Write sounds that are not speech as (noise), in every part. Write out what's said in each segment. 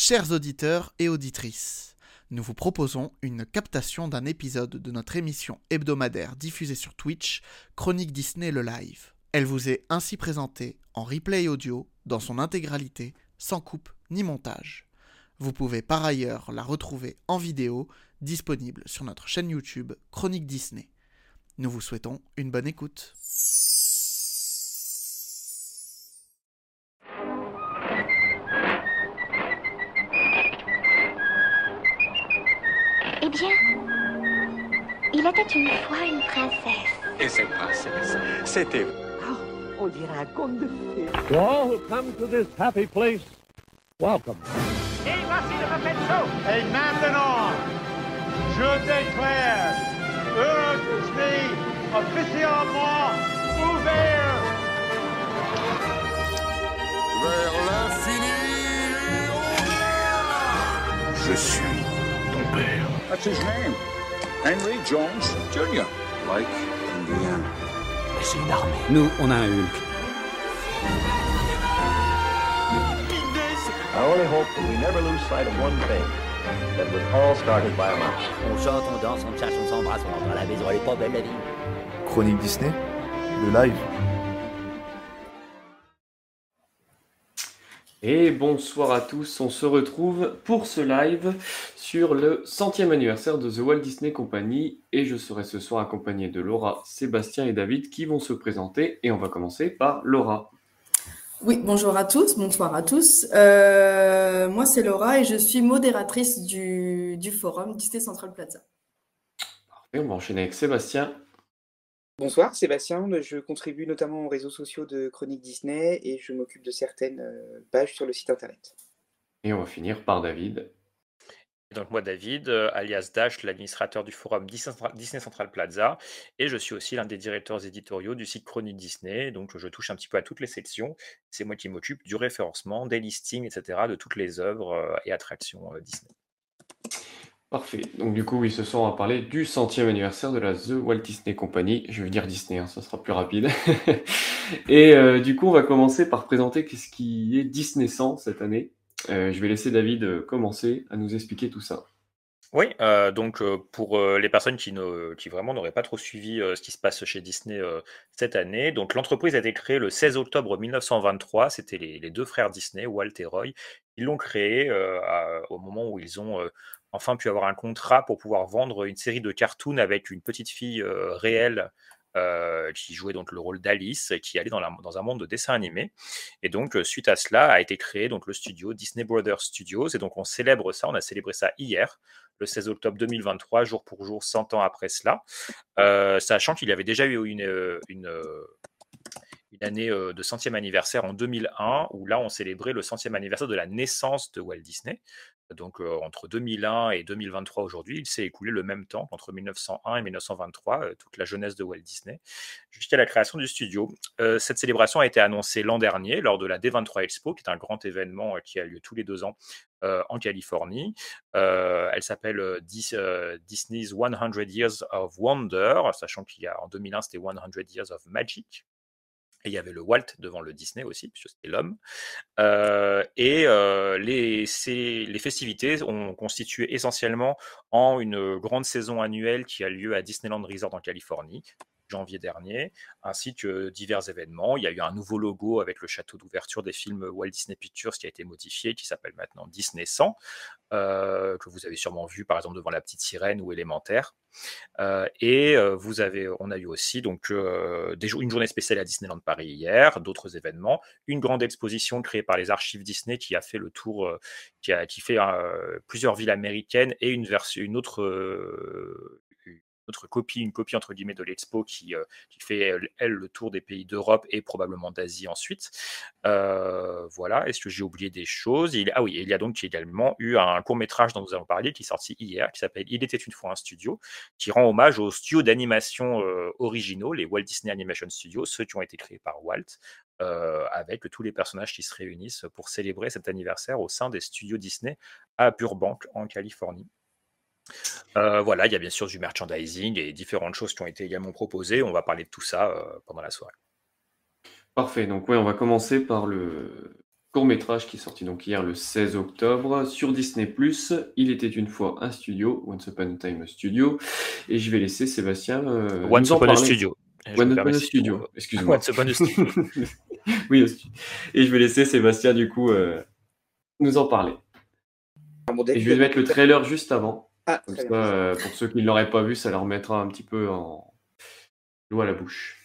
Chers auditeurs et auditrices, nous vous proposons une captation d'un épisode de notre émission hebdomadaire diffusée sur Twitch, Chronique Disney le live. Elle vous est ainsi présentée en replay audio dans son intégralité, sans coupe ni montage. Vous pouvez par ailleurs la retrouver en vidéo, disponible sur notre chaîne YouTube Chronique Disney. Nous vous souhaitons une bonne écoute. Était une fois une princesse. Et cette princesse, c'était On dirait un conte de fées. To all who come to this happy place, welcome. Et maintenant, je déclare officiellement ouvert. vers l'infini et. Je suis ton père. That's his name. Henry Jones Jr. Like Indiana. C'est une armée. Nous, on a un Hulk. I only hope that we never lose sight of one thing. That was all started by a mouse. On chante, on danse, on cherche, on s'embrasse, on rentre à la maison, elle est pas belle la vie. Chronique Disney, le live. Et bonsoir à tous, on se retrouve pour ce live sur le centième anniversaire de The Walt Disney Company et je serai ce soir accompagné de Laura, Sébastien et David qui vont se présenter et on va commencer par Laura. Oui, bonjour à tous, bonsoir à tous. Euh, moi, c'est Laura et je suis modératrice du, du forum Disney Central Plaza. Et on va enchaîner avec Sébastien. Bonsoir, Sébastien. Je contribue notamment aux réseaux sociaux de Chronique Disney et je m'occupe de certaines euh, pages sur le site internet. Et on va finir par David. Donc moi David, euh, alias Dash, l'administrateur du forum Disney Central- Plaza, et je suis aussi l'un des directeurs éditoriaux du site Chronique Disney, donc je touche un petit peu à toutes les sections, c'est moi qui m'occupe du référencement, des listings, etc., de toutes les œuvres euh, et attractions Disney. Parfait. Donc du coup, oui, ce soir, on va parler du centième anniversaire de la The Walt Disney Company. Je veux dire Disney, hein, ça sera plus rapide. (laughs) Et euh, du coup, on va commencer par présenter qu'est-ce qui est Disney 100 cette année. Euh, je vais laisser David euh, commencer à nous expliquer tout ça. Oui, donc pour les personnes qui, vraiment n'auraient pas trop suivi ce qui se passe chez Disney cette année, donc l'entreprise a été créée le 16 octobre 1923. C'était les, deux frères Disney, Walt et Roy. Ils l'ont créée au moment où ils ont enfin pu avoir un contrat pour pouvoir vendre une série de cartoons avec une petite fille euh, réelle. euh, qui jouait donc le rôle d'Alice, et qui allait dans, un monde de dessin animé. Et donc, euh, suite à cela, a été créé donc le studio Disney Brothers Studios. Et donc, on célèbre ça, on a célébré ça hier, le 16 octobre 2023, jour pour jour, 100 ans après cela, sachant qu'il y avait déjà eu une, une, année de centième anniversaire en 2001, où là, on célébrait le centième anniversaire de la naissance de Walt Disney. Donc, euh, entre 2001 et 2023 aujourd'hui, il s'est écoulé le même temps qu'entre 1901 et 1923, euh, toute la jeunesse de Walt Disney, jusqu'à la création du studio. Euh, cette célébration a été annoncée l'an dernier lors de la D23 Expo, qui est un grand événement qui a lieu tous les deux ans en Californie. Elle s'appelle Dis- Disney's 100 Years of Wonder, sachant qu'il y a en 2001 c'était 100 Years of Magic. Et il y avait le Walt devant le Disney aussi, puisque c'était l'homme. Euh, et euh, les, les festivités ont constitué essentiellement en une grande saison annuelle qui a lieu à Disneyland Resort en Californie, janvier dernier, ainsi que divers événements. Il y a eu un nouveau logo avec le château d'ouverture des films Walt Disney Pictures qui a été modifié, qui s'appelle maintenant Disney 100, euh, que vous avez sûrement vu par exemple devant La Petite Sirène ou Élémentaire. Euh, et euh, vous avez, on a eu aussi donc une journée spéciale à Disneyland Paris hier, d'autres événements, une grande exposition créée par les archives Disney qui a fait le tour, qui a qui fait plusieurs villes américaines et une version, une autre autre copie, une copie entre guillemets de l'expo qui, euh, fait elle, le tour des pays d'Europe et probablement d'Asie ensuite. Euh, voilà, est-ce que j'ai oublié des choses? Ah oui, il y a donc également eu un court métrage dont nous allons parler qui est sorti hier, qui s'appelle Il était une fois un studio, qui rend hommage aux studios d'animation euh, originaux, les Walt Disney Animation Studios, ceux qui ont été créés par Walt, avec tous les personnages qui se réunissent pour célébrer cet anniversaire au sein des studios Disney à Burbank en Californie. Euh, voilà, il y a bien sûr du merchandising et différentes choses qui ont été également proposées. On va parler de tout ça euh, pendant la soirée. Parfait. Donc, ouais, on va commencer par le, court-métrage qui est sorti donc hier le 16 octobre sur Disney+. Il était une fois un studio, Once Upon a Time Studio, et je vais laisser Sébastien euh, Once nous en Upon a parler. Studio. Me Upon a Studio, excuse-moi. Once Upon a Studio. (laughs) oui, et je vais laisser Sébastien du coup euh, nous en parler. Et je vais mettre le trailer juste avant. Ah, Comme ça, euh, pour ceux qui ne l'auraient pas vu, ça leur mettra un petit peu en l'eau à la bouche.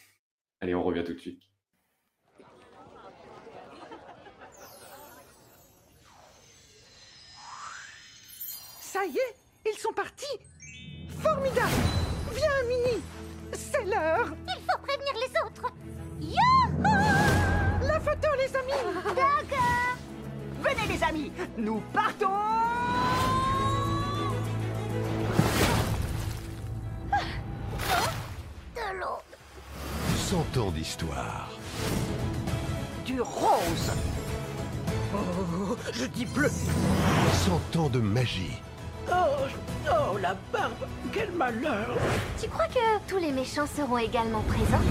Allez, on revient tout de suite. Ça y est, ils sont partis. Formidable. Viens, Minnie. C'est l'heure. Il faut prévenir les autres. Youhou La photo, les amis. D'accord. Venez, les amis. Nous partons De l'eau 100 ans d'histoire. Du rose Oh, je dis bleu 100 ans de magie. Oh, oh, la barbe Quel malheur Tu crois que tous les méchants seront également présents?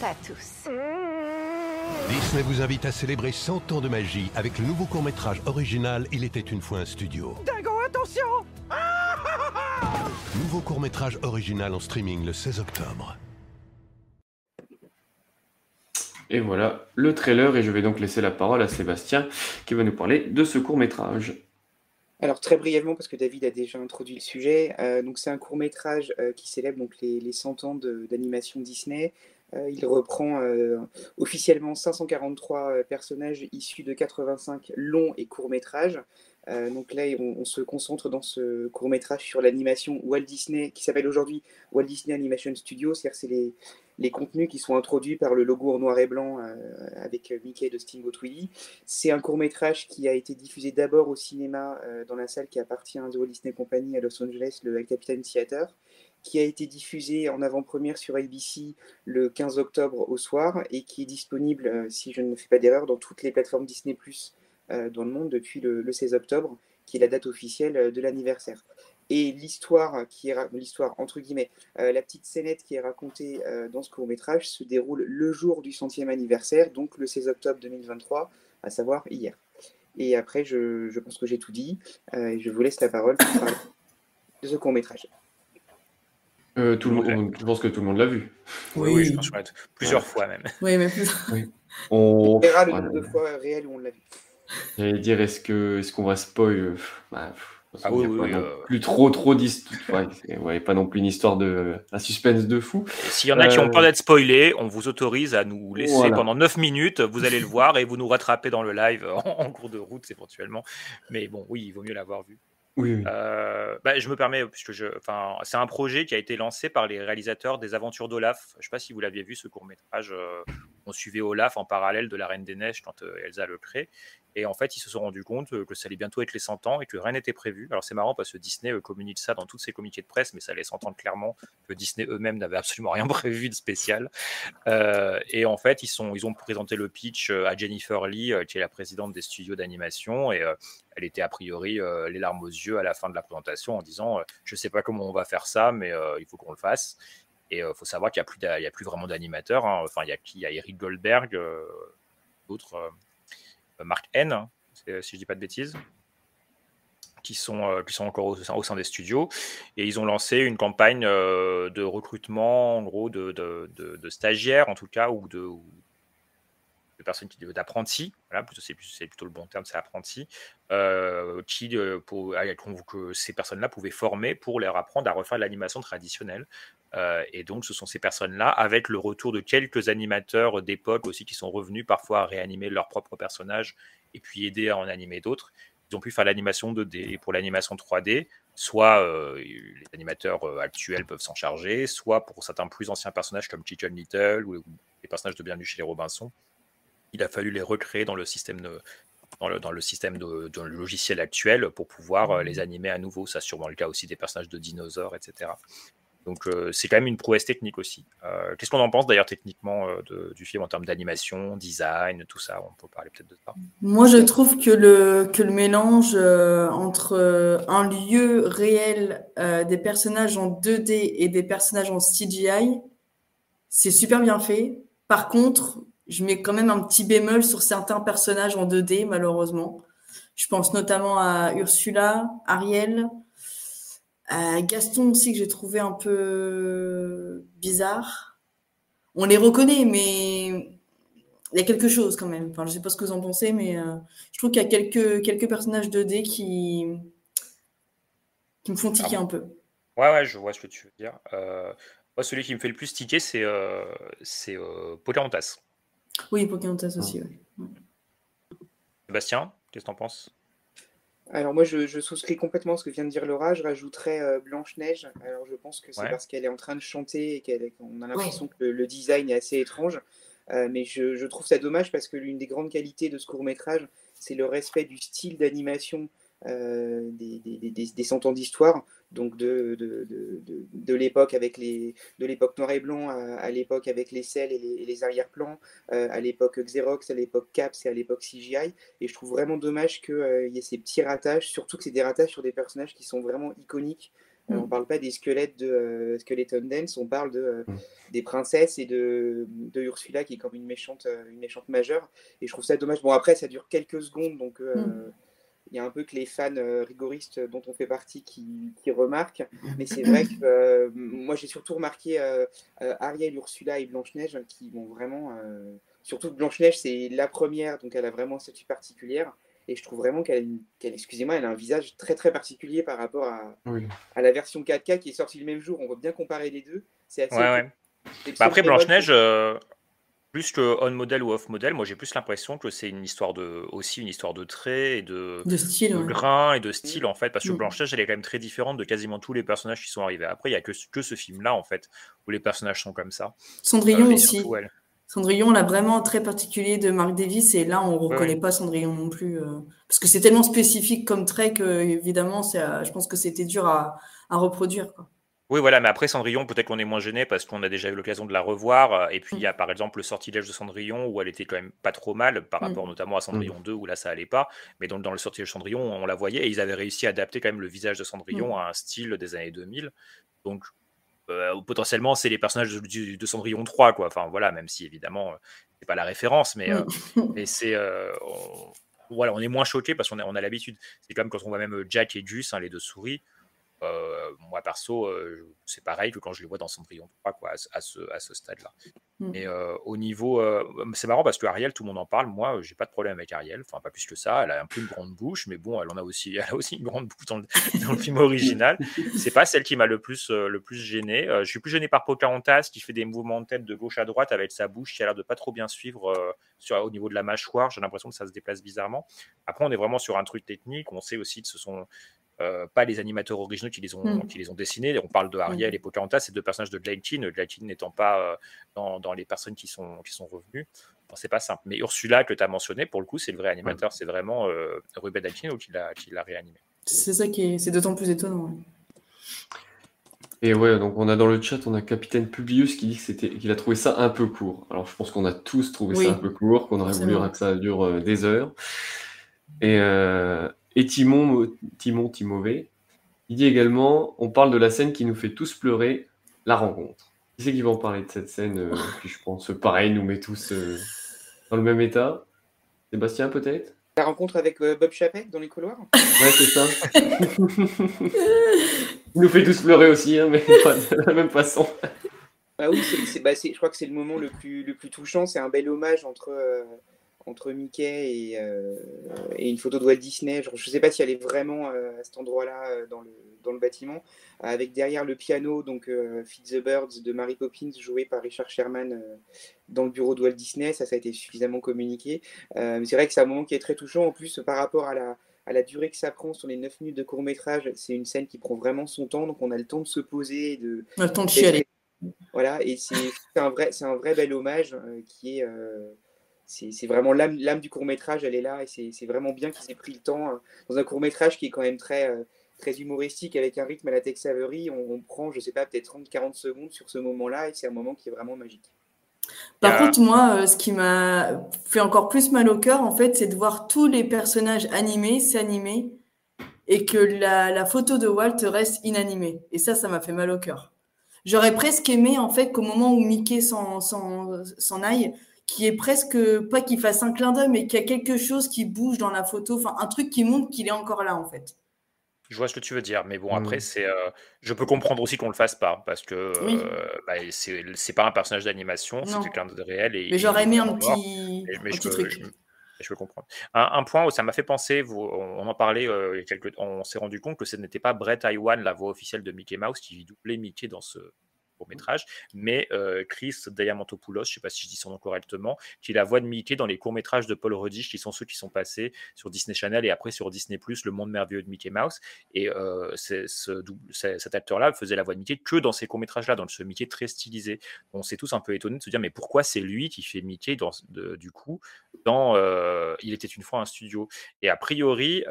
Pas tous. Disney vous invite à célébrer 100 ans de magie avec le nouveau court-métrage original Il était une fois un studio. Dingo, attention Nouveau court-métrage original en streaming le 16 octobre. Et voilà le trailer, et je vais donc laisser la parole à Sébastien qui va nous parler de ce court métrage. Alors très brièvement, parce que David a déjà introduit le sujet, euh, donc c'est un court métrage qui célèbre donc les, les 100 ans d'animation Disney. Euh, il reprend euh, officiellement 543 euh, personnages issus de 85 longs et courts métrages. Euh, donc là, on, se concentre dans ce court métrage sur l'animation Walt Disney, qui s'appelle aujourd'hui Walt Disney Animation Studio, c'est-à-dire c'est les, contenus qui sont introduits par le logo en noir et blanc euh, avec Mickey de Steamboat Willie. C'est un court métrage qui a été diffusé d'abord au cinéma euh, dans la salle qui appartient à The Walt Disney Company à Los Angeles, le El Capitan Theater, qui a été diffusé en avant-première sur ABC le 15 octobre au soir et qui est disponible, si je ne fais pas d'erreur, dans toutes les plateformes Disney dans le monde depuis le, le 16 octobre, qui est la date officielle euh, de l'anniversaire. Et l'histoire qui est l'histoire entre guillemets, euh, la petite scénette qui est racontée euh, dans ce court métrage se déroule le jour du centième anniversaire, donc le 16 octobre 2023, à savoir hier. Et après, je, je pense que j'ai tout dit. euh, et je vous laisse la parole pour parler de ce court métrage. Euh, tout le monde, je pense que tout le monde l'a vu. Oui, oui, je pense qu'on l'a plusieurs fois même. Oui, mais plus. Oui. On On verra le nombre de fois réel où on l'a vu. J'allais dire, est-ce que est-ce qu'on va spoil euh, bah, Ah oui, euh. plus trop trop d'histoire. Ouais, pas non plus une histoire de un suspense de fou. S'il y en a qui ont Euh, peur d'être spoilés, on vous autorise à nous laisser Voilà. pendant 9 minutes. Vous allez le voir et vous nous rattrapez dans le live en, cours de route éventuellement. Mais bon, oui, il vaut mieux l'avoir vu. Oui, oui. Euh, bah, je me permets, puisque je, enfin, c'est un projet qui a été lancé par les réalisateurs des Aventures d'Olaf. Je ne sais pas si vous l'aviez vu ce court métrage. on suivait Olaf en parallèle de la Reine des Neiges quand Elsa le crée. Et en fait, ils se sont rendus compte euh, que ça allait bientôt être les 100 ans et que rien n'était prévu. Alors c'est marrant parce que Disney euh, communique ça dans tous ses communiqués de presse, mais ça laisse entendre clairement que Disney eux-mêmes n'avaient absolument rien (laughs) prévu de spécial. Euh, et en fait, ils, ont présenté le pitch à Jennifer Lee, qui est la présidente des studios d'animation, et elle était a priori les larmes aux yeux à la fin de la présentation en disant Je ne sais pas comment on va faire ça, mais il faut qu'on le fasse. Et il faut savoir qu'il n'y a, plus vraiment d'animateurs. hein. Enfin, il y a Eric Goldberg, d'autres, euh, Mark N, hein, c'est- si je dis pas de bêtises, qui sont, euh, qui sont encore au, sein- des studios. Et ils ont lancé une campagne euh, de recrutement, en gros, de, de- stagiaires, en tout cas, ou de, personnes qui d'apprentis, c'est, plutôt le bon terme, c'est apprenti, euh, qui, euh, pour, qu'on- que ces personnes-là pouvaient former pour leur apprendre à refaire de l'animation traditionnelle. Euh, et donc, ce sont ces personnes-là, avec le retour de quelques animateurs d'époque aussi qui sont revenus parfois à réanimer leurs propres personnages et puis aider à en animer d'autres. Ils ont pu faire l'animation 2D. Et pour l'animation 3D, soit euh, les animateurs euh, actuels peuvent s'en charger, soit pour certains plus anciens personnages comme Chicken Little ou, ou les personnages de Bienvenue chez les Robinson, il a fallu les recréer dans le système de, dans le, dans le système de, dans le logiciel actuel pour pouvoir euh, les animer à nouveau. Ça, c'est sûrement le cas aussi des personnages de dinosaures, etc. Donc, euh, c'est quand même une prouesse technique aussi. Euh, Qu'est-ce qu'on en pense d'ailleurs techniquement euh, du film en termes d'animation, design, tout ça? On peut parler peut-être de ça. Moi, je trouve que le, que le mélange entre un lieu réel, des personnages en 2D et des personnages en CGI, c'est super bien fait. Par contre, je mets quand même un petit bémol sur certains personnages en 2D, malheureusement. Je pense notamment à Ursula, Ariel, Gaston aussi, que j'ai trouvé un peu bizarre. On les reconnaît, mais il y a quelque chose quand même. Enfin, je sais pas ce que vous en pensez, mais euh, je trouve qu'il y a quelques, quelques personnages 2D qui, qui me font tiquer un peu. Ouais, ouais, je vois ce que tu veux dire. Euh, moi, celui qui me fait le plus tiquer, c'est euh, c'est euh, Pocahontas. Oui, Pocahontas aussi, ouais. Sébastien, qu'est-ce que t'en penses? Alors moi, je, je souscris complètement à ce que vient de dire Laura. Je rajouterais euh, Blanche-Neige. Alors je pense que c'est Ouais. parce qu'elle est en train de chanter et qu'elle- qu'on a l'impression que le, le design est assez étrange. Euh, mais je, je trouve ça dommage parce que l'une des grandes qualités de ce court-métrage, c'est le respect du style d'animation euh, des, des, des- cent ans d'histoire, donc de, de, de, de, de l'époque avec les de l'époque noir et blanc à, à l'époque avec les selles et les, arrière-plans, euh, à l'époque Xerox, à l'époque Caps et à l'époque CGI. Et je trouve vraiment dommage qu'il y ait ces petits ratages, surtout que c'est des ratages sur des personnages qui sont vraiment iconiques. Euh, on Mm. parle pas des squelettes de euh, Skeleton Dance, on parle de, euh, des princesses et de, Ursula qui est comme une méchante, euh, une méchante majeure. Et je trouve ça dommage. Bon, après, ça dure quelques secondes, donc euh, Mm. Il y a un peu que les fans euh, rigoristes dont on fait partie qui, qui remarquent. Mais c'est vrai que euh, moi, j'ai surtout remarqué euh, euh, Ariel, Ursula et Blanche-Neige qui vont vraiment. euh, surtout que Blanche-Neige, c'est la première, donc elle a vraiment un statut particulière. Et je trouve vraiment qu'elle a, une- qu'elle- excusez-moi, elle a un visage très très particulier par rapport à, Oui. à la version 4K qui est sortie le même jour. On va bien comparer les deux. C'est assez. Ouais, ouais. c'est Bah, après. Blanche-Neige, euh, plus que on-model ou off-model, moi j'ai plus l'impression que c'est une histoire de, aussi une histoire de traits et de, De style, ouais. grain et de style en fait, parce que Mm. Blanche-Neige elle est quand même très différente de quasiment tous les personnages qui sont arrivés après. Il y a que, ce- que ce film-là en fait, où les personnages sont comme ça. Cendrillon Euh, aussi. elle. Cendrillon, là, vraiment très particulier de Marc Davis, et là, on ne reconnaît ouais. pas Cendrillon non plus. euh, parce que c'est tellement spécifique comme trait que, évidemment, c'est, euh, je pense que c'était dur à, à reproduire. Quoi. Oui, voilà, mais après Cendrillon, peut-être qu'on est moins gêné parce qu'on a déjà eu l'occasion de la revoir. euh, Et puis il Mm. y a par exemple le sortilège de Cendrillon où elle était quand même pas trop mal par Mm. rapport notamment à Cendrillon 2 où là ça allait pas. Mais donc dans le sortilège de Cendrillon, on la voyait et ils avaient réussi à adapter quand même le visage de Cendrillon Mm. à un style des années 2000. Donc euh, potentiellement c'est les personnages de, du- de Cendrillon 3, quoi. Enfin voilà, même si évidemment euh, c'est pas la référence, mais, euh, (laughs) mais c'est. euh, on- Voilà, on est moins choqué parce qu'on a, on a l'habitude. C'est comme quand on voit même Jack et Jus, hein, les deux souris. Euh, moi perso, euh, c'est pareil que quand je les vois dans Cendrillon 3, quoi, à, ce- à ce, à ce stade-là. Mm. Mais euh, au niveau, c'est marrant parce que Ariel, tout le monde en parle. Moi, j'ai pas de problème avec Ariel. Enfin, pas plus que ça. Elle a un peu une grande bouche, mais bon, elle en a aussi, (laughs) elle a aussi une grande bouche dans le, dans le film original. C'est pas celle qui m'a le plus, le plus gêné. Je suis plus gêné par Pocahontas qui fait des mouvements de tête de gauche à droite avec sa bouche qui a l'air de pas trop bien suivre sur, au niveau de la mâchoire. J'ai l'impression que ça se déplace bizarrement. Après, on est vraiment sur un truc technique. On sait aussi que ce sont euh, pas les animateurs originaux qui les ont, Mm. qui les ont dessinés. On parle de Ariel Mm. et Pocahontas, c'est deux personnages de Gleitin, Gleitin n'étant pas euh, dans, dans les personnes qui sont, qui sont revenues. Bon, c'est pas simple. Mais Ursula, que tu as mentionné, pour le coup, c'est le vrai animateur. C'est vraiment euh, Ruben Alcino qui l'a qui l'a réanimé. C'est ça qui est, c'est d'autant plus étonnant. ouais. Et ouais, donc on a dans le chat, on a Capitaine Publius qui dit que c'était, qu'il a trouvé ça un peu court. Alors je pense qu'on a tous trouvé Oui, ça un peu court, qu'on aurait voulu que ça dure euh, des heures. Et, euh, et Timon, Timon Timové, il dit également, on parle de la scène qui nous fait tous pleurer, la rencontre. Qui c'est qui va en parler de cette scène euh, (laughs) qui, je pense, pareil, nous met tous euh, dans le même état? Sébastien peut-être? La rencontre avec euh, Bob Chapek dans les couloirs? Ouais, c'est ça. (laughs) il nous fait tous pleurer aussi, hein, mais pas de la même façon. Ah oui, c'est, c'est- bah, c'est- je crois que c'est le moment le plus, le plus touchant. C'est un bel hommage entre, euh, entre Mickey et, euh, et une photo de Walt Disney. Genre, je ne sais pas si elle est vraiment euh, à cet endroit-là euh, dans, le, dans le bâtiment, avec derrière le piano, donc Feed the Birds de Mary Poppins, joué par Richard Sherman dans le bureau de Walt Disney. Ça, ça a été suffisamment communiqué. Mais c'est vrai que c'est un moment qui est très touchant. En plus, par rapport à la, à la durée que ça prend sur les 9 minutes de court métrage, c'est une scène qui prend vraiment son temps. Donc, on a le temps de se poser de, On a le temps de chialer. voilà, et c'est un vrai, un vrai bel hommage qui est, c'est vraiment l'âme, du court métrage, elle est là, et c'est vraiment bien qu'ils aient pris le temps euh, dans un court métrage qui est quand même très, euh, très humoristique avec un rythme à la Tex Avery. On, on prend, je sais pas, peut-être 30-40 secondes sur ce moment-là, et c'est un moment qui est vraiment magique. Par Euh, contre, moi, euh, ce qui m'a fait encore plus mal au cœur, en fait, c'est de voir tous les personnages animés s'animer et que la, la photo de Walt reste inanimée. Et ça, ça m'a fait mal au cœur. J'aurais presque aimé, en fait, qu'au moment où Mickey s'en aille, qui est presque, pas qu'il fasse un clin d'œil, mais qu'il y a quelque chose qui bouge dans la photo, enfin un truc qui montre qu'il est encore là en fait. Je vois ce que tu veux dire, mais bon, après, c'est, euh, je peux comprendre aussi qu'on le fasse pas, parce que Oui. euh, bah, c'est c'est pas un personnage d'animation, c'est quelqu'un de réel. Et, Mais j'aurais aimé un petit, Et- mais un je petit peux, truc. je, je peux comprendre. Un, un point où ça m'a fait penser, vous, on, on en parlait euh, il y a quelques on s'est rendu compte que ce n'était pas Brett Iwan, la voix officielle de Mickey Mouse, qui doublait Mickey dans ce court métrage, mais euh, Chris Diamantopoulos, je sais pas si je dis son nom correctement, qui est la voix de Mickey dans les courts métrages de Paul Rudish, qui sont ceux qui sont passés sur Disney Channel et après sur Disney Le Monde merveilleux de Mickey Mouse. Et euh, cet acteur-là faisait la voix de Mickey que dans ces courts métrages-là, dans ce Mickey très stylisé. On s'est tous un peu étonnés de se dire mais pourquoi c'est lui qui fait Mickey du coup dans euh, Il était une fois un studio. Et a priori,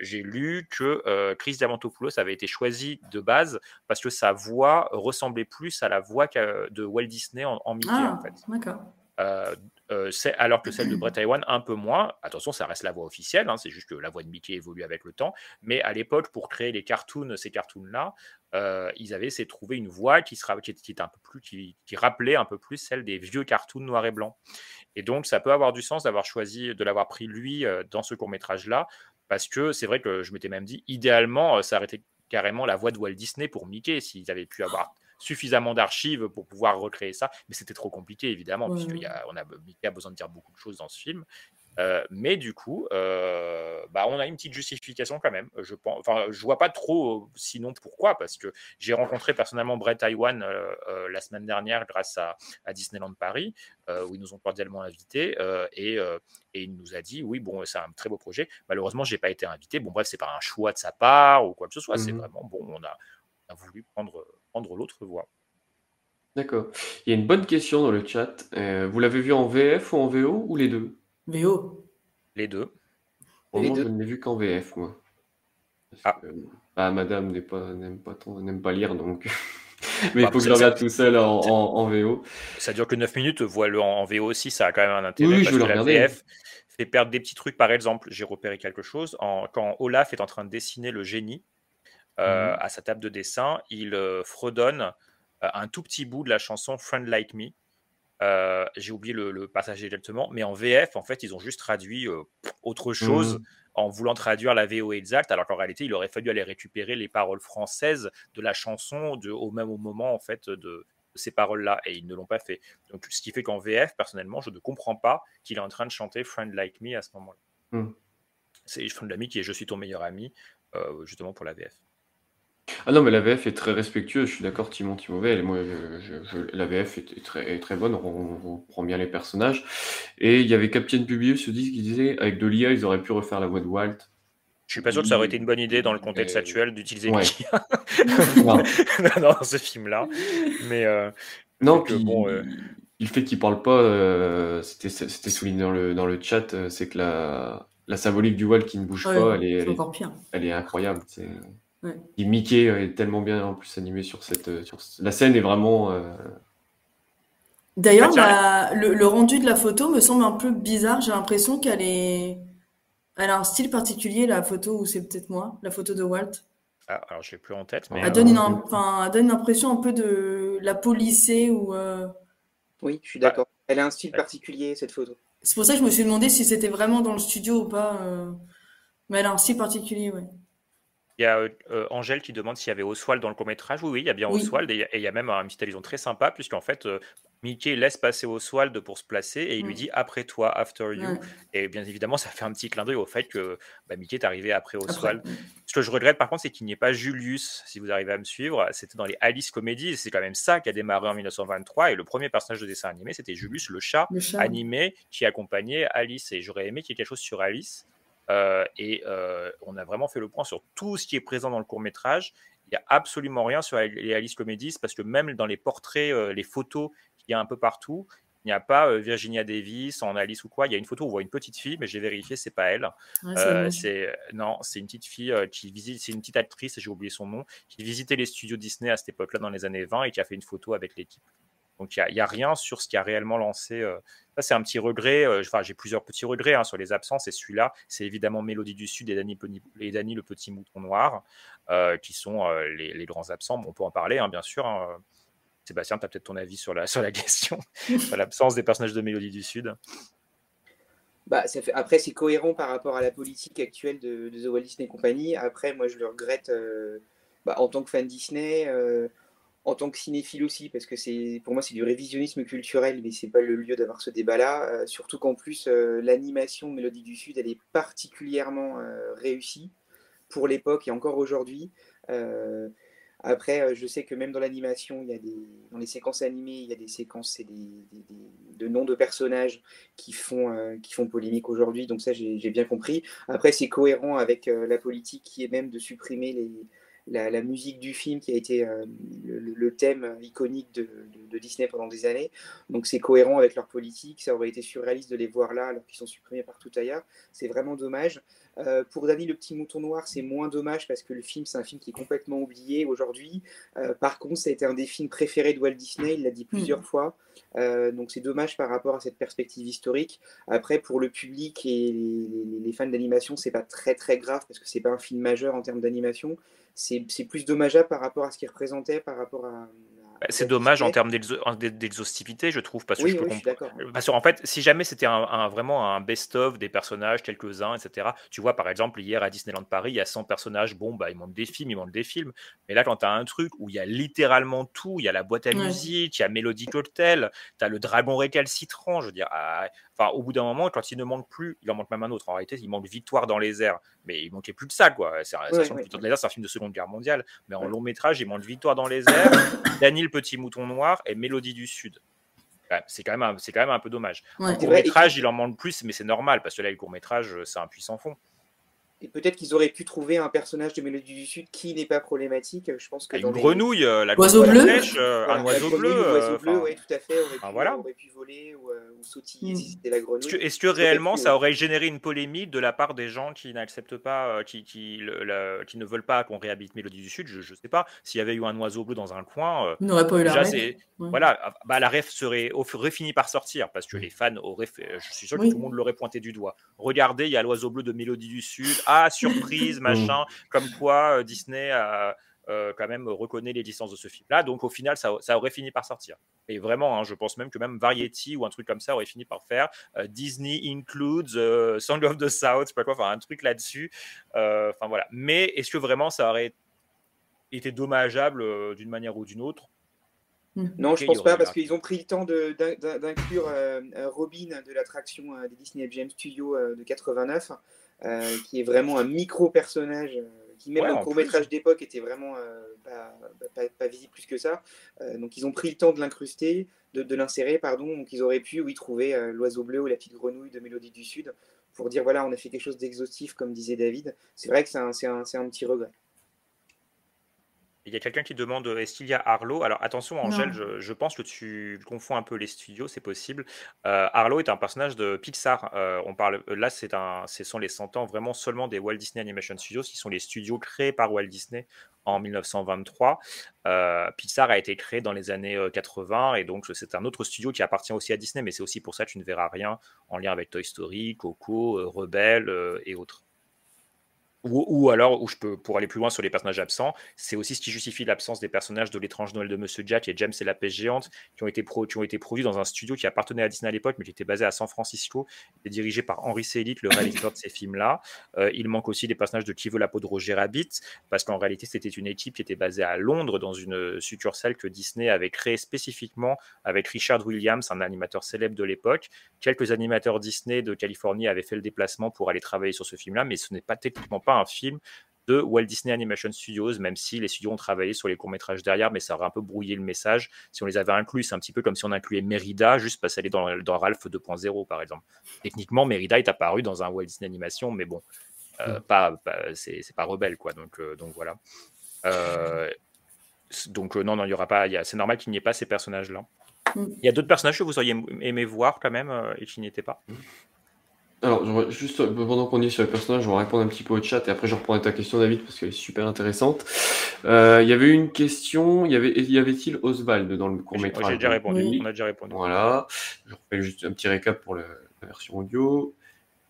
j'ai lu que Chris Diamantopoulos avait été choisi de base parce que sa voix ressemblait plus à la voix de Walt Disney en, en Mickey Ah, en fait. d'accord. Euh, euh, alors que celle de Brett Iwan un peu moins. Attention, ça reste la voix officielle, hein, c'est juste que la voix de Mickey évolue avec le temps. Mais à l'époque, pour créer les cartoons, ces cartoons-là, euh, ils avaient essayé de trouver une voix qui, sera, qui, qui était un peu plus, qui, qui rappelait un peu plus celle des vieux cartoons noir et blanc. Et donc, ça peut avoir du sens d'avoir choisi, de l'avoir pris lui euh, dans ce court métrage-là, parce que c'est vrai que je m'étais même dit, idéalement, ça aurait été carrément la voix de Walt Disney pour Mickey s'ils avaient pu avoir suffisamment d'archives pour pouvoir recréer ça, mais c'était trop compliqué évidemment, ouais. y a, on a, besoin de dire beaucoup de choses dans ce film. Euh, mais du coup, euh, bah, on a une petite justification quand même. Je pense, enfin, je vois pas trop euh, sinon pourquoi, parce que j'ai rencontré personnellement Brett Iwan euh, la semaine dernière grâce à, à Disneyland Paris, où ils nous ont cordialement invités et, et il nous a dit oui, bon, c'est un très beau projet. Malheureusement, j'ai pas été invité. Bon, bref, c'est pas un choix de sa part ou quoi que ce soit. C'est Mhm. vraiment bon, on a, on a voulu prendre, prendre l'autre voie. D'accord. Il y a une bonne question dans le chat. Euh, vous l'avez vu en VF ou en VO ou les deux? VO. Les deux. Pour moi, je ne l'ai vu qu'en VF, moi. Parce Ah. que, bah, madame n'est pas, n'aime pas, trop- n'aime pas lire, donc. (laughs) Mais il Bah, faut que je le regarde tout seul en, en, en VO. Ça dure que 9 minutes, vois-le en, en VO aussi, ça a quand même un intérêt Oui, oui, je que le la regarder. VF fait perdre des petits trucs. Par exemple, j'ai repéré quelque chose. En- quand Olaf est en train de dessiner le génie euh, Mhm. à sa table de dessin, il euh, fredonne euh, un tout petit bout de la chanson Friend Like Me. J'ai oublié le, le passage exactement, mais en VF, en fait, ils ont juste traduit autre chose Mhm. en voulant traduire la VO exacte, alors qu'en réalité, il aurait fallu aller récupérer les paroles françaises de la chanson de, au même moment, en fait, de, ces paroles-là, et ils ne l'ont pas fait. Donc, ce qui fait qu'en VF, personnellement, je ne comprends pas qu'il est en train de chanter Friend Like Me à ce moment-là. Mhm. C'est Friend Like Me qui est Je suis ton meilleur ami, euh, justement pour la VF. Ah non, mais la VF est très respectueuse, je suis d'accord, Timon Timové, elle- moi, je- je- je- la VF est, est très, est très bonne, on, on reprend bien les personnages. Et il y avait Captain Publius qui disait, avec de l'IA, ils auraient pu refaire la voix de Walt. Je suis pas sûr que ça aurait été une bonne idée dans le contexte Euh, actuel d'utiliser ouais. l'IA (laughs) Non. dans (laughs) ce film-là. Mais euh, Non, puis bon, euh, le fait qu'il parle pas, euh, c'était c'était souligné dans le, dans le chat, euh, c'est que la, la symbolique du Walt qui ne bouge Ouais, pas, elle est, c'est elle est, encore pire. elle est incroyable. c'est- Ouais. Et Mickey est tellement bien en plus animé sur cette, euh, sur ce- la scène est vraiment. euh, D'ailleurs, la- le, le rendu de la photo me semble un peu bizarre. J'ai l'impression qu'elle est, elle a un style particulier, la photo, ou c'est peut-être moi, la photo de Walt. ah, alors je l'ai plus en tête, mais Ouais, Elle donne une, euh, enfin, elle donne une impression un peu de la polissée ou. euh, Oui, je suis d'accord. Elle a un style ouais. particulier, cette photo. C'est pour ça que je me suis demandé si c'était vraiment dans le studio ou pas. euh, Mais elle a un style particulier, ouais. Il y a euh, Angèle qui demande s'il y avait Oswald dans le court-métrage. Oui, oui, il y a bien Oui. Oswald et il y a- et il y a même un petite allusion très sympa, puisqu'en fait, euh, Mickey laisse passer Oswald pour se placer et il lui Mm. dit après toi, after you. Et bien évidemment, ça fait un petit clin d'œil au fait que bah, Mickey est arrivé après Après. Oswald. Ce que je regrette par contre, c'est qu'il n'y ait pas Julius, si vous arrivez à me suivre. C'était dans les Alice Comedies, c'est quand même ça qui a démarré en 1923. Et le premier personnage de dessin animé, c'était Julius, le chat Le chat. animé qui accompagnait Alice. Et j'aurais aimé qu'il y ait quelque chose sur Alice. Euh, et euh, on a vraiment fait le point sur tout ce qui est présent dans le court métrage. Il n'y a absolument rien sur les Alice Comedies parce que même dans les portraits, euh, les photos qu'il y a un peu partout, il n'y a pas Virginia Davis en Alice ou quoi. Il y a une photo où on voit une petite fille, mais j'ai vérifié, c'est pas elle. Ouais, Euh, c'est non, c'est une petite fille qui visite, c'est une petite actrice, j'ai oublié son nom, qui visitait les studios Disney à cette époque-là dans les années 20 et qui a fait une photo avec l'équipe. Donc il n'y a, rien sur ce qui a réellement lancé. euh, Ça, c'est un petit regret. euh, j'ai plusieurs petits regrets hein, sur les absences. Et celui-là, c'est évidemment Mélodie du Sud et Danny le petit mouton noir, euh, qui sont les, grands absents. On peut en parler, hein, bien sûr. hein. Sébastien, tu as peut-être ton avis (laughs) sur la, question, sur l'absence des personnages de Mélodie du Sud. Bah. Après, c'est cohérent par rapport à la politique actuelle de, The Walt Disney Company. Après, moi, je le regrette bah, en tant que fan Disney, en tant que cinéphile aussi, parce que c'est pour moi, c'est du révisionnisme culturel, mais c'est pas le lieu d'avoir ce débat-là. Euh, surtout qu'en plus, l'animation Mélodie du Sud, elle est particulièrement réussie pour l'époque et encore aujourd'hui. Après, euh, je sais que même dans l'animation, il y a des, dans les séquences animées, il y a des séquences et des, de noms de personnages qui font, euh, qui font polémique aujourd'hui. Donc ça, j'ai bien compris. Après, c'est cohérent avec euh, la politique qui est même de supprimer les, la, la, musique du film qui a été le, le, thème iconique de, de, de, Disney pendant des années. Donc c'est cohérent avec leur politique. Ça aurait été surréaliste de les voir là alors qu'ils sont supprimés partout ailleurs. C'est vraiment dommage. Euh, pour Danny le petit mouton noir, c'est moins dommage parce que le film, c'est un film qui est complètement oublié aujourd'hui. Euh, par contre, ça a été un des films préférés de Walt Disney, il l'a dit plusieurs mmh. fois. Euh, donc c'est dommage par rapport à cette perspective historique. Après, pour le public et les, les fans d'animation, c'est pas très très grave parce que c'est pas un film majeur en termes d'animation. C'est plus dommageable par rapport à ce qu'il représentait, par rapport à, c'est dommage en termes d'exhaustivité, je trouve, parce que je peux comprendre. Parce qu'en fait, si jamais c'était un, vraiment un best-of des personnages, quelques-uns, etc. Tu vois, par exemple, hier à Disneyland Paris, il y a 100 personnages. Bon, bah, ils montrent des films, ils montrent des films. Mais là, quand tu as un truc où il y a littéralement tout, il y a la boîte à musique, il y a Melody Cocktail, tu as le dragon récalcitrant, je veux dire, ah, enfin, au bout d'un moment, quand il ne manque plus, il en manque même un autre. En réalité, il manque Victoire dans les airs. Mais il manquait plus de ça, quoi. C'est ouais, ouais. un film de Seconde Guerre mondiale. Mais en long métrage, il manque Victoire dans les airs, (coughs) Daniel Petit Mouton Noir et Mélodie du Sud. C'est quand, même un, quand même un peu dommage. Ouais, court métrage, il en manque plus, mais c'est normal parce que là, le court métrage, c'est un puissant fond. Et peut-être qu'ils auraient pu trouver un personnage de Mélodie du Sud qui n'est pas problématique. Je pense que une grenouille, les... euh, la oiseau bleu, flèche, euh, voilà, un oiseau bleu, euh, bleu, oui, tout à fait. Aurait pu, voilà. aurait pu voler ou, euh, ou sautiller mm. si c'était la grenouille. Est-ce que, est que réellement pu, ça aurait généré une polémique de la part des gens qui n'acceptent pas, qui, qui, le, la, qui, ne veulent pas qu'on réhabite Mélodie du Sud? Je ne sais pas. S'il y avait eu un oiseau bleu dans un coin, on n'aurait pas eu la ref. Ouais. Voilà, bah, la ref serait, aurait fini par sortir parce que les fans auraient fait. Je suis sûr que tout le monde l'aurait pointé du doigt. Regardez, il y a l'oiseau bleu de Mélodie du Sud. Ah, surprise (laughs) machin, comme quoi Disney a, euh, quand même reconnaît les licences de ce film-là. Donc au final, ça, ça, aurait fini par sortir. Et vraiment, hein, je pense même que même Variety ou un truc comme ça aurait fini par faire euh, Disney includes euh, Song of the South, je sais pas quoi, enfin un truc là-dessus. Enfin voilà. Mais est-ce que vraiment ça aurait été dommageable d'une manière ou d'une autre? Non, okay, je pense pas, parce qu'ils ont pris le temps d'inclure euh, Robin de l'attraction euh, des Disney FGM Studios euh, de 89, qui est vraiment un micro-personnage qui, même ouais, dans le court-métrage d'époque, était vraiment pas, pas, pas, visible plus que ça. donc, ils ont pris le temps de l'incruster, de, de l'insérer, pardon. Donc, ils auraient pu, oui, trouver l'oiseau bleu ou la petite grenouille de Mélodie du Sud pour dire, voilà, on a fait quelque chose d'exhaustif, comme disait David. C'est vrai que c'est un, un, un petit regret. Il y a quelqu'un qui demande est-ce qu'il y a Arlo? Alors attention, Angèle, je, je, pense que tu confonds un peu les studios, c'est possible. Euh, Arlo est un personnage de Pixar. Euh, on parle là, c'est un, ce sont les 100 ans vraiment seulement des Walt Disney Animation Studios, qui sont les studios créés par Walt Disney en 1923. Euh, Pixar a été créé dans les années 80 et donc c'est un autre studio qui appartient aussi à Disney, mais c'est aussi pour ça que tu ne verras rien en lien avec Toy Story, Coco, Rebelle et autres. Ou, alors, où je peux, pour aller plus loin sur les personnages absents, c'est aussi ce qui justifie l'absence des personnages de l'étrange Noël de Monsieur Jack et James et la pêche géante, qui ont été, qui ont été produits dans un studio qui appartenait à Disney à l'époque, mais qui était basé à San Francisco, et dirigé par Henry Selick, le réalisateur de ces films-là. Euh, il manque aussi des personnages de Qui veut la peau de Roger Rabbit, parce qu'en réalité, c'était une équipe qui était basée à Londres, dans une succursale que Disney avait créée spécifiquement avec Richard Williams, un animateur célèbre de l'époque. Quelques animateurs Disney de Californie avaient fait le déplacement pour aller travailler sur ce film-là, mais ce n'est pas techniquement pas un film de Walt Disney Animation Studios, même si les studios ont travaillé sur les courts-métrages derrière, mais ça aurait un peu brouillé le message. Si on les avait inclus, c'est un petit peu comme si on incluait Merida, juste parce qu'elle est dans, dans Ralph 2.0, par exemple. Techniquement, Merida est apparu dans un Walt Disney Animation, mais bon, euh, mm. pas, pas c'est pas rebelle, quoi. Donc, euh, donc voilà. Euh, donc non, non, il y aura pas. C'est normal qu'il n'y ait pas ces personnages-là. Mm. Il y a d'autres personnages que vous auriez aimé voir quand même et qui n'y étaient pas. Alors, juste euh, pendant qu'on est sur les personnages, je vais répondre un petit peu au chat et après je reprendrai ta question, David, parce qu'elle est super intéressante. Euh, il y avait une question, il y avait, y avait-il Oswald dans le court-métrage J'ai déjà répondu, oui. on a déjà répondu. Voilà, je refais juste un petit récap pour le, la version audio.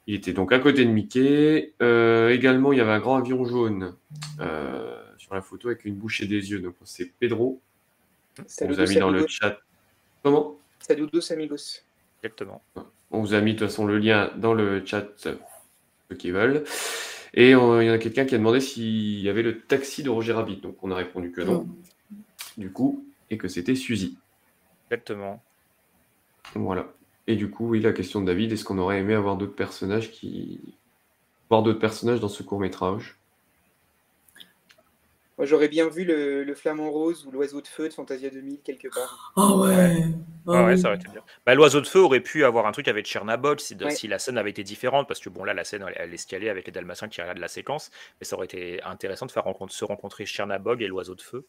Il était donc à côté de Mickey. Euh, également, il y avait un grand avion jaune euh, sur la photo avec une bouche et des yeux. Donc, c'est Pedro. On Saludos vous a mis dans le amigos. chat. Comment? Saludos amigos. Exactement. On vous a mis de toute façon le lien dans le chat, ceux qui veulent. Et il y en a quelqu'un qui a demandé s'il y avait le taxi de Roger Rabbit. Donc on a répondu que non, du coup, et que c'était Suzy. Exactement. Voilà. Et du coup, oui, la question de David, est-ce qu'on aurait aimé avoir d'autres personnages qui. voir d'autres personnages dans ce court métrage? Moi, j'aurais bien vu le, le flamant rose ou l'oiseau de feu de Fantasia 2000 quelque part. Oh ouais. Ouais, ouais, ça aurait été bien. Bah, L'oiseau de feu aurait pu avoir un truc avec Tchernabob si, Ouais. si la scène avait été différente, parce que bon, là, la scène, elle, elle escalait avec les Dalmatiens qui regardent la séquence, mais ça aurait été intéressant de faire rencontre- se rencontrer Tchernabog et l'oiseau de feu.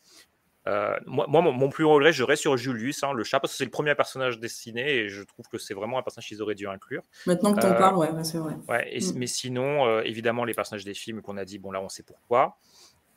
Euh, moi, moi, mon, mon plus gros regret, je reste sur Julius, hein, le chat, parce que c'est le premier personnage dessiné et je trouve que c'est vraiment un personnage qu'ils auraient dû inclure. Maintenant que t'en Euh, parles, ouais, ouais, c'est vrai. Ouais, et- Mm. mais sinon, euh, évidemment, les personnages des films qu'on a dit, bon là, on sait pourquoi.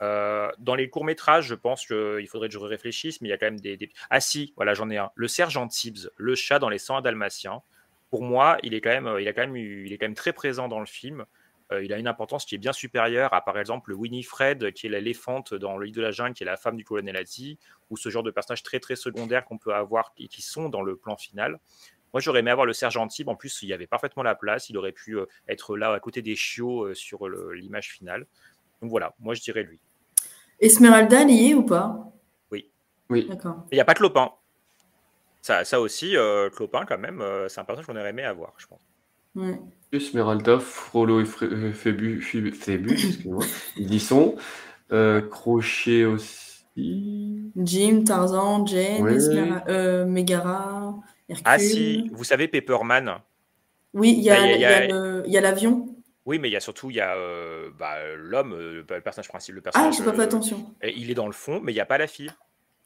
Euh, dans les courts métrages, je pense qu'il faudrait que je réfléchisse, mais il y a quand même des, Ah si, voilà, j'en ai un. Le sergent Tibbs, le chat dans les 101 Dalmatiens. Pour moi, il est quand même, euh, il a quand même, il est quand même très présent dans le film. Euh, il a une importance qui est bien supérieure à, par exemple, le Winifred, qui est l'éléphante dans le lit de la jungle, qui est la femme du colonel Hattie, ou ce genre de personnages très très secondaires qu'on peut avoir et qui sont dans le plan final. Moi, j'aurais aimé avoir le sergent Tibbs. En plus, il y avait parfaitement la place. Il aurait pu être là à côté des chiots sur l'image finale. Donc voilà, moi je dirais lui. Esmeralda, elle y est ou pas? Oui. Oui. D'accord. Il n'y a pas Clopin. Ça, ça aussi, euh, Clopin, quand même, euh, c'est un personnage qu'on aurait aimé avoir, je pense. Ouais. Esmeralda, Frollo et Fré- euh, excusez-moi, (laughs) ils y sont. Euh, Crochet aussi. Jim, Tarzan, Jane, Ouais. Euh, Megara, Hercule. Ah si, vous savez Pepperman Oui, il y a, Bah, y a l'avion. Oui, mais il y a surtout il y a euh, bah, l'homme, euh, le personnage principal. Le Ah, personnage, j'ai pas fait euh, attention. Il est dans le fond, mais il n'y a pas la fille.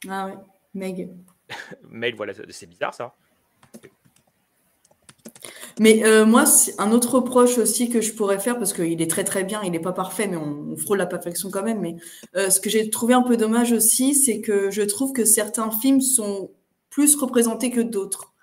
Ah ouais, Meg. (laughs) Mais voilà, c'est bizarre ça. Mais euh, moi, un autre reproche aussi que je pourrais faire, parce qu'il est très très bien, il n'est pas parfait, mais on, on frôle la perfection quand même. Mais euh, ce que j'ai trouvé un peu dommage aussi, c'est que je trouve que certains films sont plus représentés que d'autres.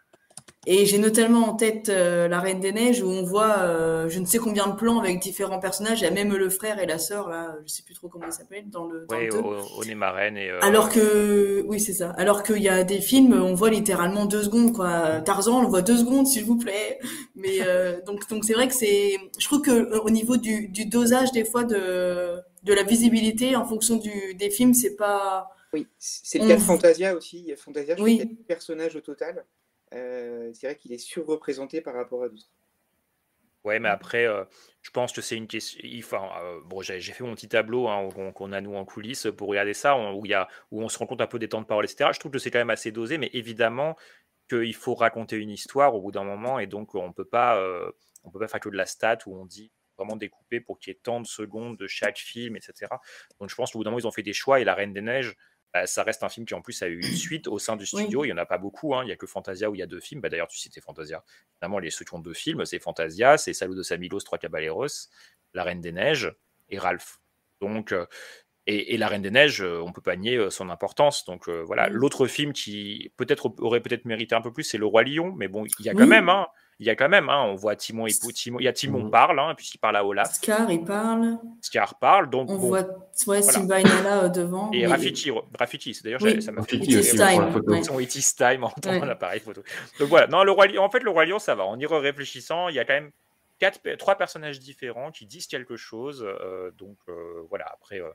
Et j'ai notamment en tête euh, La Reine des Neiges, où on voit euh, je ne sais combien de plans avec différents personnages. Il y a même le frère et la sœur, là, je sais plus trop comment ils s'appellent, dans le, Oui, au nez marraine et. euh, Alors que, oui, c'est ça. Alors qu'il y a des films, on voit littéralement deux secondes, quoi. Tarzan, on le voit deux secondes, s'il vous plaît. Mais euh, donc, donc c'est vrai que c'est. Je trouve que au niveau du, du dosage des fois de de la visibilité en fonction du des films, c'est pas. Oui, c'est le On- cas de Fantasia aussi. Fantasia, je Oui. crois qu'il y a deux personnages au total. Euh, c'est vrai qu'il est surreprésenté par rapport à d'autres. Ouais, mais après, euh, je pense que c'est une question. Enfin, euh, bon, j'ai fait mon petit tableau hein, qu'on a nous en coulisses pour regarder ça, où, on se rend compte un peu des temps de parole, etc. Je trouve que c'est quand même assez dosé, mais évidemment qu'il faut raconter une histoire au bout d'un moment, et donc on peut pas, euh, on peut pas faire que de la stat où on dit vraiment découper pour qu'il y ait tant de secondes de chaque film, etc. Donc je pense qu'au bout d'un moment, ils ont fait des choix, et La Reine des Neiges, bah, ça reste un film qui en plus a eu une (coughs) suite au sein du studio. Il n'y en a pas beaucoup. hein. Il n'y a que Fantasia où il y a deux films. Bah, D'ailleurs, tu citais Fantasia. Finalement, les ceux qui ont deux films, c'est Fantasia, c'est Salut de Amigos, Trois Caballeros, La Reine des Neiges et Ralph. Donc, euh, et, et La Reine des Neiges, euh, on peut pas nier euh, son importance. Donc voilà. L'autre film qui peut-être aurait peut-être mérité un peu plus, c'est Le Roi Lion. Mais bon, il y a quand Oui. même, hein, il y a quand même, hein, on voit Timon et Timon. Il y a Timon Mhm. parle, hein, puisqu'il parle à Olaf. Scar, il parle. Scar parle. Donc On bon. voit ouais, Voilà. Simba et Nala euh, devant. Et mais- Rafiki, Rafiki, c'est d'ailleurs, Oui. ça m'a fait beaucoup aussi, photo. ouais. Son It is time en Ouais. dans l'appareil photo. Donc voilà, non, le roi Lion, en fait, le roi Lion, ça va. En y réfléchissant, il y a quand même quatre, trois personnages différents qui disent quelque chose. euh, donc euh, voilà, après, euh,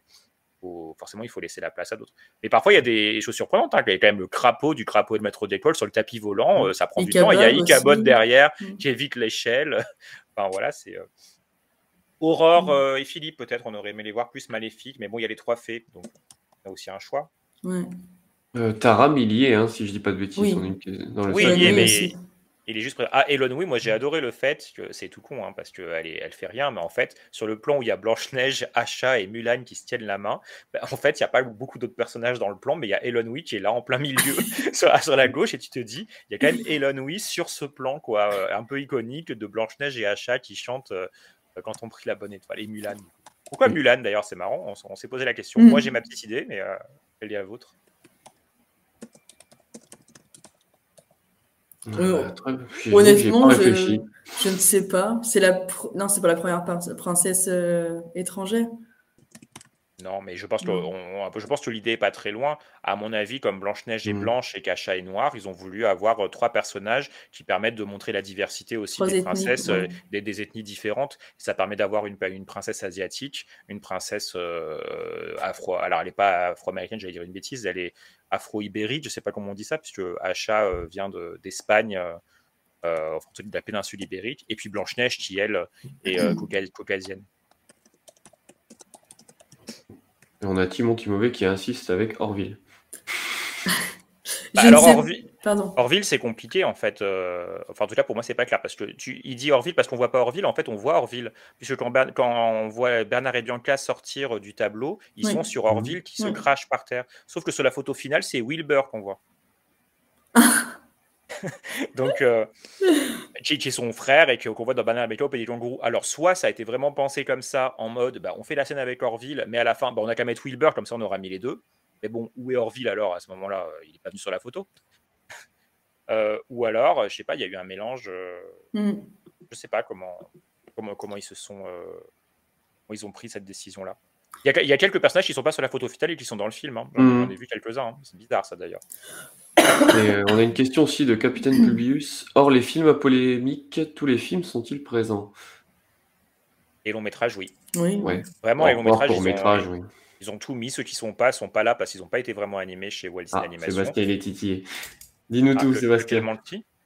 faut- forcément, il faut laisser la place à d'autres. Mais parfois, il y a des choses surprenantes. hein. Il y a quand même le crapaud du crapaud de maître d'école sur le tapis volant. euh, ça prend du temps. Il y a Icabod derrière Mm. qui évite l'échelle. (laughs) enfin voilà, c'est. euh, Aurore Mm. euh, et Philippe, peut-être, on aurait aimé les voir plus maléfiques, mais bon, il y a les trois fées, donc il y a aussi un choix. Ouais. Euh, Taram, il y est, hein, si je dis pas de bêtises. Oui. on est dans le Oui, il y est, Elon mais aussi. Il est juste. Ah, Elon, oui, moi j'ai adoré le fait que c'est tout con, hein, parce qu'elle elle fait rien, mais en fait, sur le plan où il y a Blanche-Neige, Asha et Mulan qui se tiennent la main, bah, en fait, il n'y a pas beaucoup d'autres personnages dans le plan, mais il y a Elon Oui qui est là en plein milieu (laughs) (laughs) sur, sur la gauche, et tu te dis, il y a quand même Elon Oui sur ce plan, quoi, euh, un peu iconique de Blanche-Neige et Asha qui chantent euh, quand on prie la bonne étoile, et Mulan. Pourquoi Mulan d'ailleurs C'est marrant, on, s'est posé la question. Mm. Moi j'ai ma petite idée, mais euh, quelle est la vôtre Euh, Honnêtement, je, ne sais pas. C'est la pr- non, c'est pas la première princesse euh, étrangère. Non, mais je pense que, on- je pense que l'idée est pas très loin. À mon avis, comme Blanche-Neige est Mm. blanche et qu'Acha est noire, ils ont voulu avoir euh, trois personnages qui permettent de montrer la diversité aussi Trois des ethnies, princesses, euh, des, des ethnies différentes. Ça permet d'avoir une, une princesse asiatique, une princesse euh, afro. Alors, elle n'est pas afro-américaine, j'allais dire une bêtise, elle est afro-ibérique, je sais pas comment on dit ça, puisque Acha euh, vient de- d'Espagne. euh, euh, enfin, de la péninsule ibérique, et puis Blanche-Neige qui, elle, est euh, cauca- caucasienne. Et on a Timon Timové qui insiste avec Orville. (laughs) Bah alors sais- Orville, Pardon. Orville, c'est compliqué en fait. euh, Enfin, en tout cas, pour moi, c'est pas clair parce que tu, il dit Orville parce qu'on voit pas Orville. En fait, on voit Orville puisque quand, Ber- quand on voit Bernard et Bianca sortir euh, du tableau, ils Oui. sont sur Orville qui se Oui. crache par terre. Sauf que sur la photo finale, c'est Wilbur qu'on voit. (laughs) Donc, euh, qui, qui est son frère et que- qu'on voit dans Bernard et Bianca au Pays des Kangourous. Alors, soit ça a été vraiment pensé comme ça, en mode, bah, on fait la scène avec Orville, mais à la fin, bah, on a qu'à mettre Wilbur, comme ça on aura mis les deux. Mais bon, où est Orville alors à ce moment-là euh, Il n'est pas venu sur la photo. (laughs) Euh, ou alors, euh, je sais pas, il y a eu un mélange. euh, Mm. je sais pas comment, comment, comment ils se sont, euh, comment ils ont pris cette décision-là. Il y, a, il y a quelques personnages qui sont pas sur la photo finale et qui sont dans le film. hein. J'en j'en ai vu quelques-uns. hein. C'est bizarre ça d'ailleurs. (coughs) Et euh, on a une question aussi de Capitaine Publius. Or, les films à polémique, tous les films sont-ils présents? Et long métrage, oui. Oui. Ouais. Vraiment, Hors- les longs métrages, hors ils, court-métrage, ont, oui. Ils ont tout mis. Ceux qui sont pas sont pas là parce qu'ils n'ont pas été vraiment animés chez Walt Disney Ah, Animation. Sébastien, est titillé. Dis-nous Ah, tout, le- Sébastien.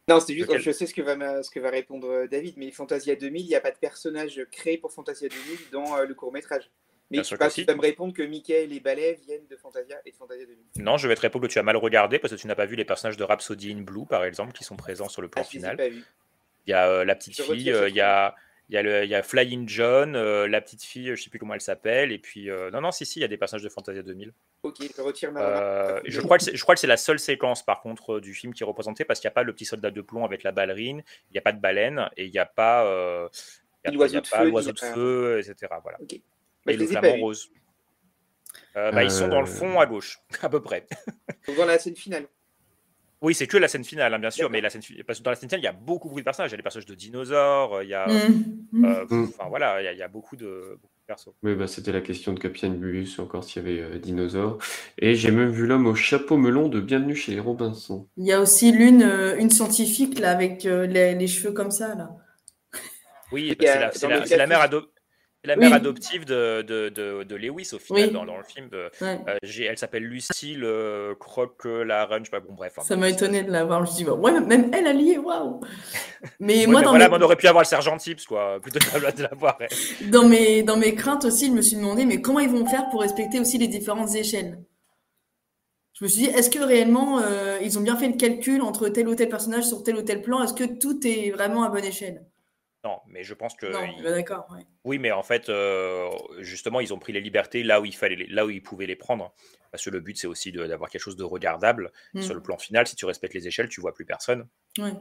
Non, c'est juste, Lequel je sais ce que va, ma- ce que va répondre euh, David, mais Fantasia 2000, il n'y a pas de personnage créé pour Fantasia 2000 dans euh, le court-métrage. Mais Bien tu sûr vas, que si. tu vas me répondre que Mickey et les balais viennent de Fantasia et de Fantasia 2000. Non, je vais te répondre que tu as mal regardé parce que tu n'as pas vu les personnages de Rhapsody in Blue, par exemple, qui sont présents sur le plan Ah, final. Il y a euh, la petite Je fille, euh, il y a, il y a, le, il y a Flying John, euh, la petite fille, je sais plus comment elle s'appelle, et puis euh, non, non, si, si, il y a des personnages de Fantasia 2000. Ok, je retire ma Euh, je crois que c'est- je crois que c'est la seule séquence, par contre, euh, du film qui est représentée parce qu'il n'y a pas le petit soldat de plomb avec la ballerine, il n'y a pas de baleine et il n'y a pas, euh, il y a Ni pas- il l'oiseau y a de pas feu, de feu, etc. Voilà. Ok. Et Bah, je le flamant rose. Euh, bah, Ils sont dans le fond à gauche, (laughs) à peu près. Donc dans la scène finale. Oui, c'est que la scène finale, hein, bien sûr, mais la scène, parce que dans la scène finale, il y a beaucoup, beaucoup de personnages. Il y a des personnages de dinosaures, il y a, Mm. euh, Mm. enfin voilà, il y a, il y a beaucoup de, beaucoup de persos. Oui, bah, c'était la question de Capitaine Publius, encore s'il y avait euh, dinosaures. Et j'ai même vu l'homme au chapeau melon de Bienvenue chez les Robinson. Il y a aussi l'une, euh, une scientifique là avec euh, les, les cheveux comme ça là. Oui, bah, (laughs) c'est la, la- mère, ado- la mère Oui. adoptive de, de, de, de Lewis au final Oui. dans, dans le film. Euh, Ouais. euh, elle s'appelle Lucille euh, Croque la Run, je sais pas, bon bref. enfin, Ça m'a étonné de la voir. Je me suis dit, bah, ouais, même elle a lié, waouh! Mais Ouais, moi, mais dans, voilà, mes, on aurait pu avoir le sergent Tips, quoi, plutôt (laughs) que de l'avoir. elle. dans, mes, dans mes craintes aussi, je me suis demandé, mais comment ils vont faire pour respecter aussi les différentes échelles? Je me suis dit, est-ce que réellement euh, ils ont bien fait le calcul entre tel ou tel personnage sur tel ou tel plan? Est-ce que tout est vraiment à bonne échelle? Non, mais je pense que. Non, il- bah, d'accord. ouais. Oui, mais en fait, euh, justement, ils ont pris les libertés là où il fallait, les- là où ils pouvaient les prendre. Parce que le but, c'est aussi de- d'avoir quelque chose de regardable. Mm. Sur le plan final, si tu respectes les échelles, tu vois plus personne. Ouais.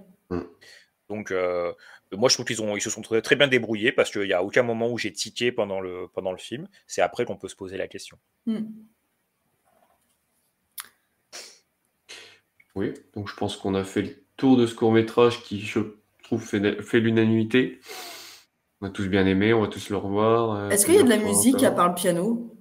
Donc, euh, moi, je trouve qu'ils ont, ils se sont très, très bien débrouillés parce qu'il n'y a aucun moment où j'ai tiqué pendant le, pendant le film. C'est après qu'on peut se poser la question. Mm. Oui, donc je pense qu'on a fait le tour de ce court-métrage qui, je trouve, fait, fait l'unanimité. On a tous bien aimé, on va tous le revoir. euh, Est-ce qu'il y a de la musique à part le piano?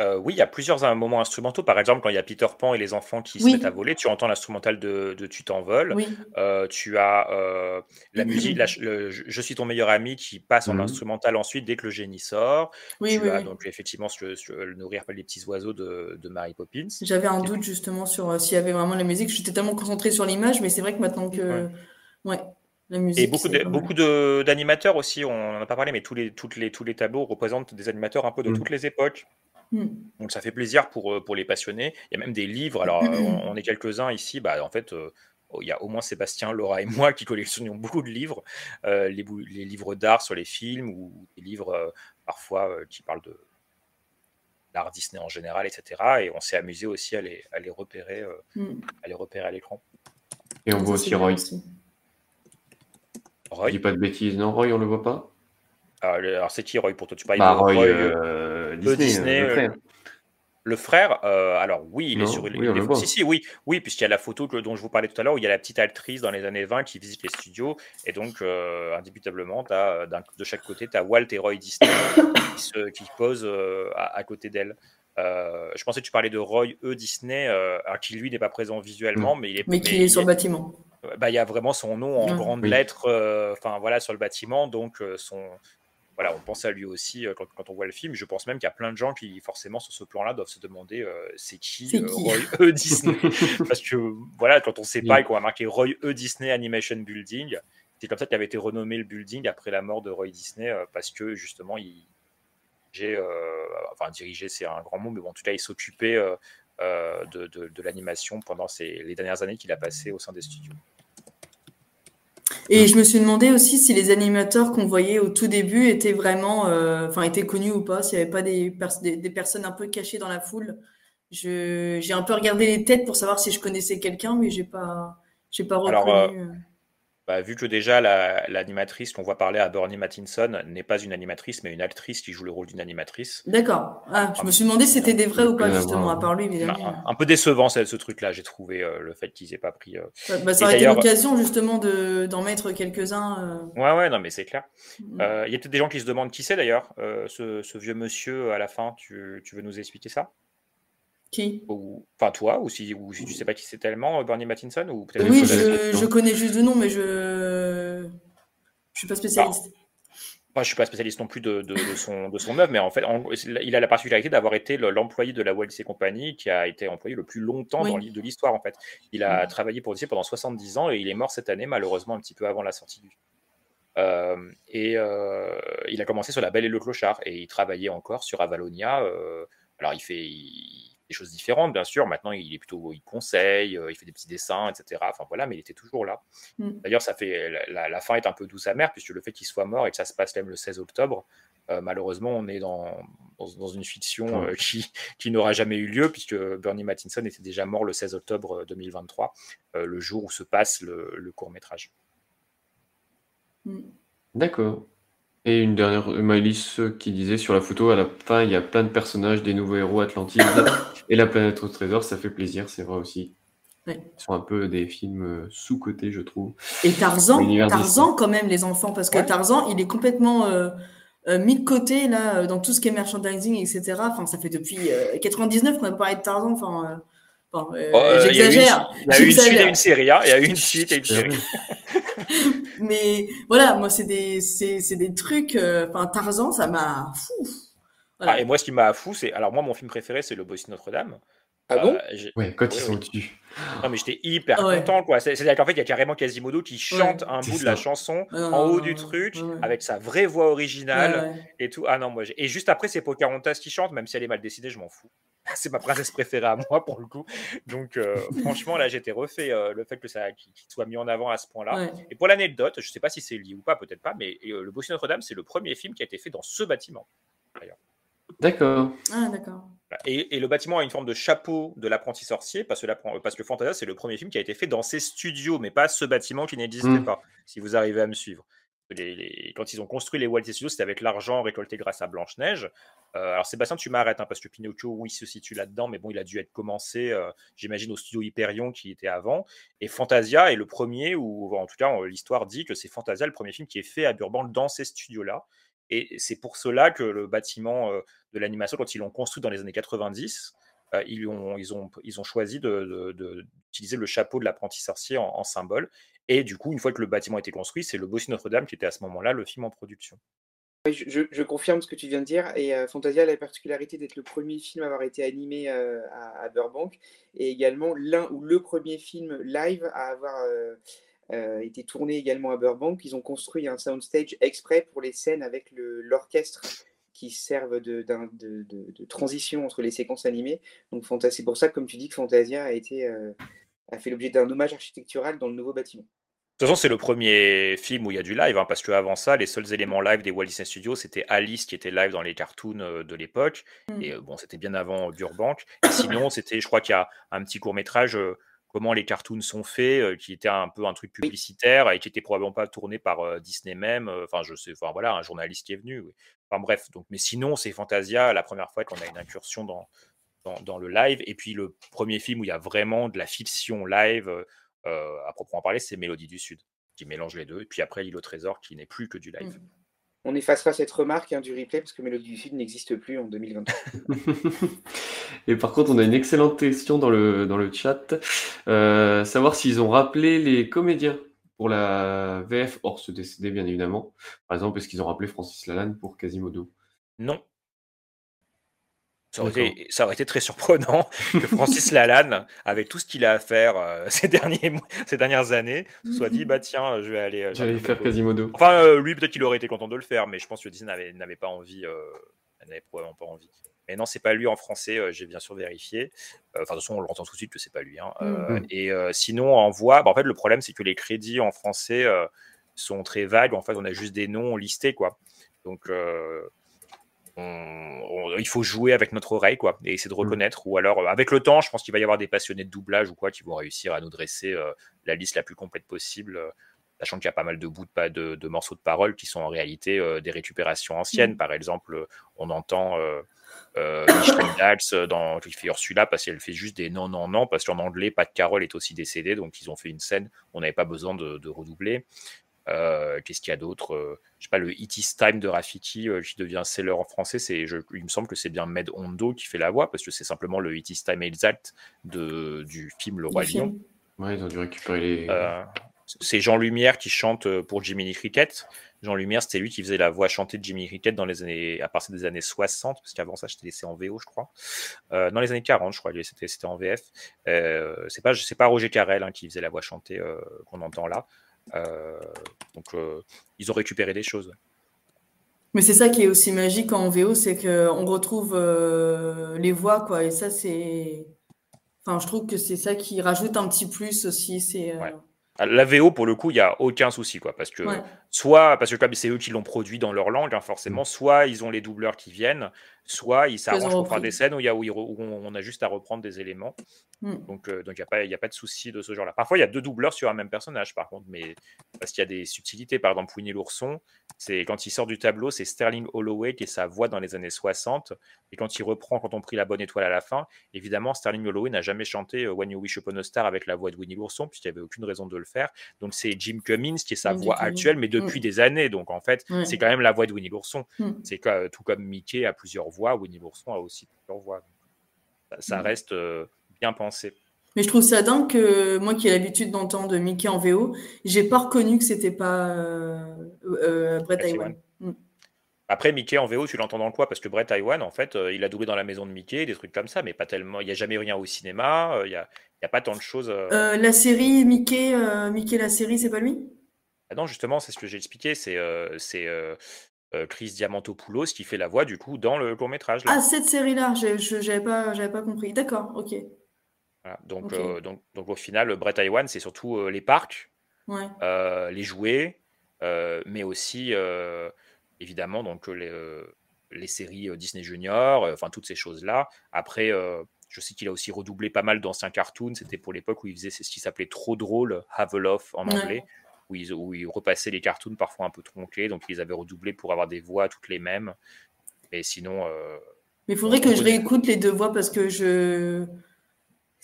Euh, oui, il y a plusieurs moments instrumentaux. Par exemple, quand il y a Peter Pan et les enfants qui se mettent à voler, tu entends l'instrumental de, de Tu t'envoles. Oui. Euh, tu as euh, la musique, la le Je suis ton meilleur ami qui passe en Mhm. instrumental ensuite dès que le génie sort. Oui, tu oui, as oui. donc effectivement ce- ce- le nourrir par les petits oiseaux de, de Mary Poppins. J'avais un doute justement sur euh, s'il y avait vraiment la musique. J'étais tellement concentrée sur l'image, mais c'est vrai que maintenant que. Ouais, la musique. Et beaucoup de- d'animateurs aussi, on n'en a pas parlé, mais tous les, toutes les, tous les tableaux représentent des animateurs un peu de Mhm. toutes les époques. Mm. Donc ça fait plaisir pour, euh, pour les passionnés. Il y a même des livres. Alors, euh, on, on est quelques-uns ici. Bah, en fait, euh, il y a au moins Sébastien, Laura et moi qui collectionnons beaucoup de livres. Euh, les, livres d'art sur les films ou des livres euh, parfois euh, qui parlent de l'art Disney en général, etc. Et on s'est amusé aussi à les, à les repérer, euh, Mm. à les repérer à l'écran. Et on Ça, voit aussi Roy. aussi. Je Roy, dis pas de bêtises, non, Roy, on le voit pas? Alors, le- alors, c'est qui Roy pour toi? Tu parles Bah, de Roy, Roy, euh, euh, Disney, Disney, le euh, frère. Le frère, euh, alors oui, il est sur oui, il on est- le voit. si, si, oui, oui, puisqu'il y a la photo que- dont je vous parlais tout à l'heure, où il y a la petite actrice dans les années 20 qui visite les studios, et donc, euh, indubitablement, de chaque côté, tu as Walt et Roy Disney (coughs) qui, se- qui posent euh, à, à côté d'elle. Euh, je pensais que tu parlais de Roy E. Disney, euh, qui lui n'est pas présent visuellement, mais il est. Mais qui est sur le bâtiment. bah, il y a vraiment son nom en Ouais. grandes Oui. lettres euh, enfin voilà, sur le bâtiment. Donc, euh, son... voilà, on pense à lui aussi euh, quand, quand on voit le film. Je pense même qu'il y a plein de gens qui, forcément, sur ce plan-là, doivent se demander euh, c'est qui, euh, qui Roy (laughs) E. Disney? (laughs) Parce que voilà, quand on sait pas et qu'on a marqué Roy E. Disney Animation Building, c'est comme ça qu'il avait été renommé le building après la mort de Roy Disney euh, parce que justement, il. J'ai, euh, enfin, diriger, c'est un grand mot, mais bon, en tout cas, il s'occupait euh, euh, de, de- de l'animation pendant ces, les dernières années qu'il a passées au sein des studios. Et je me suis demandé aussi si les animateurs qu'on voyait au tout début étaient vraiment, euh, enfin, étaient connus ou pas, s'il n'y avait pas des, pers- des, des personnes un peu cachées dans la foule. J'ai un peu regardé les têtes pour savoir si je connaissais quelqu'un, mais j'ai pas, j'ai pas reconnu. euh, euh. Bah, vu que déjà la- l'animatrice qu'on voit parler à Bernie Mattinson n'est pas une animatrice, mais une actrice qui joue le rôle d'une animatrice. D'accord. Ah, je me suis demandé si c'était des vrais ou pas, justement, à part lui, évidemment. Un, un peu décevant ce, ce truc-là, j'ai trouvé euh, le fait qu'ils aient pas pris. euh. Bah, bah, ça aurait été l'occasion, justement, de, d'en mettre quelques-uns. euh. Ouais, ouais, non, mais c'est clair. Mm. Euh, Il y a peut-être des gens qui se demandent qui c'est d'ailleurs, euh, ce, ce vieux monsieur à la fin. Tu, tu veux nous expliquer ça? Qui? ou, Enfin, toi, ou si, ou si tu sais pas qui c'est tellement, euh, Bernie Mattinson ou peut-être Oui, je, je connais juste le nom, mais je, je suis pas spécialiste. Moi, je suis pas spécialiste non plus de, de- de son, de son œuvre, mais en fait, en- il a la particularité d'avoir été le- l'employé de la Walt Disney Company qui a été employé le plus longtemps Oui. dans de l'histoire. En fait, il a travaillé pour Disney pendant 70 ans et il est mort cette année, malheureusement, un petit peu avant la sortie du. Euh, et euh, il a commencé sur La Belle et le Clochard et il travaillait encore sur Avalonia. euh, alors, il fait il- des choses différentes, bien sûr. Maintenant, il est plutôt, il conseille, euh, il fait des petits dessins, etc. Enfin voilà, mais il était toujours là. Mm. D'ailleurs, ça fait la, fin est un peu douce amère puisque le fait qu'il soit mort et que ça se passe même le 16 octobre, euh, malheureusement, on est dans, dans, dans une fiction euh, qui, qui n'aura jamais eu lieu puisque Bernie Mattinson était déjà mort le 16 octobre 2023, euh, le jour où se passe le, le court métrage. D'accord. Et une dernière, Maëlys qui disait sur la photo, à la fin, il y a plein de personnages, des nouveaux héros Atlantide et la planète au trésor, ça fait plaisir, c'est vrai aussi. Ouais. Ils sont un peu des films euh, sous-cotés, je trouve. Et Tarzan, Tarzan quand même, les enfants, parce que Tarzan, il est complètement euh, euh, mis de côté là dans tout ce qui est merchandising, etc. Enfin, ça fait depuis euh, 99 qu'on a parlé de Tarzan. Enfin, euh, euh, Oh, j'exagère. Il y a eu une suite et une série. hein. Il y a eu une suite et une série. (laughs) Mais voilà, moi, c'est des, c'est, c'est des trucs. euh, Enfin, Tarzan, ça m'a. Voilà. Ah, et moi, ce qui m'a fou, c'est. Alors, moi, mon film préféré, c'est Le Bossu Notre-Dame. Ah bon? j'ai- Ouais, quand ils sont ouais. au-dessus. Non, mais j'étais hyper Ah ouais. content, quoi. C'est- C'est-à-dire qu'en fait, il y a carrément Quasimodo qui chante un bout de la chanson en haut du truc avec sa vraie voix originale Ouais, ouais. et tout. Ah non, moi. Et juste après, c'est Pocahontas qui chante, même si elle est mal dessinée, je m'en fous. (laughs) C'est ma princesse préférée à moi, pour le coup. Donc, euh, (laughs) franchement, là, j'étais refait euh, le fait que ça soit mis en avant à ce point-là. Ouais. Et pour l'anecdote, je sais pas si c'est lié ou pas, peut-être pas, mais euh, Le Bossu Notre-Dame, c'est le premier film qui a été fait dans ce bâtiment. d'ailleurs. D'accord. Ah, d'accord. Et, et le bâtiment a une forme de chapeau de l'apprenti sorcier, parce que, parce que Fantasia, c'est le premier film qui a été fait dans ces studios, mais pas ce bâtiment qui n'existait Mm. pas, si vous arrivez à me suivre. Les- les- quand ils ont construit les Walt Disney Studios, c'était avec l'argent récolté grâce à Blanche-Neige. Euh, alors Sébastien, tu m'arrêtes, hein, parce que Pinocchio, oui, se situe là-dedans, mais bon, il a dû être commencé, euh, j'imagine, au studio Hyperion qui était avant. Et Fantasia est le premier, ou en tout cas, l'histoire dit que c'est Fantasia le premier film qui est fait à Burbank dans ces studios-là. Et c'est pour cela que le bâtiment euh, de l'animation, quand ils l'ont construit dans les années 90, euh, ils, ont, choisi d'utiliser le chapeau de l'apprenti sorcier en, symbole. Et du coup, une fois que le bâtiment a été construit, c'est le Bossu Notre-Dame qui était à ce moment-là le film en production. Je, confirme ce que tu viens de dire. Et euh, Fantasia a la particularité d'être le premier film à avoir été animé à, Burbank et également l'un ou le premier film live à avoir euh, été tourné également à Burbank. Ils ont construit un soundstage exprès pour les scènes avec l'orchestre qui servent de, d'un- de- de- de transition entre les séquences animées. Donc c'est pour ça, comme tu dis, que Fantasia a, été, euh, a fait l'objet d'un hommage architectural dans le nouveau bâtiment. De toute façon, c'est le premier film où il y a du live, hein, parce qu'avant ça, les seuls éléments live des Walt Disney Studios, c'était Alice qui était live dans les cartoons euh, de l'époque. Mm. Et bon, c'était bien avant Burbank. Et sinon, c'était, je crois qu'il y a un petit court métrage, comment les cartoons sont faits, euh, qui était un peu un truc publicitaire et qui était probablement pas tourné par euh, Disney même. euh, Enfin, je sais, enfin voilà, un journaliste qui est venu. oui. Enfin bref, donc, mais sinon, c'est Fantasia, la première fois qu'on a une incursion dans, dans, dans, le live. Et puis le premier film où il y a vraiment de la fiction live, euh, à proprement parler, c'est Mélodie du Sud, qui mélange les deux. Et puis après, l'île au trésor, qui n'est plus que du live. Mmh. On effacera cette remarque hein, du replay parce que Mélodie du Sud n'existe plus en 2023. (laughs) Et par contre, on a une excellente question dans le, dans le chat. Euh, savoir s'ils ont rappelé les comédiens pour la VF, hors ce décédé bien évidemment. Par exemple, est-ce qu'ils ont rappelé Francis Lalanne pour Quasimodo? Non. Ça aurait, été, ça aurait, été, très surprenant (laughs) que Francis Lalanne, avec tout ce qu'il a à faire euh, (laughs) ces, derniers, ces dernières années, soit dit bah tiens, je vais aller. Euh, J'allais faire Quasimodo. Enfin, euh, lui, peut-être qu'il aurait été content de le faire, mais je pense que Disney n'avait pas envie. N'avait probablement pas envie. Mais non, c'est pas lui en français, j'ai bien sûr vérifié. Enfin, de toute façon, on l'entend tout de suite que c'est pas lui. Hein. Mmh. Et sinon, en voix, bah, en fait, le problème, c'est que les crédits en français sont très vagues. En fait, on a juste des noms listés, quoi. Donc on, on, il faut jouer avec notre oreille quoi et essayer de reconnaître. Ou alors avec le temps je pense qu'il va y avoir des passionnés de doublage ou quoi qui vont réussir à nous dresser euh, la liste la plus complète possible euh, sachant qu'il y a pas mal de bouts de, de, de, morceaux de paroles qui sont en réalité euh, des récupérations anciennes. Mmh. par exemple on entend euh, dans qui fait Ursula parce qu'elle fait juste des non non non parce qu'en anglais Pat Carroll est aussi décédé donc ils ont fait une scène on n'avait pas besoin de, de redoubler euh, Qu'est-ce qu'il y a d'autre euh, Je sais pas, le It Is Time de Rafiki euh, qui devient seller en français. C'est, je, il me semble que c'est bien Med Hondo qui fait la voix parce que c'est simplement le It Is Time Exact de, du film Le Roi Lion. Ouais, ils ont dû récupérer les. Euh, c'est Jean Lumière qui chante pour Jiminy Cricket. Jean Lumière, c'était lui qui faisait la voix chantée de Jiminy Cricket dans les années, à partir des années 60, parce qu'avant ça, j'étais laissé en VO, je crois. Euh, dans les années 40, je crois, c'était, c'était en VF. Euh, c'est pas, c'est pas Roger Carrel hein, qui faisait la voix chantée euh, qu'on entend là. Euh, donc, euh, ils ont récupéré des choses. Mais c'est ça qui est aussi magique en VO, c'est qu'on retrouve euh, les voix, quoi. Et ça, c'est. Enfin, je trouve que c'est ça qui rajoute un petit plus aussi. C'est. Ouais. La VO, pour le coup, il n'y a aucun souci, quoi, parce que ouais. Soit, parce que comme c'est eux qui l'ont produit dans leur langue, hein, forcément, soit ils ont les doubleurs qui viennent, soit ils s'arrangent pour faire des scènes où, il y a, où, on a juste à reprendre des éléments. Mm. Donc, euh, donc il n'y a, pas, y a pas de souci de ce genre-là. Parfois, il y a deux doubleurs sur un même personnage, par contre, mais parce qu'il y a des subtilités. Par exemple, Winnie l'ourson, c'est quand il sort du tableau, c'est Sterling Holloway qui est sa voix dans les années 60, et quand il reprend quand on prit la bonne étoile à la fin, évidemment, Sterling Holloway n'a jamais chanté When You Wish Upon a Star avec la voix de Winnie l'ourson, puisqu'il n'y avait aucune raison de le faire. Donc, c'est Jim Cummins qui est sa voix actuelle, mais depuis mm. des années. Donc, en fait, c'est quand même la voix de Winnie l'ourson. Mm. C'est tout comme Mickey a plusieurs voix, Winnie l'ourson a aussi plusieurs voix. Ça, ça reste euh, bien pensé. Mais je trouve ça dingue que moi qui ai l'habitude d'entendre Mickey en VO, j'ai pas reconnu que c'était pas euh, euh, Brett Iwan. Mm. Après, Mickey en VO, tu l'entends dans quoi Parce que Brett Iwan, en fait, euh, il a doublé dans la maison de Mickey, des trucs comme ça, mais pas tellement. Il n'y a jamais rien au cinéma, il n'y a, a, pas tant de choses. Euh, la série Mickey, Mickey la série, c'est pas lui? Ah Non, justement, c'est ce que j'ai expliqué. C'est c'est Chris Diamantopoulos qui fait la voix, du coup, dans le court métrage. Ah, cette série-là, je n'avais pas, pas compris. D'accord, ok. Voilà, donc, okay. euh, donc, donc, au final, Brett Iwan, c'est surtout euh, les parcs, ouais. euh, les jouets, mais aussi évidemment donc les, les séries Disney Junior, enfin toutes ces choses-là. Après, je sais qu'il a aussi redoublé pas mal d'anciens cartoons. C'était pour l'époque où il faisait ce qui s'appelait trop drôle, Have a Love en Ouais. anglais, où il, où il repassait les cartoons parfois un peu tronqués, donc ils avaient redoublé pour avoir des voix toutes les mêmes. Mais sinon. Mais il faudrait que je réécoute les deux voix parce que je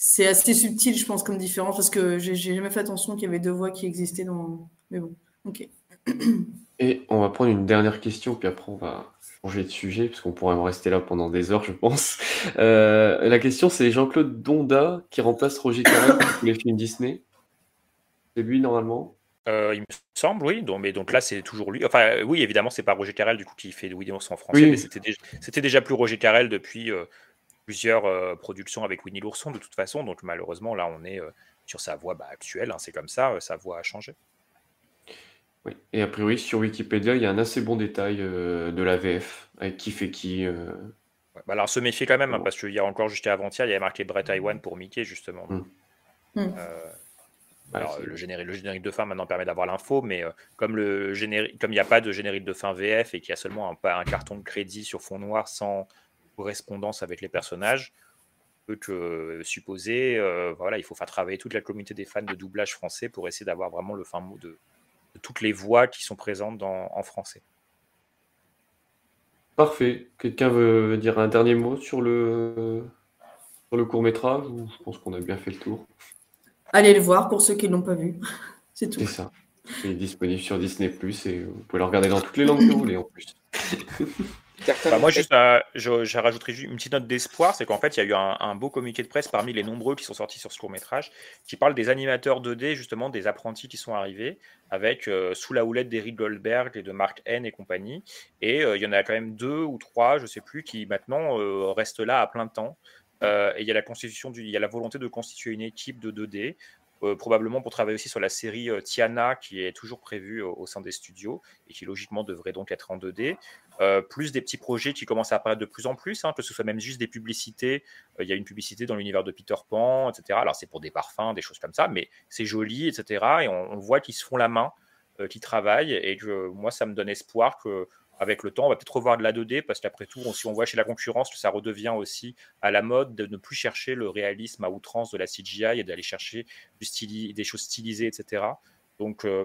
c'est assez subtil, je pense, comme différence, parce que j'ai jamais fait attention qu'il y avait deux voix qui existaient dans. Mais bon, ok. (clears throat) Et on va prendre une dernière question, puis après on va changer de sujet, parce qu'on pourrait en rester là pendant des heures, je pense. Euh, la question, c'est Jean-Claude Donda qui remplace Roger Carrel pour les films Disney. C'est lui, normalement? Euh, il me semble, oui. Donc, mais donc là, c'est toujours lui. Enfin, euh, oui, évidemment, c'est pas Roger Carrel du coup qui fait Winnie l'ourson en français, oui. mais c'était déjà, déjà, plus Roger Carrel depuis euh, plusieurs euh, productions avec Winnie l'ourson de toute façon. Donc malheureusement, là, on est euh, sur sa voix bah, actuelle. Hein, c'est comme ça, euh, sa voix a changé. Oui. Et a priori, sur Wikipédia, il y a un assez bon détail euh, de la VF, avec qui fait qui. Ouais, bah alors, se méfier quand même, hein, parce qu'il y a encore jusqu'à avant-hier, il y avait marqué Brett Iwan pour Mickey, justement. Mm. Mm. Alors, le générique, le générique, de fin maintenant permet d'avoir l'info, mais euh, comme le générique, comme il n'y a pas de générique de fin VF et qu'il y a seulement un, un, carton de crédit sur fond noir sans correspondance avec les personnages, on peut que supposer, euh, voilà, il faut faire travailler toute la communauté des fans de doublage français pour essayer d'avoir vraiment le fin mot de, de, toutes les voix qui sont présentes dans, en français. Parfait. Quelqu'un veut dire un dernier mot sur le Sur le court métrage, je pense qu'on a bien fait le tour? Allez le voir pour ceux qui ne l'ont pas vu. (laughs) C'est tout. C'est ça. Il est disponible sur Disney Plus et vous pouvez le regarder dans toutes les langues que vous voulez en plus. (laughs) Bah, moi, juste, euh, je, je rajouterai juste une petite note d'espoir, c'est qu'en fait, il y a eu un, un beau communiqué de presse parmi les nombreux qui sont sortis sur ce court métrage, qui parle des animateurs 2D, justement, des apprentis qui sont arrivés, avec euh, sous la houlette d'Eric Goldberg et de Mark N et compagnie. Et euh, il y en a quand même deux ou trois, je sais plus, qui maintenant euh, restent là à plein temps. Euh, et il y a la constitution, il y a la volonté de constituer une équipe de 2D. euh, probablement pour travailler aussi sur la série euh, Tiana qui est toujours prévue au, sein des studios et qui logiquement devrait donc être en 2D. Euh, plus des petits projets qui commencent à apparaître de plus en plus, hein, que ce soit même juste des publicités. Il y a une publicité dans l'univers de Peter Pan, etc. Alors c'est pour des parfums, des choses comme ça, mais c'est joli, etc. Et on, on voit qu'ils se font la main, qu'ils travaillent, et que moi ça me donne espoir que avec le temps, on va peut-être revoir de la 2D, parce qu'après tout, on- si on voit chez la concurrence que ça redevient aussi à la mode de ne plus chercher le réalisme à outrance de la CGI et d'aller chercher du styli- des choses stylisées, etc. Donc, euh,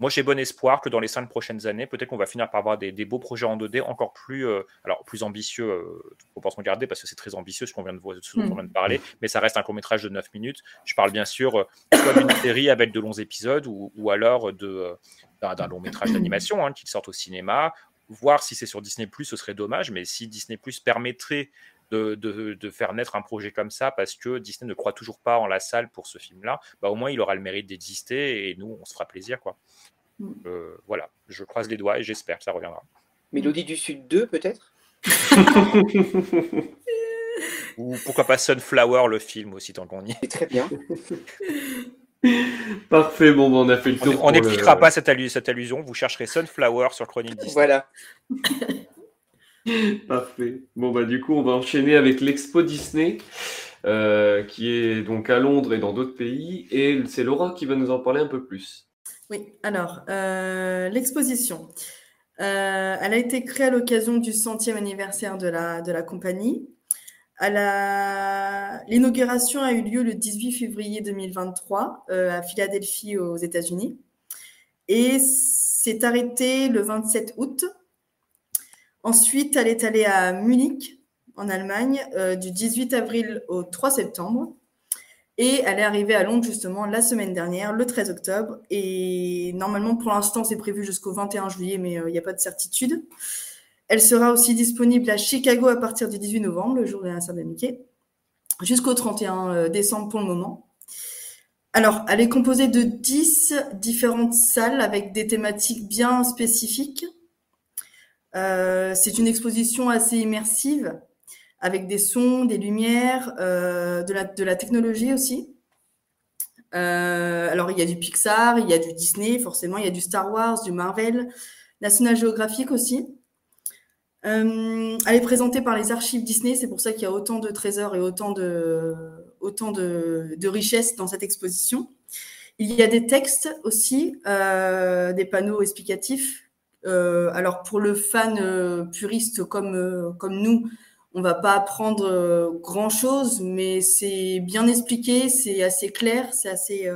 moi, j'ai bon espoir que dans les cinq prochaines années, peut-être qu'on va finir par avoir des, des beaux projets en 2D encore plus, euh, alors plus ambitieux, euh, toute proportion gardée, parce que c'est très ambitieux ce qu'on vient de voir, ce dont on Mm. vient de parler, mais ça reste un court métrage de 9 minutes. Je parle bien sûr euh, soit d'une (coughs) série avec de longs épisodes, ou, ou alors de, d'un, long métrage d'animation hein, qui sorte au cinéma. Voir si c'est sur Disney ce serait dommage, mais si Disney permettrait de, de- de faire naître un projet comme ça parce que Disney ne croit toujours pas en la salle pour ce film-là, bah, au moins il aura le mérite d'exister et nous, on se fera plaisir. quoi. Mm. Euh, voilà, je croise les doigts et j'espère que ça reviendra. Mélodie du Sud 2, peut-être? (laughs) Ou pourquoi pas Sunflower, le film aussi, tant qu'on y est. Très bien. (laughs) Parfait, bon, bah, on a fait le tour. on le- n'expliquera pas cette, allu- cette allusion, vous chercherez Sunflower sur Chronique Disney. Voilà. (laughs) Parfait. Bon, bah, du coup, on va enchaîner avec l'Expo Disney, euh, qui est donc à Londres et dans d'autres pays. Et c'est Laura qui va nous en parler un peu plus. Oui, alors, euh, l'exposition. Euh, elle a été créée à l'occasion du centième anniversaire de la, de la compagnie. L'inauguration a eu lieu le 18 février 2023 euh, à Philadelphie aux États-Unis et s'est arrêtée le 27 août. Ensuite, elle est allée à Munich, en Allemagne, euh, du 18 avril au 3 septembre. Et elle est arrivée à Londres justement la semaine dernière, le 13 octobre. Et normalement, pour l'instant, c'est prévu jusqu'au 21 juillet, mais euh, il n'y a pas de certitude. Elle sera aussi disponible à Chicago à partir du 18 novembre, le jour de l'anniversaire de Mickey, jusqu'au 31 euh, décembre pour le moment. Alors, elle est composée de 10 différentes salles avec des thématiques bien spécifiques. Euh, c'est une exposition assez immersive avec des sons, des lumières, euh, de, la, de la technologie aussi. Euh, alors, il y a du Pixar, il y a du Disney, forcément, il y a du Star Wars, du Marvel, National Geographic aussi. Euh, elle est présentée par les archives Disney, c'est pour ça qu'il y a autant de trésors et autant de, autant de, de richesses dans cette exposition. Il y a des textes aussi, euh, des panneaux explicatifs. Euh, alors pour le fan euh, puriste comme, euh, comme nous, on va pas apprendre euh, grand chose, mais c'est bien expliqué, c'est assez clair, c'est assez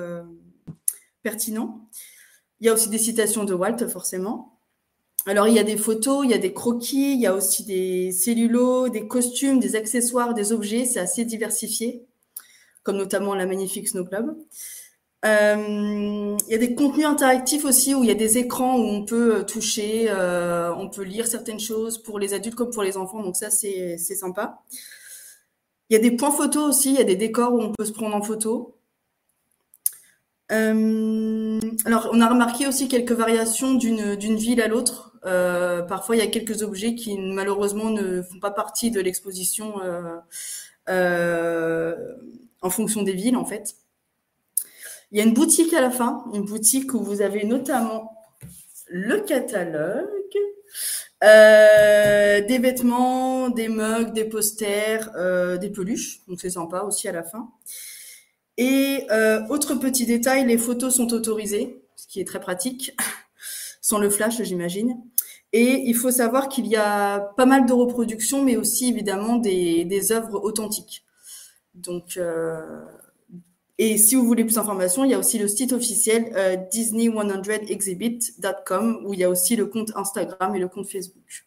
pertinent. Il y a aussi des citations de Walt, forcément. Alors, il y a des photos, il y a des croquis, il y a aussi des cellulos, des costumes, des accessoires, des objets. C'est assez diversifié, comme notamment la magnifique Snow Club. Euh, il y a des contenus interactifs aussi où il y a des écrans où on peut euh, toucher, euh, on peut lire certaines choses pour les adultes comme pour les enfants. Donc ça, c'est sympa. Il y a des points photos aussi, il y a des décors où on peut se prendre en photo. Alors, on a remarqué aussi quelques variations d'une ville à l'autre. Euh, parfois, il y a quelques objets qui malheureusement ne font pas partie de l'exposition euh, euh, en fonction des villes, en fait. Il y a une boutique à la fin, une boutique où vous avez notamment le catalogue, des vêtements, des mugs, des posters, des peluches. Donc c'est sympa aussi à la fin. Et autre petit détail, les photos sont autorisées, ce qui est très pratique, (laughs) sans le flash, j'imagine. Et il faut savoir qu'il y a pas mal de reproductions, mais aussi évidemment des, des œuvres authentiques. Donc, euh, et si vous voulez plus d'informations, il y a aussi le site officiel euh, Disney100exhibit.com où il y a aussi le compte Instagram et le compte Facebook.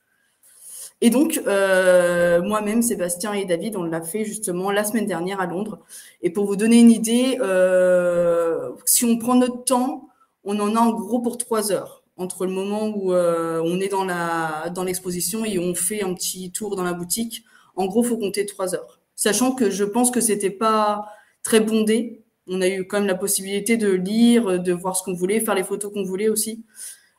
Et donc, euh, moi-même, Sébastien et David, on l'a fait justement la semaine dernière à Londres. Et pour vous donner une idée, euh, si on prend notre temps, on en a en gros pour trois heures entre le moment où euh, on est dans la dans l'exposition et on fait un petit tour dans la boutique. En gros, faut compter trois heures. Sachant que je pense que c'était pas très bondé. On a eu quand même la possibilité de lire, de voir ce qu'on voulait, faire les photos qu'on voulait aussi.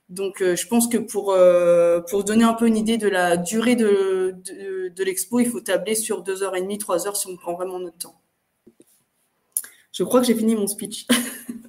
Donc, euh, je pense que pour euh, pour donner un peu une idée de la durée de, de, de l'expo, il faut tabler sur deux heures et demie, trois heures si on prend vraiment notre temps. Je crois que j'ai fini mon speech. (laughs)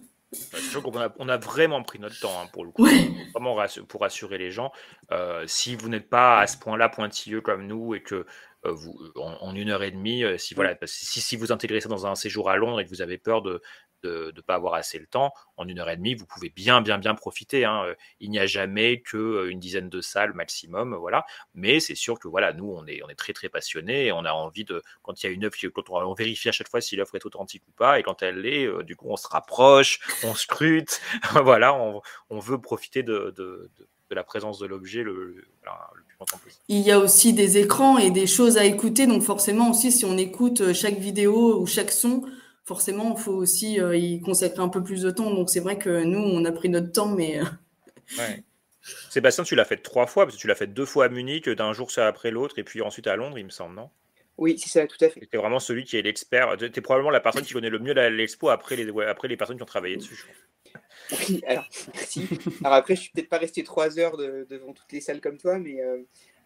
on, a, on a vraiment pris notre temps hein, pour le coup, Ouais. vraiment pour rassurer les gens. Euh, si vous n'êtes pas à ce point-là pointilleux comme nous et que euh, vous, en, en une heure et demie, euh, si, voilà, si, si vous intégrez ça dans un séjour à Londres et que vous avez peur de de ne pas avoir assez le temps, en une heure et demie, vous pouvez bien, bien, bien profiter. hein. Euh, Il n'y a jamais qu'une dizaine de salles maximum, voilà. Mais c'est sûr que voilà, nous, on est, on est très, très passionnés et on a envie de, quand il y a une œuvre, quand on, on vérifie à chaque fois si l'œuvre est authentique ou pas, et quand elle l'est, euh, du coup, on se rapproche, on scrute, (laughs) voilà, on, on veut profiter de, de, de- la présence de l'objet le, plus possible. Il y a aussi des écrans et des choses à écouter. Donc forcément aussi, si on écoute euh, chaque vidéo ou chaque son, forcément, il faut aussi euh, y consacrer un peu plus de temps. Donc c'est vrai que nous, on a pris notre temps, mais euh, Ouais. Sébastien, tu l'as fait trois fois, parce que tu l'as fait deux fois à Munich, d'un jour ça après l'autre, et puis ensuite à Londres, il me semble, non? Oui, c'est ça, tout à fait. Tu es vraiment celui qui est l'expert. Tu es probablement la personne qui connaît le mieux l'expo après les, ouais, après les personnes qui ont travaillé dessus. je. Oui, alors, merci. Alors après, je suis peut-être pas resté trois heures de- devant toutes les salles comme toi, mais euh,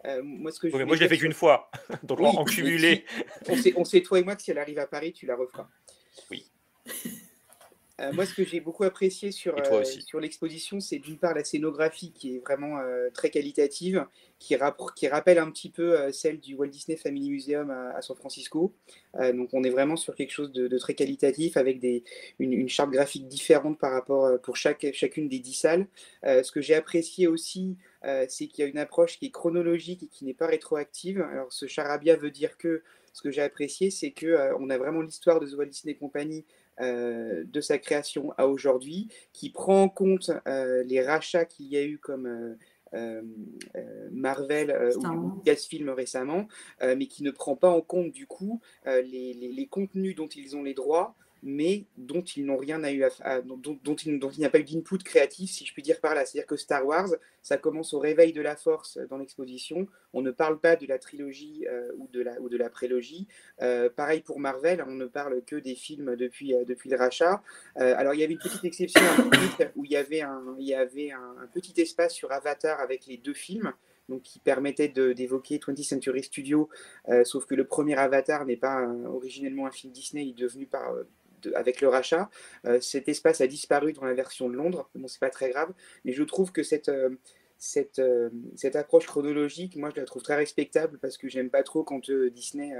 euh, moi, ce que je Oui, moi, je l'ai fait qu'une fois. (laughs) Donc en- Oui, en cumulé. On sait, on sait, toi et moi, que si elle arrive à Paris, tu la referas. Oui. (laughs) Euh, moi, ce que j'ai beaucoup apprécié sur, euh, sur l'exposition, c'est d'une part la scénographie qui est vraiment euh, très qualitative, qui, rappelle un petit peu celle du Walt Disney Family Museum à, à San Francisco. Donc, on est vraiment sur quelque chose de, de très qualitatif avec des, une, une charte graphique différente par rapport pour chaque, chacune des dix salles. Ce que j'ai apprécié aussi, c'est qu'il y a une approche qui est chronologique et qui n'est pas rétroactive. Alors, ce charabia veut dire que ce que j'ai apprécié, c'est que euh, on a vraiment l'histoire de The Walt Disney Company euh, de sa création à aujourd'hui, qui prend en compte euh, les rachats qu'il y a eu comme euh, Marvel ou. Lucasfilm récemment, mais qui ne prend pas en compte du coup les, les- les contenus dont ils ont les droits, mais dont ils n'ont rien eu dont, dont- il, il n'y a pas eu d'input créatif, si je puis dire par là. C'est-à-dire que Star Wars, ça commence au réveil de la Force dans l'exposition. On ne parle pas de la trilogie euh, ou, de la, prélogie. Euh, pareil pour Marvel, on ne parle que des films depuis, euh, le rachat. Alors il y avait une petite exception où il y avait, un, il y avait un, petit espace sur Avatar avec les deux films. Donc, qui permettait d'évoquer 20th Century Studios, euh, sauf que le premier Avatar n'est pas originellement un film Disney, il est devenu par, avec le rachat. Euh, cet espace a disparu dans la version de Londres. Bon, c'est pas très grave, mais je trouve que cette, euh, cette, euh, cette approche chronologique, moi, je la trouve très respectable parce que j'aime pas trop quand Disney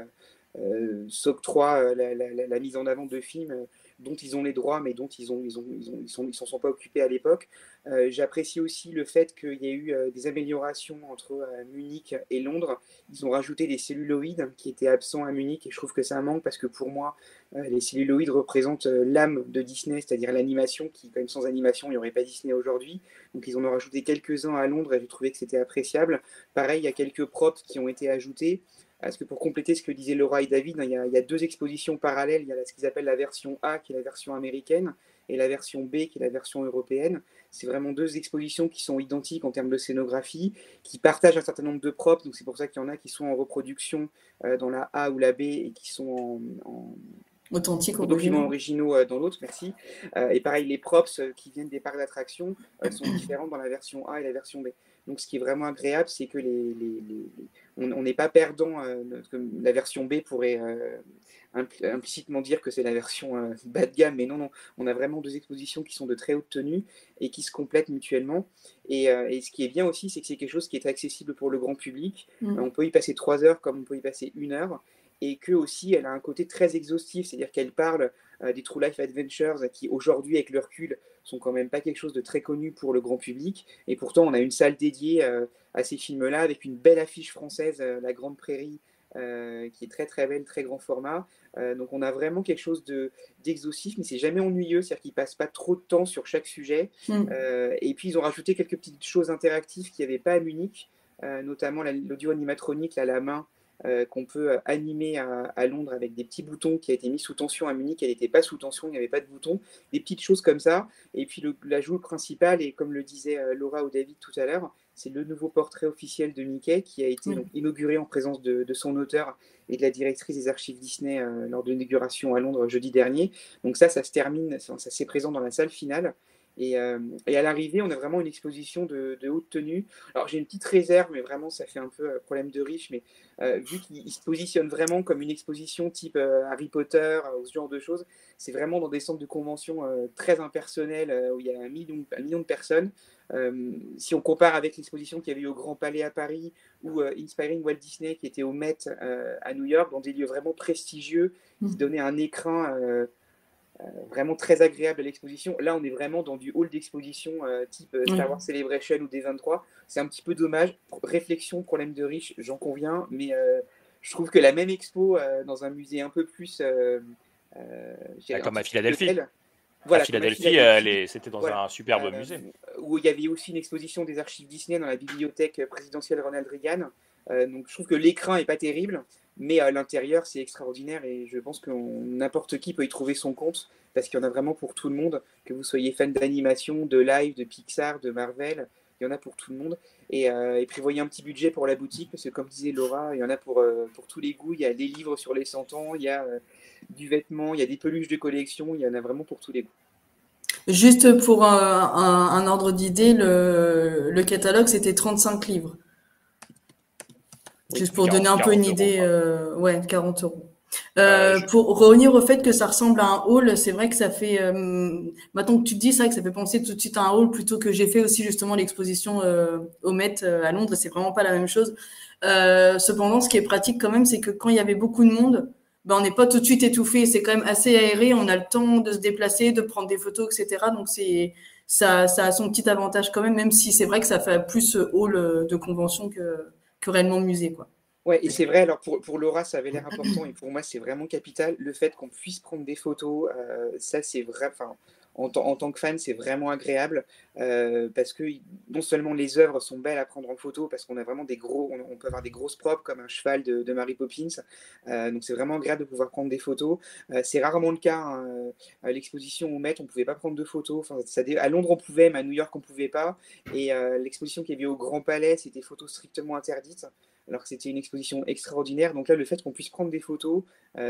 s'octroie la, mise en avant de films dont ils ont les droits, mais dont ils ont, ils ont, ils ont, ils sont, ils s'en sont pas occupés à l'époque. Euh, J'apprécie aussi le fait qu'il y ait eu euh, des améliorations entre euh, Munich et Londres. Ils ont rajouté des celluloïdes qui étaient absents à Munich et je trouve que un manque parce que pour moi, les celluloïdes représentent l'âme de Disney, c'est-à-dire l'animation qui, quand même, sans animation, il n'y aurait pas Disney aujourd'hui. Donc ils en ont rajouté quelques-uns à Londres et j'ai trouvé que c'était appréciable. Pareil, il y a quelques props qui ont été ajoutés. Parce que pour compléter ce que disaient Laura et David, hein, il y a, deux expositions parallèles. Il y a ce qu'ils appellent la version A, qui est la version américaine, et la version B, qui est la version européenne. C'est vraiment deux expositions qui sont identiques en termes de scénographie, qui partagent un certain nombre de props. Donc c'est pour ça qu'il y en a qui sont en reproduction euh, dans la A ou la B et qui sont en- authentique, en documents originaux euh, dans l'autre, merci. Euh, et pareil, les props euh, qui viennent des parcs d'attractions sont (clears throat) différents dans la version A et la version B. Donc ce qui est vraiment agréable, c'est que les, les- les- les- on n'est pas perdant. euh, la version B pourrait euh, impl- implicitement dire que c'est la version euh, bas de gamme, mais non, non. On a vraiment deux expositions qui sont de très haute tenue et qui se complètent mutuellement. Et, et ce qui est bien aussi, c'est que c'est quelque chose qui est accessible pour le grand public. Mm. On peut y passer trois heures comme on peut y passer une heure et que aussi elle a un côté très exhaustif, c'est-à-dire qu'elle parle euh, des True Life Adventures qui aujourd'hui avec le recul sont quand même pas quelque chose de très connu pour le grand public et pourtant on a une salle dédiée euh, à ces films-là avec une belle affiche française, euh, La Grande Prairie, euh, qui est très très belle, très grand format. Euh, donc on a vraiment quelque chose de d'exhaustif, mais c'est jamais ennuyeux, c'est-à-dire qu'ils passent pas trop de temps sur chaque sujet. Mm. Euh, et puis ils ont rajouté quelques petites choses interactives qu'il n'y avait pas à Munich. notamment l'audio animatronique à la main qu'on peut animer à, Londres avec des petits boutons qui a été mis sous tension à Munich. Elle n'était pas sous tension, il n'y avait pas de boutons. Des petites choses comme ça. Et puis l'ajout principal, et comme le disait Laura ou David tout à l'heure, c'est le nouveau portrait officiel de Mickey qui a été inauguré en présence de, son auteur et de la directrice des archives Disney lors de l'inauguration à Londres jeudi dernier. Donc ça, ça se termine, ça, ça c'est présent dans la salle finale. Euh, et, à l'arrivée, on a vraiment une exposition de, haute tenue. Alors j'ai une petite réserve, mais vraiment ça fait un peu euh, problème de riche, mais euh, vu qu'il se positionne vraiment comme une exposition type Harry Potter, ou ce genre de choses, c'est vraiment dans des centres de convention très impersonnels où il y a un million, un million de personnes. si on compare avec l'exposition qu'il y avait eu au Grand Palais à Paris ou Inspiring Walt Disney qui était au Met à New York, dans des lieux vraiment prestigieux, qui mmh. donnaient un écran euh, vraiment très agréable à l'exposition. Là, on est vraiment dans du hall d'exposition euh, type euh, Star Wars Celebration ou D23. C'est un petit peu dommage. Réflexion, problème de riche, j'en conviens, mais je trouve que la même expo dans un musée un peu plus. Bah, comme à Philadelphie. Voilà, à Philadelphie, c'était dans un superbe musée. Où il y avait aussi une exposition des archives Disney dans la bibliothèque présidentielle Ronald Reagan. donc je trouve que l'écran est pas terrible, mais à l'intérieur, c'est extraordinaire et je pense que n'importe qui peut y trouver son compte parce qu'il y en a vraiment pour tout le monde, que vous soyez fan d'animation, de live, de Pixar, de Marvel, il y en a pour tout le monde. Et, euh, prévoyez un petit budget pour la boutique parce que, comme disait Laura, il y en a pour, euh, pour tous les goûts. Il y a des livres sur les 100 ans, il y a euh, du vêtement, il y a des peluches de collection, il y en a vraiment pour tous les goûts. Juste pour un, ordre d'idée, le, le catalogue, c'était 35 livres. Juste pour donner un peu une idée, euh, ouais, 40 euros. Euh, pour revenir au fait que ça ressemble à un hall, c'est vrai que ça fait. Euh, maintenant que tu te dis ça, que ça fait penser tout de suite à un hall plutôt que j'ai fait aussi justement l'exposition euh, au Met euh, à Londres. C'est vraiment pas la même chose. cependant, ce qui est pratique quand même, c'est que quand il y avait beaucoup de monde, ben, on n'est pas tout de suite étouffé. C'est quand même assez aéré. On a le temps de se déplacer, de prendre des photos, etc. Donc c'est ça, ça a son petit avantage quand même, même si c'est vrai que ça fait plus hall de convention que réellement musée. Quoi. Ouais, et c'est vrai, alors pour, pour Laura, ça avait l'air important, et pour moi, c'est vraiment capital. Le fait qu'on puisse prendre des photos, euh, ça, c'est vrai. Enfin, en, tant que fan, c'est vraiment agréable euh, parce que non seulement les œuvres sont belles à prendre en photo, parce qu'on a vraiment des gros, on, peut avoir des grosses propres comme un cheval de, Mary Poppins, euh, donc c'est vraiment agréable de pouvoir prendre des photos. Euh, c'est rarement le cas hein, à l'exposition au Met, on pouvait pas prendre de photos. À Londres on pouvait, mais à New York on pouvait pas. Et l'exposition qui avait au Grand Palais, c'était photos strictement interdites alors que c'était une exposition extraordinaire. Donc là, le fait qu'on puisse prendre des photos,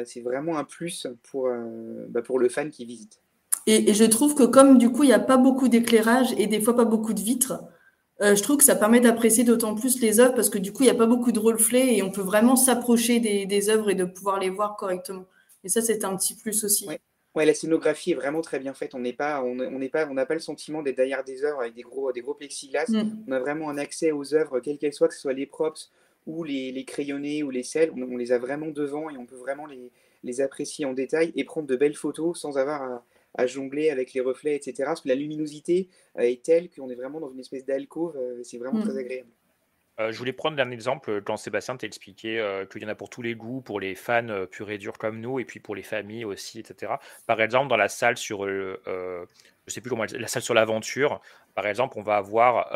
c'est vraiment un plus pour, bah, pour le fan qui visite. Et, je trouve que comme du coup, il n'y a pas beaucoup d'éclairage et des fois pas beaucoup de vitres, euh, je trouve que ça permet d'apprécier d'autant plus les œuvres parce que du coup, il n'y a pas beaucoup de reflets et on peut vraiment s'approcher des, des, œuvres et de pouvoir les voir correctement. Et ça, c'est un petit plus aussi. Ouais. la scénographie est vraiment très bien faite. On n'est pas, on n'est pas, on n'a pas le sentiment d'être derrière des œuvres avec des gros, des gros plexiglas. Mm. On a vraiment un accès aux œuvres, quelles qu'elles soient, que ce soit les props ou les, les crayonnés ou les selles. On, on, les a vraiment devant et on peut vraiment les, les apprécier en détail et prendre de belles photos sans avoir à, à jongler avec les reflets, etc. Parce que la luminosité euh, est telle qu'on est vraiment dans une espèce d'alcôve. Euh, c'est vraiment très mm. agréable. Euh, je voulais prendre un exemple quand Sébastien t'a expliqué qu'il y en a pour tous les goûts, pour les fans euh, purs et durs comme nous, et puis pour les familles aussi, etc. Par exemple, dans la salle sur, je sais plus comment, la salle sur l'aventure, par exemple, on va avoir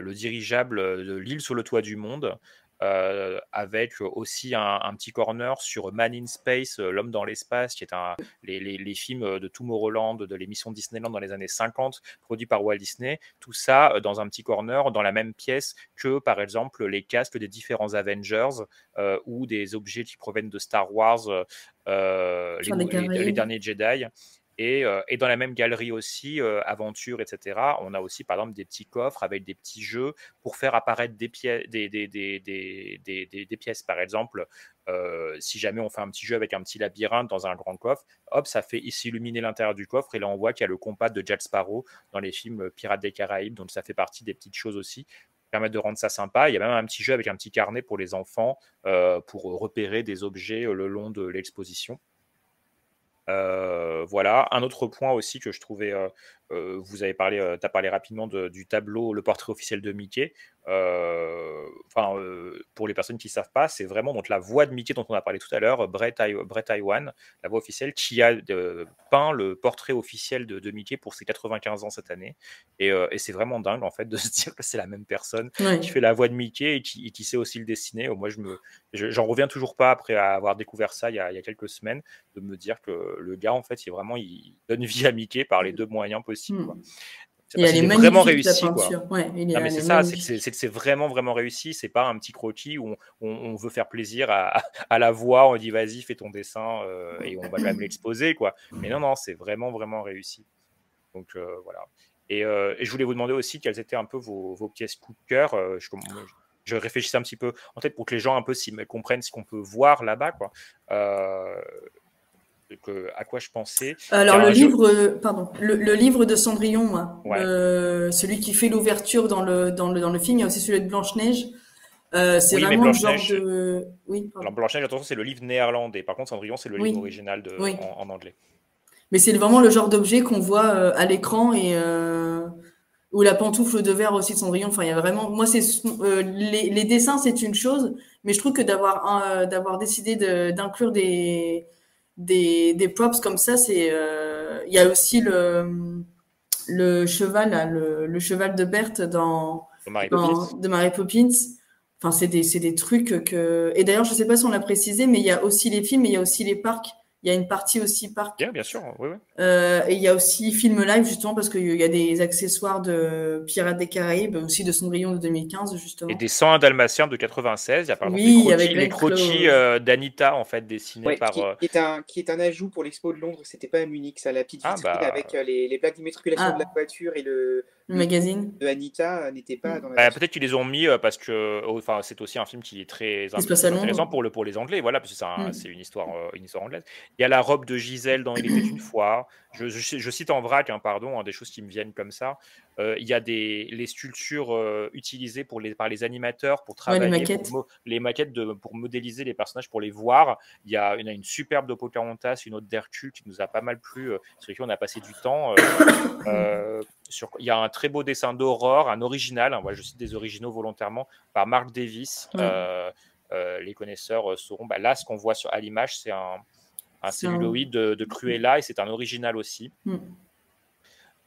le dirigeable de l'île sur le toit du monde, euh, avec aussi un, petit corner sur Man in Space, euh, L'homme dans l'espace, qui est un, les, les, films de Tomorrowland, de l'émission Disneyland dans les années 50, produit par Walt Disney. Tout ça euh, dans un petit corner, dans la même pièce que, par exemple, les casques des différents Avengers ou des objets qui proviennent de Star Wars, les, derniers Jedi. Euh, et, dans la même galerie aussi, euh, aventure, etc., on a aussi par exemple des petits coffres avec des petits jeux pour faire apparaître des, pièces, des, pièces. Par exemple, euh, si jamais on fait un petit jeu avec un petit labyrinthe dans un grand coffre, hop, ça fait s'illuminer l'intérieur du coffre et là on voit qu'il y a le compas de Jack Sparrow dans les films Pirates des Caraïbes, donc ça fait partie des petites choses aussi permettre de rendre ça sympa. Il y a même un petit jeu avec un petit carnet pour les enfants pour repérer des objets le long de l'exposition. Euh, voilà. Un autre point aussi que je trouvais, euh, euh, vous avez parlé, tu as parlé rapidement du tableau, le portrait officiel de Mickey. enfin, pour les personnes qui ne savent pas, c'est vraiment donc la voix de Mickey dont on a parlé tout à l'heure, Brett, Brett Iwan, la voix officielle, qui a peint le portrait officiel de, de, Mickey pour ses 95 ans cette année. Et, et c'est vraiment dingue en fait de (laughs) se dire que c'est la même personne Ouais. qui fait la voix de Mickey et qui, et qui sait aussi le dessiner. Moi, je me, je- j'en reviens toujours pas après avoir découvert ça il y, a, il y a quelques semaines, de me dire que le gars en fait, il vraiment, il donne vie à Mickey par les deux moyens possibles. Quoi. C'est Et parce elle qu'il est est vraiment réussi. quoi. Ouais, mais c'est est ça, c'est c'est c'est c'est vraiment, vraiment réussi. C'est pas un petit croquis où on, on- on veut faire plaisir à, à la voix, on dit vas-y, fais ton dessin euh, et on va quand même l'exposer. quoi. Mais non, non, c'est vraiment, vraiment réussi. Donc euh, voilà. Et, euh, et je voulais vous demander aussi quelles étaient un peu vos, vos pièces coup de cœur. Je, je réfléchissais un petit peu en tête pour que les gens un peu comprennent ce qu'on peut voir là-bas. quoi. Euh, que- à quoi je pensais? Alors le jeu- livre, euh, pardon, le, le livre de Cendrillon, Ouais. le- celui qui fait l'ouverture dans le, dans le dans le film, il y a aussi celui de Blanche Neige. Euh, c'est Oui, vraiment le genre Blanche-Neige- de, oui, pardon. Alors, Blanche-Neige, attention, c'est le livre néerlandais. Par contre, Cendrillon, c'est le Oui. livre original de, Oui. en, en anglais. mais c'est vraiment le genre d'objet qu'on voit euh, à l'écran et euh, ou la pantoufle de verre aussi de Cendrillon. Enfin, il y a vraiment, moi, c'est euh, les, les dessins, c'est une chose, mais je trouve que d'avoir euh, d'avoir décidé de- d'inclure des des, des props comme ça, c'est euh, il y a aussi le le cheval, là, le, le cheval de Berthe dans, De Mary dans- Poppins. de Mary Poppins. Enfin, c'est des, c'est des trucs que. Et d'ailleurs, je sais pas si on l'a précisé, mais il y a aussi les films et il y a aussi les parcs. Il y a une partie aussi parc. Bien, bien sûr, oui, oui. Euh, et il y a aussi film live, justement, parce qu'il y a des accessoires de Pirates des Caraïbes, aussi de Cendrillon de 2015, justement. Et des 101 Dalmatiens de 96. Il y a par exemple Oui, les croquis, les euh, d'Anita, en fait, dessinés Ouais, par. qui, euh, qui est un, qui est un ajout pour l'expo de Londres, c'était pas à Munich, ça, la petite Ah, vitrine bah. avec euh, les, les plaques d'immatriculation Ah. de la voiture et le, Le magazine. de Anita euh, n'était pas dans la Bah. Peut-être qu'ils les ont mis euh, parce que oh, enfin, c'est aussi un film qui est très intéressant pour, le, pour les Anglais, voilà, parce que c'est un- Mm. une, histoire, euh, une histoire anglaise. Il y a la robe de Gisèle dans Il était une fois. Je, je- je cite en vrac, hein, pardon, hein, des choses qui me viennent comme ça. Euh, il y a des, les sculptures euh, utilisées pour les, par les animateurs pour Ouais, les travailler, maquettes. Pour, les maquettes de, pour modéliser les personnages, pour les voir. Il y a, a une superbe de Pocahontas, une autre d'Hercule qui nous a pas mal plu, euh, sur lesquelles on a passé du temps. (coughs) sur, il y a un très beau dessin d'Aurore, un original, hein, voilà, je cite des originaux volontairement, par Mark Davis. Euh, euh, les connaisseurs euh, sauront. Bah, là, ce qu'on voit sur, à l'image, c'est un, un C'est un- celluloïd de, de Cruella et c'est un original aussi. Mm.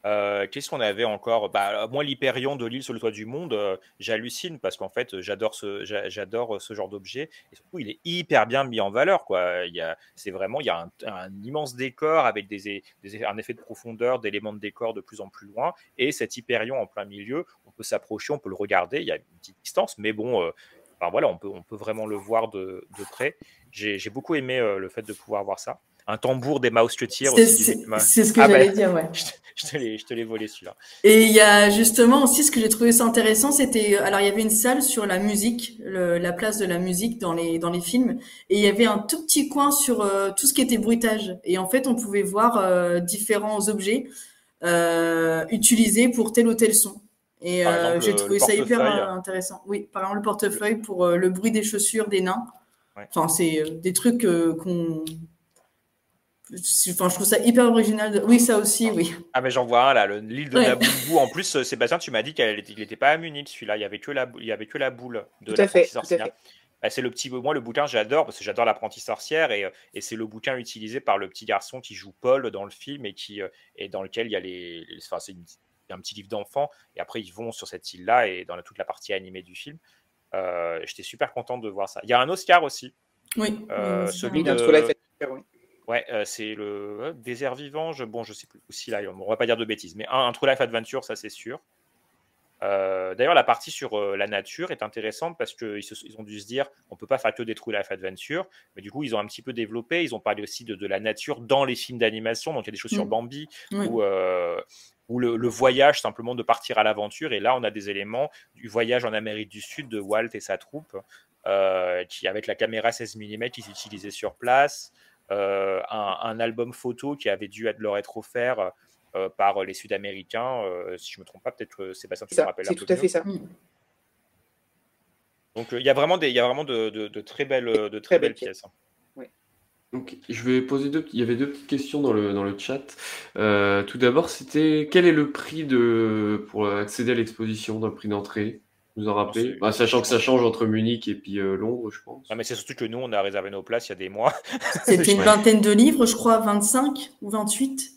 Euh, Qu'est-ce qu'on avait encore? Bah, Moi, l'Hyperion de l'île sur le toit du monde, euh, j'hallucine parce qu'en fait, j'adore ce, ce genre d'objet. Et surtout, il est hyper bien mis en valeur. Il y a, c'est vraiment, il y a un, immense décor avec des, un effet de profondeur, d'éléments de décor de plus en plus loin. Et cet Hyperion en plein milieu, on peut s'approcher, on peut le regarder. Il y a une petite distance, mais bon, euh, enfin, voilà, on peut, on peut vraiment le voir de, de près. J'ai j'ai beaucoup aimé euh, le fait de pouvoir voir ça. Un tambour des mouse tire C'est- ce que Ah, j'allais dire, ouais. (laughs) je te- l'ai- volé celui-là. Et il y a justement aussi ce que j'ai trouvé ça intéressant, c'était alors il y avait une salle sur la musique, le- la place de la musique dans les dans les films, et il y avait un tout petit coin sur euh, tout ce qui était bruitage. Et en fait, on pouvait voir euh, différents objets euh, utilisés pour tel ou tel son. Et euh, j'ai trouvé ça hyper euh, intéressant. Oui, par exemple le portefeuille pour euh, le bruit des chaussures des nains. Ouais. Enfin, c'est euh, des trucs euh, qu'on Enfin, je trouve ça hyper original. de- Oui, ça aussi, oui. Ah, mais j'en vois un là, le- l'île de Ouais. Naboubou. En plus, euh, Sébastien, tu m'as dit qu'il n'était pas à Munich celui-là. Il y avait que la, il y avait que la boule de à sorcière. fait. Bah, c'est le petit. Moi, le bouquin, j'adore parce que j'adore l'apprenti sorcière et, euh, et c'est le bouquin utilisé par le petit garçon qui joue Paul dans le film et qui euh, et dans lequel il y a les. les- Enfin, c'est une- un petit livre d'enfant et après ils vont sur cette île-là et dans la- toute la partie animée du film. Euh, J'étais super content de voir ça. Il y a un Oscar aussi. Oui. Euh, celui de. Ouais, euh, c'est le euh, désert vivant. Je, bon, je sais plus aussi là. On va pas dire de bêtises, mais un, un True Life Adventure, ça c'est sûr. Euh, D'ailleurs, la partie sur euh, la nature est intéressante parce qu'ils ils ont dû se dire on peut pas faire que des True Life Adventure, mais du coup ils ont un petit peu développé. Ils ont parlé aussi de, de la nature dans les films d'animation. Donc il y a des choses sur Mm. Bambi Oui. ou euh, ou le, le voyage simplement de partir à l'aventure. Et là, on a des éléments du voyage en Amérique du Sud de Walt et sa troupe, qui avec la caméra 16 mm qu'ils utilisaient sur place, un, un album photo qui avait dû leur être offert euh, par les Sud-Américains. euh, si je me trompe pas, peut-être euh, Sébastien, tu Ça, rappelles C'est tout à mieux. fait ça. Mm. Donc euh, il y a vraiment des, il y a vraiment de, de- de très belles, de très belles pièces. hein. Donc, je vais poser deux. Il y avait deux petites questions dans le, dans le chat. Euh, tout d'abord, c'était quel est le prix de pour accéder à l'exposition d'un prix d'entrée? Vous en rappelez bah, Sachant que ça change entre Munich et puis euh, Londres, je pense. Non, mais c'est surtout que nous, on a réservé nos places il y a des mois. (laughs) C'était une vingtaine de livres, je crois, 25 ou 28.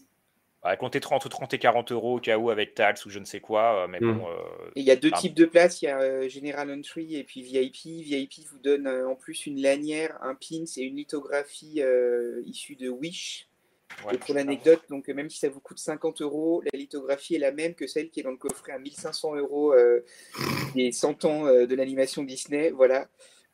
Ouais, comptez 30 ou 30 et 40 euros au cas où avec tax ou je ne sais quoi. euh, Mais Mm. bon. euh, Et il y a deux enfin, types de places, il y a euh, General Entry et puis VIP. VIP vous donne euh, en plus une lanière, un pin, c'est une lithographie euh, issue de Wish. Ouais, et pour l'anecdote, donc même si ça vous coûte 50 euros, la lithographie est la même que celle qui est dans le coffret à 1500 euros euh, des 100 ans euh, de l'animation Disney. Voilà.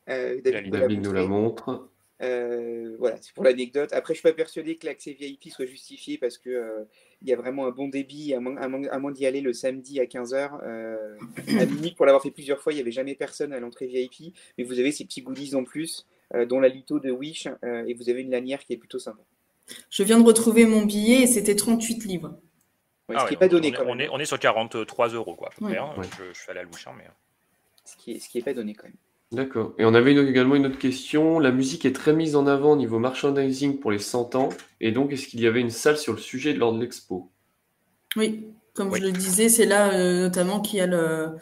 Euh, David l'a nous la montre. Euh, voilà, c'est pour l'anecdote. Après, je suis pas persuadé que l'accès VIP soit justifié parce que il y a vraiment un bon débit, à moins, d'y aller le samedi à 15h. à Munich, pour l'avoir fait plusieurs fois, il n'y avait jamais personne à l'entrée VIP, mais vous avez ces petits goodies en plus, dont la litho de Wish, et vous avez une lanière qui est plutôt sympa. Je viens de retrouver mon billet et c'était 38 livres. Ouais, ah ce qui ouais, n'est pas on- donné on est, quand on même. est, on est sur 43 euros, quoi, à peu Ouais. près. hein. Ouais. Je, je suis à la louche, hein, mais. Ce qui est, ce qui est pas donné quand même. D'accord. Et on avait une- également une autre question. La musique est très mise en avant au niveau merchandising pour les 100 ans. Et donc, est-ce qu'il y avait une salle sur le sujet lors de l'expo? Oui, comme Oui. je le disais, c'est là euh, notamment qu'il y a le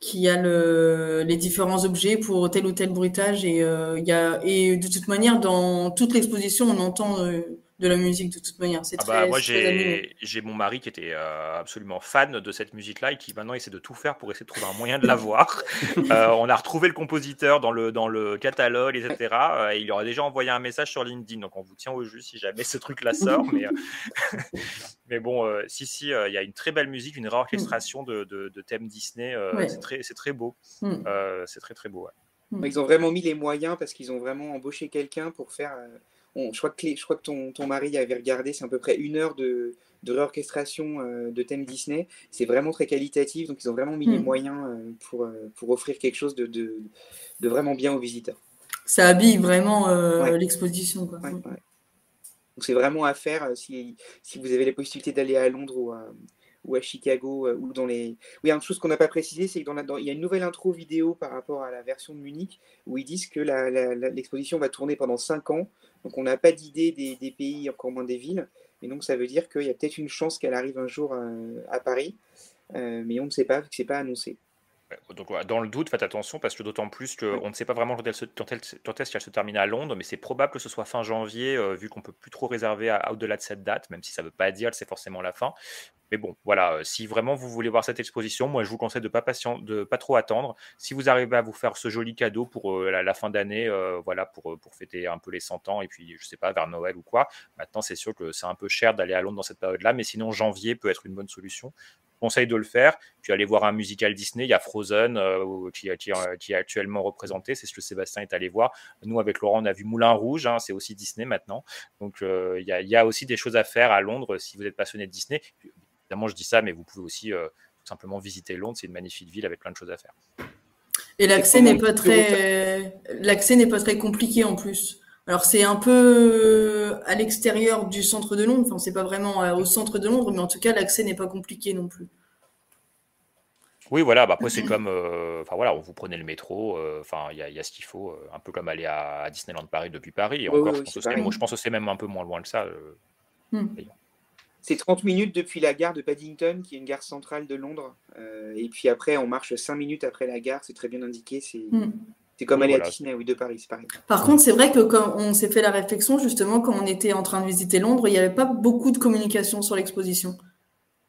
qu'il y a le, les différents objets pour tel ou tel bruitage et euh, il y a et de toute manière dans toute l'exposition on entend euh, de la musique de toute manière. C'est Ah très, bah, moi, c'est très animé. j'ai mon mari qui était euh, absolument fan de cette musique-là et qui maintenant essaie de tout faire pour essayer de trouver un moyen de l'avoir. (laughs) Euh, on a retrouvé le compositeur dans le, dans le catalogue, etc. Euh, il leur a déjà envoyé un message sur LinkedIn, donc on vous tient au jus si jamais ce truc-là sort. mais, euh, (laughs) mais bon, euh, si, si, euh, il y a une très belle musique, une réorchestration de, de, de thèmes Disney. euh, Ouais. C'est très, c'est très beau. Mm. Euh, c'est très, très beau. ouais. Ils ont vraiment mis les moyens parce qu'ils ont vraiment embauché quelqu'un pour faire. On- je, crois que les- je crois que ton, ton mari avait regardé, c'est à peu près une heure de, de réorchestration euh, de thèmes Disney. C'est vraiment très qualitatif, donc ils ont vraiment mis les Mm. moyens euh, pour, euh, pour offrir quelque chose de, de, de vraiment bien aux visiteurs. Ça habille vraiment Ouais. l'exposition. Ouais, ouais. Donc c'est vraiment à faire si, si vous avez la possibilité d'aller à Londres ou à, ou à Chicago euh, ou dans les. Oui, une chose qu'on n'a pas précisé, c'est que dans y a une nouvelle intro vidéo par rapport à la version de Munich où ils disent que l'exposition va tourner pendant 5 ans. Donc on n'a pas d'idée des, pays, encore moins des villes. Et donc ça veut dire qu'il y a peut-être une chance qu'elle arrive un jour euh, à Paris. Euh, mais on ne sait pas, vu que c'est pas annoncé. Donc, dans le doute, faites attention parce que d'autant plus qu'on ne sait pas vraiment quand, elle se- quand, elle- quand est-ce qu'elle se termine à Londres, mais c'est probable que ce soit fin janvier, euh, vu qu'on peut plus trop réserver à- à au-delà de cette date, même si ça ne veut pas dire que c'est forcément la fin. Mais bon, voilà, euh, si vraiment vous voulez voir cette exposition, moi je vous conseille de pas patient, de pas trop attendre. Si vous arrivez à vous faire ce joli cadeau pour euh, la, la fin d'année, euh, voilà, pour, pour fêter un peu les 100 ans et puis je sais pas vers Noël ou quoi. Maintenant, c'est sûr que c'est un peu cher d'aller à Londres dans cette période-là, mais sinon janvier peut être une bonne solution. Conseille de le faire, puis aller voir un musical Disney. Il y a Frozen euh, qui, qui, qui est actuellement représenté, c'est ce que Sébastien est allé voir. Nous, avec Laurent, on a vu Moulin Rouge, hein, c'est aussi Disney maintenant. Donc euh, il y, a, il y a aussi des choses à faire à Londres si vous êtes passionné de Disney. Puis, Évidemment, je dis ça, mais vous pouvez aussi euh, tout simplement visiter Londres. C'est une magnifique ville avec plein de choses à faire. Et l'accès n'est pas très l'accès n'est pas très compliqué en plus. Alors c'est un peu à l'extérieur du centre de Londres, enfin c'est pas vraiment euh, au centre de Londres, mais en tout cas l'accès n'est pas compliqué non plus. Oui, voilà. Bah après, c'est comme, euh, enfin voilà, vous prenez le métro. euh, Enfin, il y, a- il y a ce qu'il faut, euh, un peu comme aller à, à Disneyland Paris depuis Paris. Et Oui, encore, oui, je, pense que c'est- pareil. moi, je pense que c'est même un peu moins loin que ça. euh. Hmm. C'est 30 minutes depuis la gare de Paddington, qui est une gare centrale de Londres. Euh, et puis après, on marche 5 minutes après la gare, c'est très bien indiqué. C'est Hmm. C'est comme aller voilà. à Disney, oui, de Paris, c'est pareil. Par contre, c'est vrai que quand on s'est fait la réflexion, justement, quand on était en train de visiter Londres, il n'y avait pas beaucoup de communication sur l'exposition.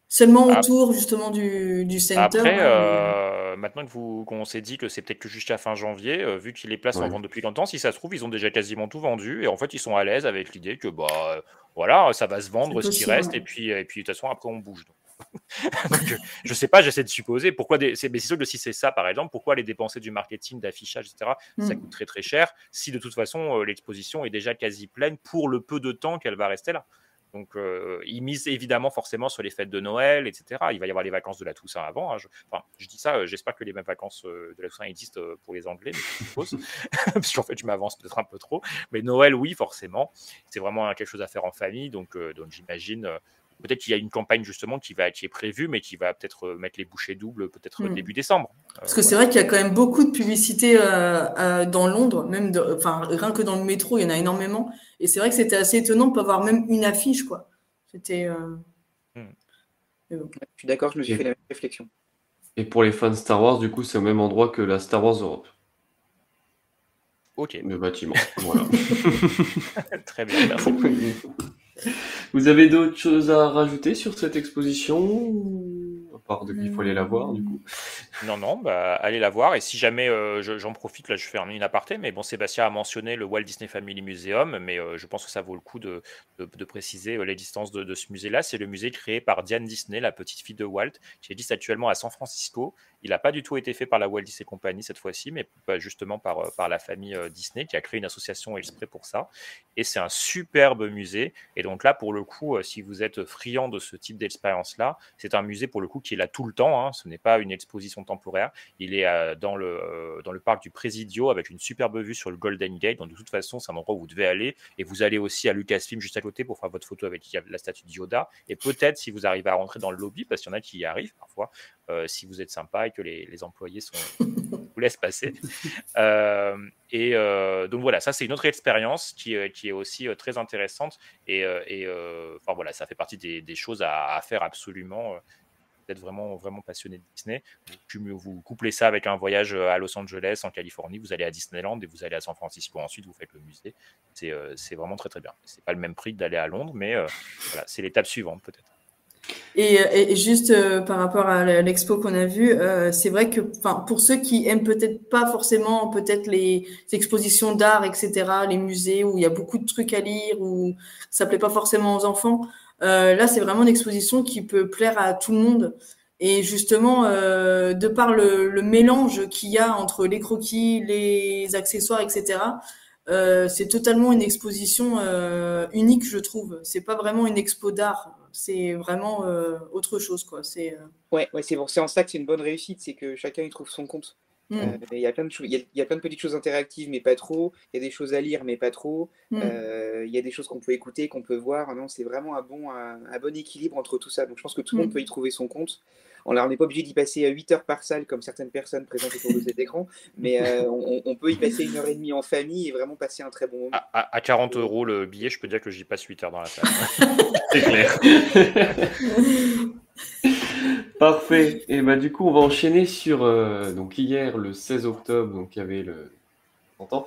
Seulement Ah. autour, justement, du, du center. Après, euh, maintenant que vous, qu'on s'est dit que c'est peut-être que jusqu'à fin janvier, euh, vu que les places sont en vente depuis longtemps, si ça se trouve, ils ont déjà quasiment tout vendu. Et en fait, ils sont à l'aise avec l'idée que, bah, euh, voilà, ça va se vendre ce qui reste. Et puis, et puis, de toute façon, après, on bouge. Donc, (laughs) euh, je sais pas, j'essaie de supposer pourquoi. Des, c'est, mais c'est sûr que si c'est ça, par exemple, pourquoi les dépenser du marketing, d'affichage, etc., ça Mm. coûte très très cher si de toute façon euh, l'exposition est déjà quasi pleine pour le peu de temps qu'elle va rester là. Donc, euh, ils misent évidemment forcément sur les fêtes de Noël, etc. Il va y avoir les vacances de la Toussaint avant. hein. Je, enfin, je dis ça, euh, j'espère que les mêmes vacances euh, de la Toussaint existent pour les Anglais, mais c'est fausse. (laughs) (laughs) Parce qu'en fait, je m'avance peut-être un peu trop. Mais Noël, oui, forcément. C'est vraiment euh, quelque chose à faire en famille. Donc, donc j'imagine. Peut-être qu'il y a une campagne justement qui, va, qui est prévue, mais qui va peut-être euh, mettre les bouchées doubles, peut-être euh, Mm. début décembre. Euh, Parce que c'est vrai qu'il y a quand même beaucoup de publicité euh, euh, dans Londres, même de- enfin rien que dans le métro, il y en a énormément. Et c'est vrai que c'était assez étonnant de pas avoir même une affiche, quoi. C'était. euh, Je suis d'accord, je me suis Et- fait la même réflexion. Et pour les fans de Star Wars, du coup, c'est au même endroit que la Star Wars Europe. Ok. Le bâtiment. Voilà. (laughs) Très bien, merci. (laughs) Vous avez d'autres choses à rajouter sur cette exposition À part de qu'il faut aller la voir, du coup. Non, non, bah, allez la voir. Et si jamais euh, je- j'en profite, là, je fais un- une aparté. Mais bon, Sébastien a mentionné le Walt Disney Family Museum, mais euh, je pense que ça vaut le coup de, de- de préciser euh, l'existence de, de ce musée-là. C'est le musée créé par Diane Disney, la petite fille de Walt, qui existe actuellement à San Francisco. Il n'a pas du tout été fait par la Walt Disney Company cette fois-ci, mais justement par, euh, par la famille euh, Disney, qui a créé une association exprès pour ça. Et c'est un superbe musée. Et donc là, pour le coup, euh, si vous êtes friand de ce type d'expérience-là, c'est un musée pour le coup qui est là tout le temps. hein. Ce n'est pas une exposition temporaire. Il est dans, le, dans le parc du Presidio avec une superbe vue sur le Golden Gate. Donc de toute façon, c'est un endroit où vous devez aller. Et vous allez aussi à Lucasfilm juste à côté pour faire votre photo avec la statue de Yoda. Et peut-être si vous arrivez à rentrer dans le lobby, parce qu'il y en a qui y arrivent parfois, euh, si vous êtes sympa et que les, employés (laughs) vous laissent passer. Euh, et euh, donc voilà, ça c'est une autre expérience qui, est aussi très intéressante. Et, enfin voilà, ça fait partie des, choses à, faire absolument. êtes vraiment, vraiment passionné de Disney. Vous, vous couplez ça avec un voyage à Los Angeles, en Californie, vous allez à Disneyland et vous allez à San Francisco ensuite, vous faites le musée. C'est vraiment très très bien. C'est pas le même prix d'aller à Londres, mais c'est l'étape suivante peut-être. Et, et juste euh, par rapport à l'expo qu'on a vue, euh, c'est vrai que pour ceux qui aiment peut-être pas forcément peut-être les expositions d'art, etc., les musées où il y a beaucoup de trucs à lire, ou ça plaît pas forcément aux enfants, euh, là c'est vraiment une exposition qui peut plaire à tout le monde. Et justement, euh, de par le, le mélange qu'il y a entre les croquis, les accessoires, etc., euh, c'est totalement une exposition euh, unique, je trouve. C'est pas vraiment une expo d'art, c'est vraiment euh, autre chose, quoi. C'est euh, Ouais, ouais, c'est pour c'est en ça que c'est une bonne réussite, c'est que chacun y trouve son compte. Mm. Euh, Il y a plein de choses, il y a, il y a plein de petites choses interactives, mais pas trop. Il y a des choses à lire, mais pas trop. Mm. Euh, il y a des choses qu'on peut écouter, qu'on peut voir. Non, c'est vraiment un bon, un, un bon équilibre entre tout ça. Donc je pense que tout le monde Mm. peut y trouver son compte. On n'est pas obligé d'y passer 8 heures par salle comme certaines personnes présentes autour de (laughs) cet écran, mais euh, on, on peut y passer une heure et demie en famille et vraiment passer un très bon moment. À, à- à 40 euros le billet, je peux dire que j'y passe 8 heures dans la salle. (laughs) C'est clair. (laughs) Parfait. Et bah du coup, on va enchaîner sur euh, donc hier, le 16 octobre, donc il y avait le 30 ans,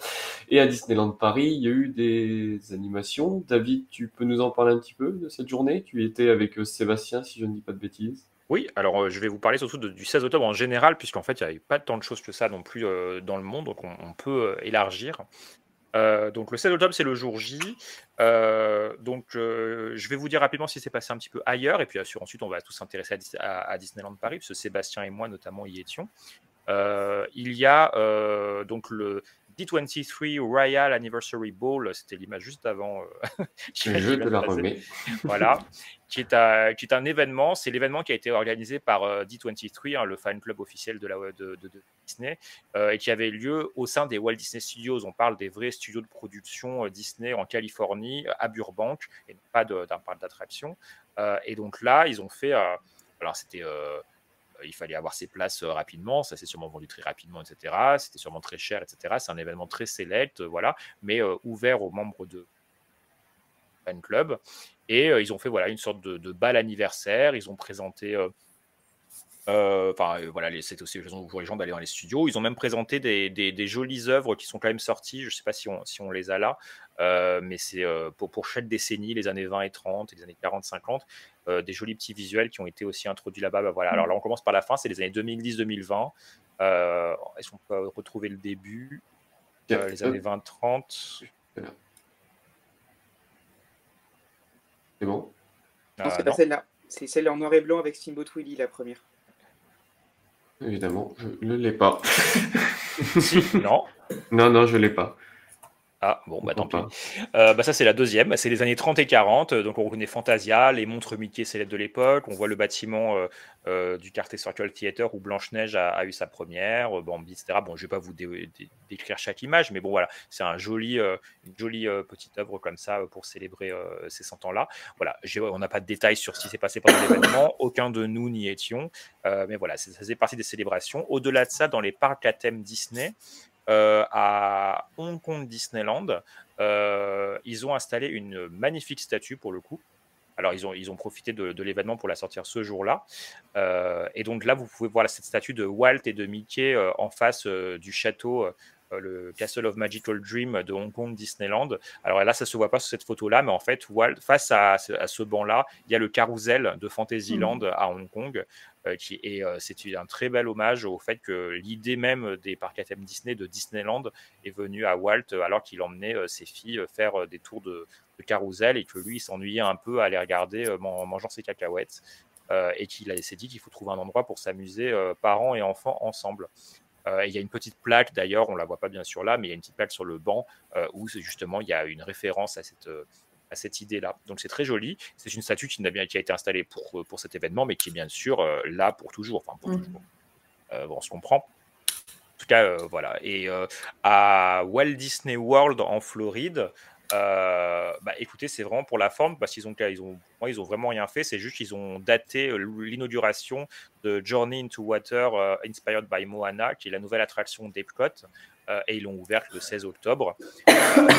et à Disneyland Paris, il y a eu des animations. David, tu peux nous en parler un petit peu de cette journée? Tu étais avec euh, Sébastien, si je ne dis pas de bêtises. Oui, alors euh, je vais vous parler surtout de- du 16 octobre en général, puisqu'en fait, il n'y avait pas tant de choses que ça non plus euh, dans le monde, donc on, peut euh, élargir. Donc le 16 octobre, c'est le jour J. Donc je vais vous dire rapidement ce qui s'est passé un petit peu ailleurs, et puis euh, sur- ensuite on va tous s'intéresser à, à- à Disneyland Paris, puisque Sébastien et moi notamment y étions. Il y a donc le D23 Royal Anniversary Ball, c'était l'image juste avant. euh, Je vient te la remets. Voilà, qui est, un- qui est un événement. C'est l'événement qui a été organisé par euh, D23, hein, le fan club officiel de, la, de, de- de Disney, euh, et qui avait lieu au sein des Walt Disney Studios. On parle des vrais studios de production euh, Disney en Californie, à Burbank, et non pas d'un parc d'attraction. Euh, et donc là, ils ont fait. euh, alors, c'était. Il fallait avoir ses places euh, rapidement, ça s'est sûrement vendu très rapidement, etc. C'était sûrement très cher, etc. C'est un événement très select, euh, voilà, mais euh, ouvert aux membres de fan club. Et ils ont fait voilà une sorte de, de bal anniversaire. Ils ont présenté. Enfin, voilà, c'était aussi l'occasion pour les gens d'aller dans les studios. Ils ont même présenté des, des- des jolies œuvres qui sont quand même sorties. Je ne sais pas si on, si on les a là, euh, mais c'est euh, pour, pour chaque décennie, les années 20 et 30, et les années 40-50, euh, des jolis petits visuels qui ont été aussi introduits là-bas. Bah, voilà. Alors là, on commence par la fin, c'est les années 2010-2020. Euh, Est-ce qu'on peut retrouver le début Euh, Les années 20-30. C'est bon? Non, Euh, c'est pas non. celle-là. C'est celle en noir et blanc avec Steamboat Willie, la première. Évidemment, je ne l'ai pas. Si, non. Non, non, je l'ai pas. Ah, bon, bah tant pis. Euh, bah, ça, c'est la deuxième. C'est les années 30 et 40. Donc, on reconnaît Fantasia, les montres Mickey célèbres de l'époque. On voit le bâtiment euh, euh, du Carter Circle Theater où Blanche-Neige a, a eu sa première, euh, Bambi, etc. Bon, je vais pas vous dé- dé- décrire chaque image, mais bon, voilà. C'est un joli, euh, une jolie euh, petite œuvre comme ça euh, pour célébrer euh, ces 100 ans-là. Voilà. On n'a pas de détails sur ce qui s'est passé pendant (coughs) l'événement. Aucun de nous n'y étions. Euh, mais voilà, ça faisait partie des célébrations. Au-delà de ça, dans les parcs à thème Disney, euh, à Hong Kong Disneyland, euh, ils ont installé une magnifique statue pour le coup Alors, ils ont, ils ont profité de, l'événement pour la sortir ce jour-là. Euh, et donc là, vous pouvez voir cette statue de Walt et de Mickey en face du château le Castle of Magical Dream de Hong Kong Disneyland. Alors là, ça se voit pas sur cette photo-là, mais en fait, Walt, face à, ce- à ce banc-là, il y a le carrousel de Fantasyland à Hong Kong. euh, qui est, euh, c'est un très bel hommage au fait que l'idée même des parcs à thème Disney de Disneyland est venue à Walt euh, alors qu'il emmenait euh, ses filles euh, faire euh, des tours de, de carrousel et que lui il s'ennuyait un peu à les regarder euh, en mangeant ses cacahuètes euh, et qu'il s'est dit qu'il faut trouver un endroit pour s'amuser euh, parents et enfants ensemble. Euh, et il y a une petite plaque d'ailleurs, on la voit pas bien sûr là, mais il y a une petite plaque sur le banc euh, où justement il y a une référence à cette, euh, à cette idée-là. Donc c'est très joli. C'est une statue qui, n'a bien, qui a été installée pour, pour cet événement, mais qui est bien sûr euh, là pour toujours. Enfin, pour Mhm. toujours. Euh, bon, on se comprend. En tout cas, euh, voilà. Et à Walt Disney World en Floride, euh, bah, écoutez, c'est vraiment pour la forme parce qu'ils ont, ils ont, moi, ils ont vraiment rien fait. C'est juste qu'ils ont daté euh, l'inauguration de Journey into Water euh, Inspired by Moana, qui est la nouvelle attraction d'Epcot. Euh, et ils l'ont ouverte le 16 octobre. Euh,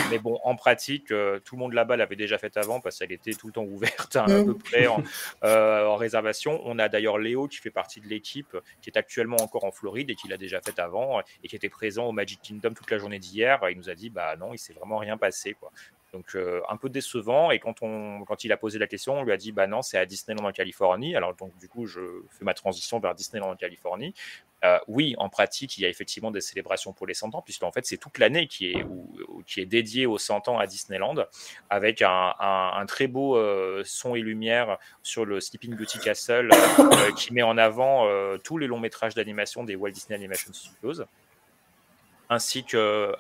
mais bon, en pratique, euh, tout le monde là-bas l'avait déjà faite avant parce qu'elle était tout le temps ouverte hein, à peu près en, en réservation. On a d'ailleurs Léo qui fait partie de l'équipe, qui est actuellement encore en Floride et qui l'a déjà faite avant et qui était présent au Magic Kingdom toute la journée d'hier. Il nous a dit bah non, il s'est vraiment rien passé quoi. Donc euh, un peu décevant. Et quand on, quand il a posé la question, on lui a dit bah non, c'est à Disneyland en Californie. Alors donc du coup, je fais ma transition vers Disneyland en Californie. Euh, oui, en pratique, il y a effectivement des célébrations pour les 100 ans, puisqu'en fait, c'est toute l'année qui est, qui est dédiée aux 100 ans à Disneyland, avec un, très beau euh, son et lumière sur le Sleeping Beauty Castle, euh, qui met en avant tous les longs métrages d'animation des Walt Disney Animation Studios ainsi qu'une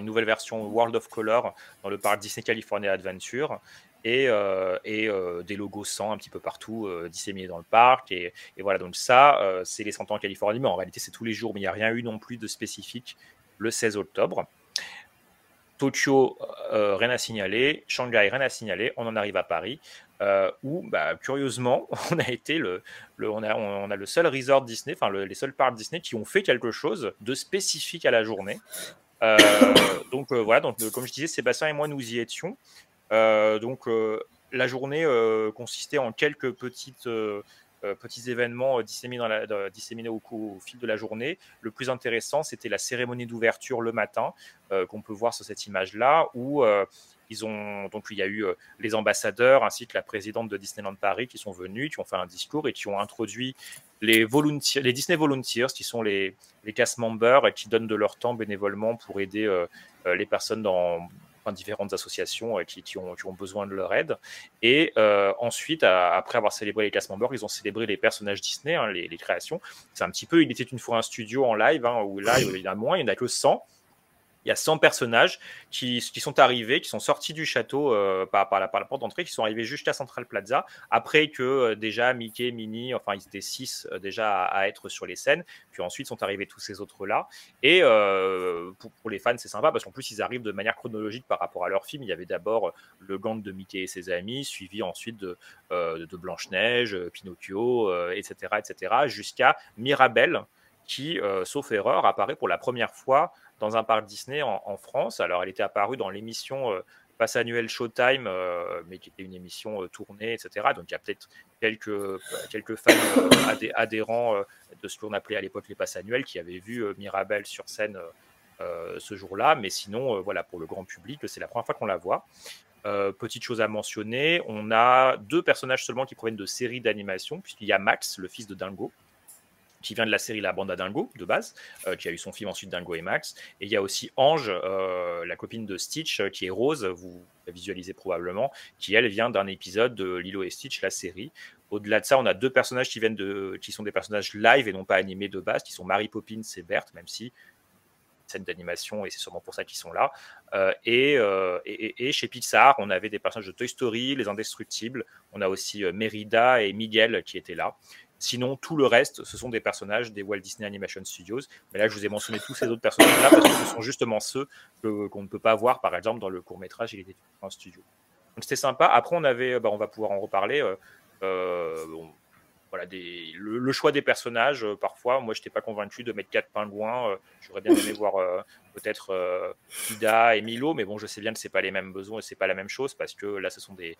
nouvelle version World of Color dans le parc Disney California Adventure et, euh, euh, des logos 100 un petit peu partout euh, disséminés dans le parc. Et, voilà, donc ça, c'est les 100 ans en Californie, mais en réalité, c'est tous les jours, mais il n'y a rien eu non plus de spécifique le 16 octobre. Tokyo, rien à signaler. Shanghai, rien à signaler. On en arrive à Paris, où, bah, curieusement, (laughs) on a été le, on, a, on a le seul resort Disney, enfin le- les seuls parcs Disney qui ont fait quelque chose de spécifique à la journée. Donc voilà, donc comme je disais, Sébastien et moi nous y étions. Euh, donc euh, la journée euh, consistait en quelques petites petits événements disséminés, au, fil de la journée. Le plus intéressant, c'était la cérémonie d'ouverture le matin, qu'on peut voir sur cette image-là, où il y a eu les ambassadeurs ainsi que la présidente de Disneyland Paris qui sont venus, qui ont fait un discours et qui ont introduit les, Disney Volunteers, qui sont les, les cast members et qui donnent de leur temps bénévolement pour aider les personnes dans différentes associations euh, qui, ont, besoin de leur aide. Et euh, ensuite, après avoir célébré les cast members, ils ont célébré les personnages Disney, hein, les, les créations. C'est un petit peu, il était une fois un studio en live, hein, où là, il y en a moins, il n'y en a que 100. Il y a 100 personnages qui, sont arrivés, qui sont sortis du château euh, par, la, porte d'entrée, qui sont arrivés jusqu'à Central Plaza, après que euh, déjà Mickey, Minnie, enfin ils étaient 6 déjà à, à être sur les scènes, puis ensuite sont arrivés tous ces autres-là. Et euh, pour, les fans, c'est sympa, parce qu'en plus ils arrivent de manière chronologique par rapport à leur film. Il y avait d'abord le gang de Mickey et ses amis, suivi ensuite de, euh, de Blanche-Neige, euh, Pinocchio, euh, etc., etc., jusqu'à Mirabelle, qui, euh, sauf erreur, apparaît pour la première fois dans un parc Disney en, France. Alors, elle était apparue dans l'émission euh, annuel Showtime, euh, mais qui était une émission euh, tournée, etc. Donc, il y a peut-être quelques, quelques fans euh, adhé- adhérents euh, de ce qu'on appelait à l'époque les passes annuels qui avaient vu euh, Mirabelle sur scène euh, euh, ce jour-là. Mais sinon, euh, voilà, pour le grand public, c'est la première fois qu'on la voit. Euh, petite chose à mentionner, on a deux personnages seulement qui proviennent de séries d'animation, puisqu'il y a Max, le fils de Dingo, qui vient de la série La Bande à Dingo de base, euh, qui a eu son film ensuite Dingo et Max. Et il y a aussi Ange, euh, la copine de Stitch, euh, qui est rose, vous la visualisez probablement, qui elle vient d'un épisode de Lilo et Stitch, la série. Au-delà de ça, on a deux personnages qui viennent de, qui sont des personnages live et non pas animés de base, qui sont Mary Poppins et Berthe, même si scène d'animation et c'est sûrement pour ça qu'ils sont là. Et, et, et- et chez Pixar, on avait des personnages de Toy Story, Les Indestructibles. On a aussi euh, Merida et Miguel qui étaient là. Sinon, tout le reste, ce sont des personnages des Walt Disney Animation Studios. Mais là, je vous ai mentionné tous ces autres personnages-là parce que ce sont justement ceux qu'on ne peut pas voir, par exemple, dans le court métrage Il était un studio. Donc c'était sympa. Après, on avait, bah, on va pouvoir en reparler. euh, euh, voilà, le, choix des personnages, euh, parfois, moi, je n'étais pas convaincu de mettre quatre pingouins. Euh, J'aurais bien aimé voir euh, peut-être Ida et Milo, mais bon, je sais bien que ce pas les mêmes besoins et ce pas la même chose parce que là, ce sont des,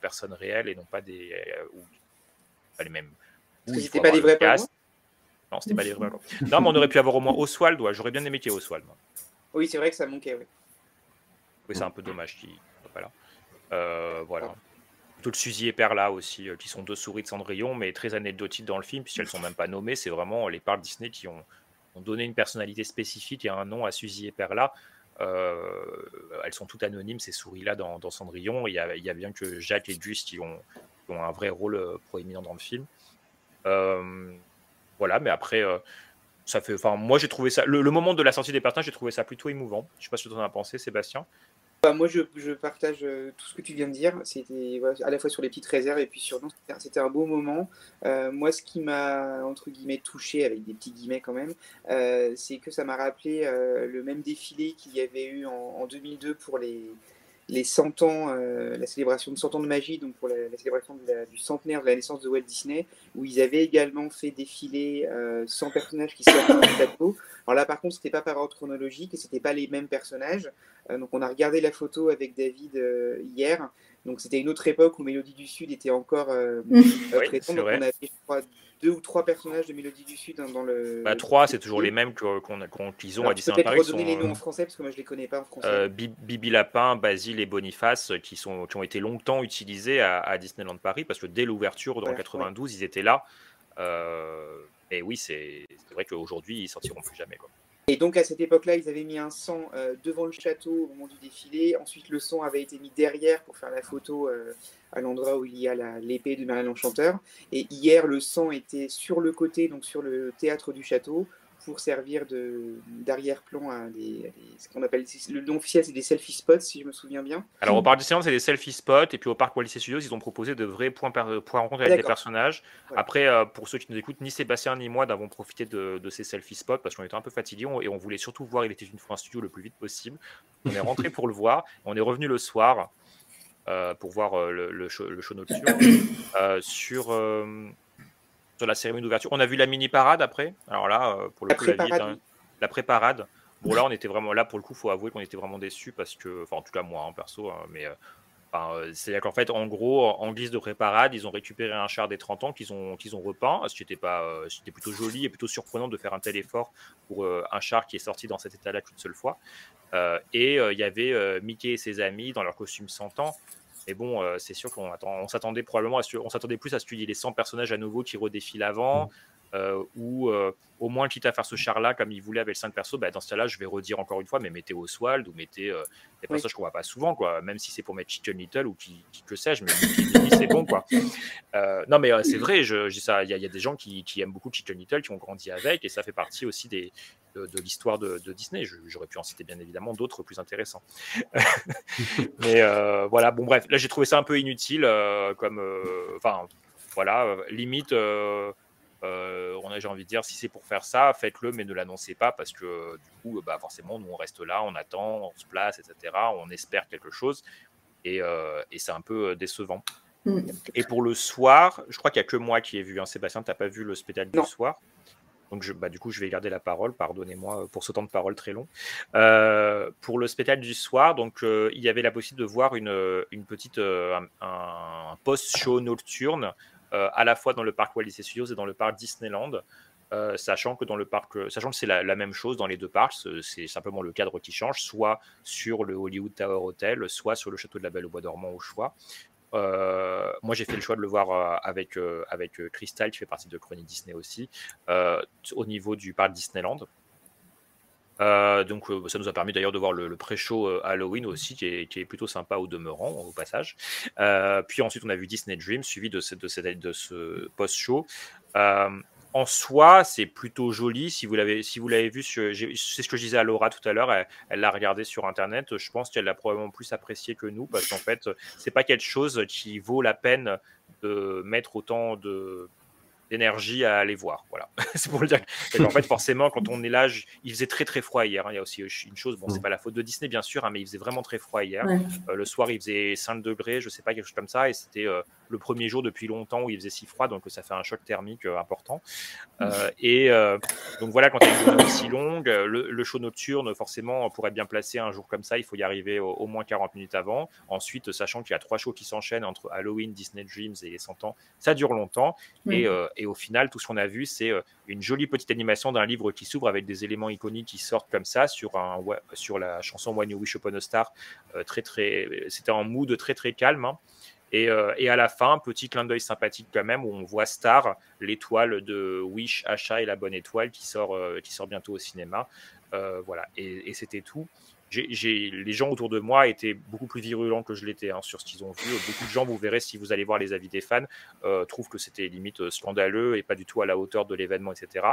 personnes réelles et non pas des. pas les mêmes. C'était pas des vrais pingouins Non, c'était pas des vrais pingouins. Non, mais on aurait pu avoir au moins Oswald. Ouais, J'aurais bien aimé qu'il y ait Oswald. Oui, c'est vrai que ça manquait, oui. Oui, c'est un peu dommage qu'il voilà. voilà le Suzy et Perla aussi, euh, qui sont deux souris de Cendrillon, mais très anecdotiques dans le film, puisqu'elles sont même pas nommées. C'est vraiment les parcs Disney qui ont, donné une personnalité spécifique et un nom à Suzy et Perla. Euh, elles sont toutes anonymes, ces souris-là, dans, Cendrillon. Il y, a, il y, a, bien que Jacques et Gus qui ont, ont un vrai rôle euh, proéminent dans le film. Voilà, mais après, ça fait. Enfin, moi, j'ai trouvé ça. Le, moment de la sortie des personnages, j'ai trouvé ça plutôt émouvant. Je sais pas ce que tu en as pensé, Sébastien. Bah, moi, je, partage euh, tout ce que tu viens de dire. C'était à la fois sur les petites réserves et puis sur. C'était un beau moment. Euh, moi, ce qui m'a, entre guillemets, touché, avec des petits guillemets quand même, euh, c'est que ça m'a rappelé le même défilé qu'il y avait eu en, en 2002 pour les, les 100 ans, euh, la célébration de 100 ans de magie, donc pour la, célébration du centenaire de la naissance de Walt Disney, où ils avaient également fait défiler 100 euh, personnages qui sortent du plateau. Alors là, par contre, c'était pas par ordre chronologique et c'était pas les mêmes personnages. Euh, donc on a regardé la photo avec David hier. Donc c'était une autre époque où Mélodie du Sud était encore (laughs) présente. donc on avait, je crois, deux ou trois personnages de Mélodie du Sud dans le. Bah, trois, c'est toujours les mêmes qu'on qu'ils ont à Disneyland Paris. Peut-être redonner les noms en français parce que moi je les connais pas en français. Euh, Bibi Lapin, Basile et Boniface qui, sont, qui ont été longtemps utilisés à, Disneyland Paris parce que dès l'ouverture dans 92, ils étaient là. Euh, et oui, c'est vrai qu'aujourd'hui, ils sortiront plus jamais. Quoi. Et donc à cette époque-là, ils avaient mis un sang euh, devant le château au moment du défilé. Ensuite, le sang avait été mis derrière pour faire la photo euh, à l'endroit où il y a l'épée de Merlin l'Enchanteur. Et hier, le sang était sur le côté, donc sur le théâtre du château, pour servir d'arrière-plan à, des, ce qu'on appelle le nom officiel c'est des selfie spots si je me souviens bien. Alors au parc Disneyland c'est des selfie spots et puis au parc Walt Disney Studios ils ont proposé de vrais points, points rencontres avec des personnages. Après euh, pour ceux qui nous écoutent ni Sébastien ni moi n'avons profité de, ces selfie spots parce qu'on était un peu fatigués et on voulait surtout voir il était une fois un studio le plus vite possible. On est rentré pour le voir, on est revenu le soir. Euh, pour voir euh, le, le, show, le show nocturne sur la cérémonie d'ouverture. On a vu la mini parade après. Alors là, euh, pour le coup, la, préparade. Bon, là, on était vraiment là pour le coup. Faut avouer qu'on était vraiment déçus parce que, enfin, en tout cas moi, hein, perso, hein, mais euh, euh, c'est-à-dire qu'en fait, en gros, en guise de préparade, ils ont récupéré un char des 30 ans qu'ils ont, qu'ils ont repeint. C'était pas, c'était plutôt joli et plutôt surprenant de faire un tel effort pour un char qui est sorti dans cet état-là qu'une seule fois. et il y avait Mickey et ses amis dans leur costume 100 ans. Mais bon, euh, c'est sûr qu'on on s'attendait probablement à on s'attendait plus à ce les 100 personnages à nouveau qui redéfilent avant. Euh, ou euh, au moins quitte à faire ce char-là comme il voulait avec 5 persos, bah, dans ce cas-là, je vais redire encore une fois, mais mettez Oswald ou mettez des personnages qu'on voit pas souvent, quoi. Même si c'est pour mettre Chicken Little ou qui, que sais-je, mais c'est bon, quoi. non, mais c'est vrai, je, dis ça. Il y, a des gens qui, qui, aiment beaucoup Chicken Little, qui ont grandi avec, et ça fait partie aussi des, de, l'histoire de, Disney. J'aurais pu en citer bien évidemment d'autres plus intéressants. (laughs) Mais euh, voilà, bon bref, là j'ai trouvé ça un peu inutile, euh, comme, euh, enfin voilà, limite. On a, j'ai envie de dire, si c'est pour faire ça, faites-le, mais ne l'annoncez pas parce que du coup, bah, forcément, nous on reste là, on attend, on se place, etc. On espère quelque chose et, et c'est un peu décevant. Mm. Et pour le soir, je crois qu'il n'y a que moi qui ai vu. Hein. Sébastien, tu n'as pas vu le spectacle du soir? Donc, je, bah, du coup, je vais garder la parole. Pardonnez-moi pour ce temps de parole très long. Euh, pour le spectacle du soir, donc, euh, il y avait la possibilité de voir une, une petite, euh, un, post-show nocturne à la fois dans le parc Walt Disney Studios et dans le parc Disneyland. sachant que dans le parc, sachant que c'est la, même chose dans les deux parcs, c'est simplement le cadre qui change, soit sur le Hollywood Tower Hotel, soit sur le château de la Belle au Bois dormant au choix. Euh, moi, j'ai fait le choix de le voir euh, avec, euh, avec Crystal, qui fait partie de Chronique Disney aussi, au niveau du parc Disneyland. Donc, ça nous a permis d'ailleurs de voir le, pré-show Halloween aussi, qui est, plutôt sympa au demeurant, au passage. puis ensuite, on a vu Disney Dream, suivi de, de ce post-show en soi, c'est plutôt joli. Si vous l'avez, si vous l'avez vu, c'est ce que je disais à Laura tout à l'heure. Elle l'a regardé sur internet. Je pense qu'elle l'a probablement plus apprécié que nous parce qu'en fait, c'est pas quelque chose qui vaut la peine de mettre autant de d'énergie à aller voir. Voilà, (laughs) c'est pour le dire. En fait, forcément, quand on est là, il faisait très très froid hier. Hein. Il y a aussi une chose, bon, c'est pas la faute de Disney bien sûr, hein, mais il faisait vraiment très froid hier. Euh, le soir, il faisait 5 degrés, je sais pas quelque chose comme ça, et c'était euh, le premier jour depuis longtemps où il faisait si froid, donc ça fait un choc thermique important. et donc voilà, quand il y a une journée aussi longue, le, show nocturne, forcément, pour être bien placé un jour comme ça, il faut y arriver au, moins 40 minutes avant. Ensuite, sachant qu'il y a trois shows qui s'enchaînent entre Halloween, Disney Dreams et les 100 ans, ça dure longtemps. Et, et, au final, tout ce qu'on a vu, c'est une jolie petite animation d'un livre qui s'ouvre avec des éléments iconiques qui sortent comme ça sur, un, sur la chanson When You Wish Upon a Star. très, très, c'était en mood très très calme. Hein. Et, euh, et, à la fin, petit clin d'œil sympathique quand même, où on voit Star, l'étoile de Wish, Achat et la bonne étoile qui sort, euh, qui sort bientôt au cinéma. Euh, voilà, et, c'était tout. Les gens autour de moi étaient beaucoup plus virulents que je l'étais hein, sur ce qu'ils ont vu. Beaucoup de gens, vous verrez si vous allez voir les avis des fans, trouvent que c'était limite scandaleux et pas du tout à la hauteur de l'événement, etc.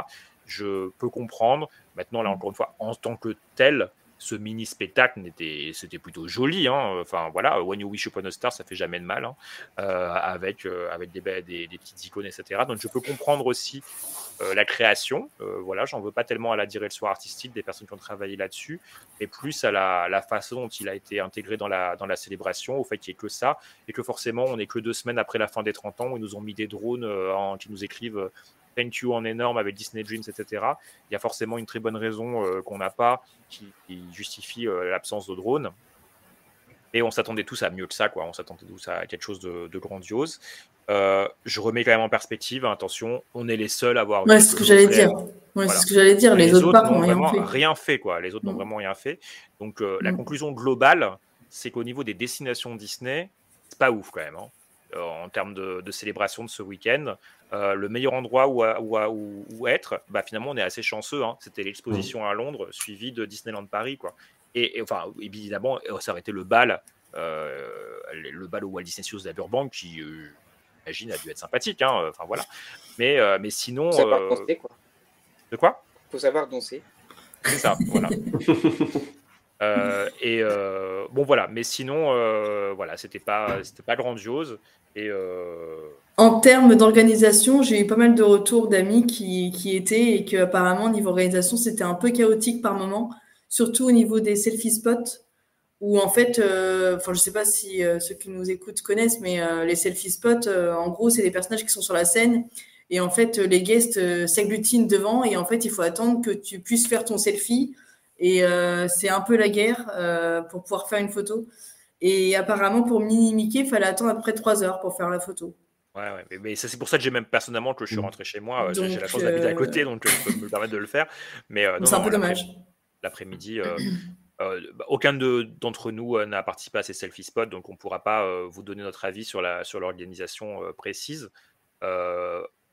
Je peux comprendre. Maintenant, là encore une fois, en tant que tel, ce mini spectacle était c'était plutôt joli hein. enfin voilà When You Wish Upon a Star ça fait jamais de mal hein. euh, avec euh, avec des, petites icônes etc donc je peux comprendre aussi euh, la création voilà j'en veux pas tellement à la direction artistique des personnes qui ont travaillé là-dessus mais plus à la, façon dont il a été intégré dans la dans la célébration au fait qu'il n'y ait que ça et que forcément on est que deux semaines après la fin des 30 ans où ils nous ont mis des drones qui nous écrivent En énorme avec Disney Dreams, etc. Il y a forcément une très bonne raison euh, qu'on n'a pas qui, justifie euh, l'absence de drone. Et on s'attendait tous à mieux que ça, quoi. On s'attendait tous à quelque chose de, grandiose. Euh, je remets quand même en perspective, attention, on est les seuls à avoir. Ouais, c'est ce que j'allais dire. Ouais, c'est ce que j'allais dire. Les, autres, n'ont rien fait. Rien fait, quoi. Les autres n'ont mm. vraiment rien fait. Donc la mm. conclusion globale, c'est qu'au niveau des destinations Disney, c'est pas ouf quand même. Hein. En termes de, de, célébration de ce week-end. Euh, le meilleur endroit où, où, où, être, bah, finalement, on est assez chanceux. Hein. C'était l'exposition à Londres, suivie de Disneyland Paris. Quoi. Et, enfin, évidemment, ça aurait été le bal, euh, le bal au Walt Disney Studios à Burbank, qui, euh, j'imagine, a dû être sympathique. Hein. Enfin, voilà. Mais, mais sinon. Faut savoir danser, quoi. De quoi? Faut savoir danser. C'est ça, voilà. (laughs) et bon voilà, mais sinon voilà, c'était pas c'était pas grandiose. Et en termes d'organisation, j'ai eu pas mal de retours d'amis qui, qui étaient et qu'apparemment, niveau organisation, c'était un peu chaotique par moment, surtout au niveau des selfie spots, où en fait, euh, enfin, je sais pas si euh, ceux qui nous écoutent connaissent, mais euh, les selfie spots, en gros, c'est des personnages qui sont sur la scène et en fait, les guests s'agglutinent devant et en fait, il faut attendre que tu puisses faire ton selfie et c'est un peu la guerre pour pouvoir faire une photo. Et apparemment, pour Mini Mickey, il fallait attendre après trois heures pour faire la photo. Ouais, ouais, mais, ça, c'est pour ça que j'ai même personnellement que je suis rentré chez moi. Euh, j'ai la chance d'habiter à côté, donc je peux me permettre de le faire. Mais euh, c'est un peu dommage. L'après-midi, euh, bah, aucun d'entre nous n'a participé à ces selfie spots, donc on ne pourra pas vous donner notre avis sur l'organisation sur précise.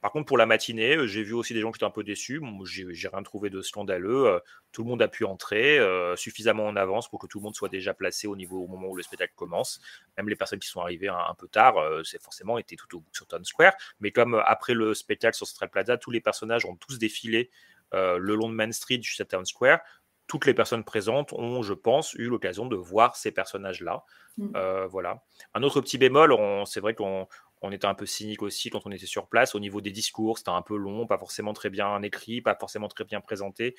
Par contre, pour la matinée, euh, j'ai vu aussi des gens qui étaient un peu déçus. j'ai rien trouvé de scandaleux. Euh, tout le monde a pu entrer euh, suffisamment en avance pour que tout le monde soit déjà placé au niveau au moment où le spectacle commence. Même les personnes qui sont arrivées un, peu tard, c'est forcément été tout au bout sur Town Square. Mais comme après le spectacle sur Central Plaza, tous les personnages ont tous défilé le long de Main Street jusqu'à Town Square, toutes les personnes présentes ont, je pense, eu l'occasion de voir ces personnages-là. Mmh. voilà. Un autre petit bémol, c'est vrai qu'on on était un peu cynique aussi quand on était sur place. Au niveau des discours, c'était un peu long, pas forcément très bien écrit, pas forcément très bien présenté.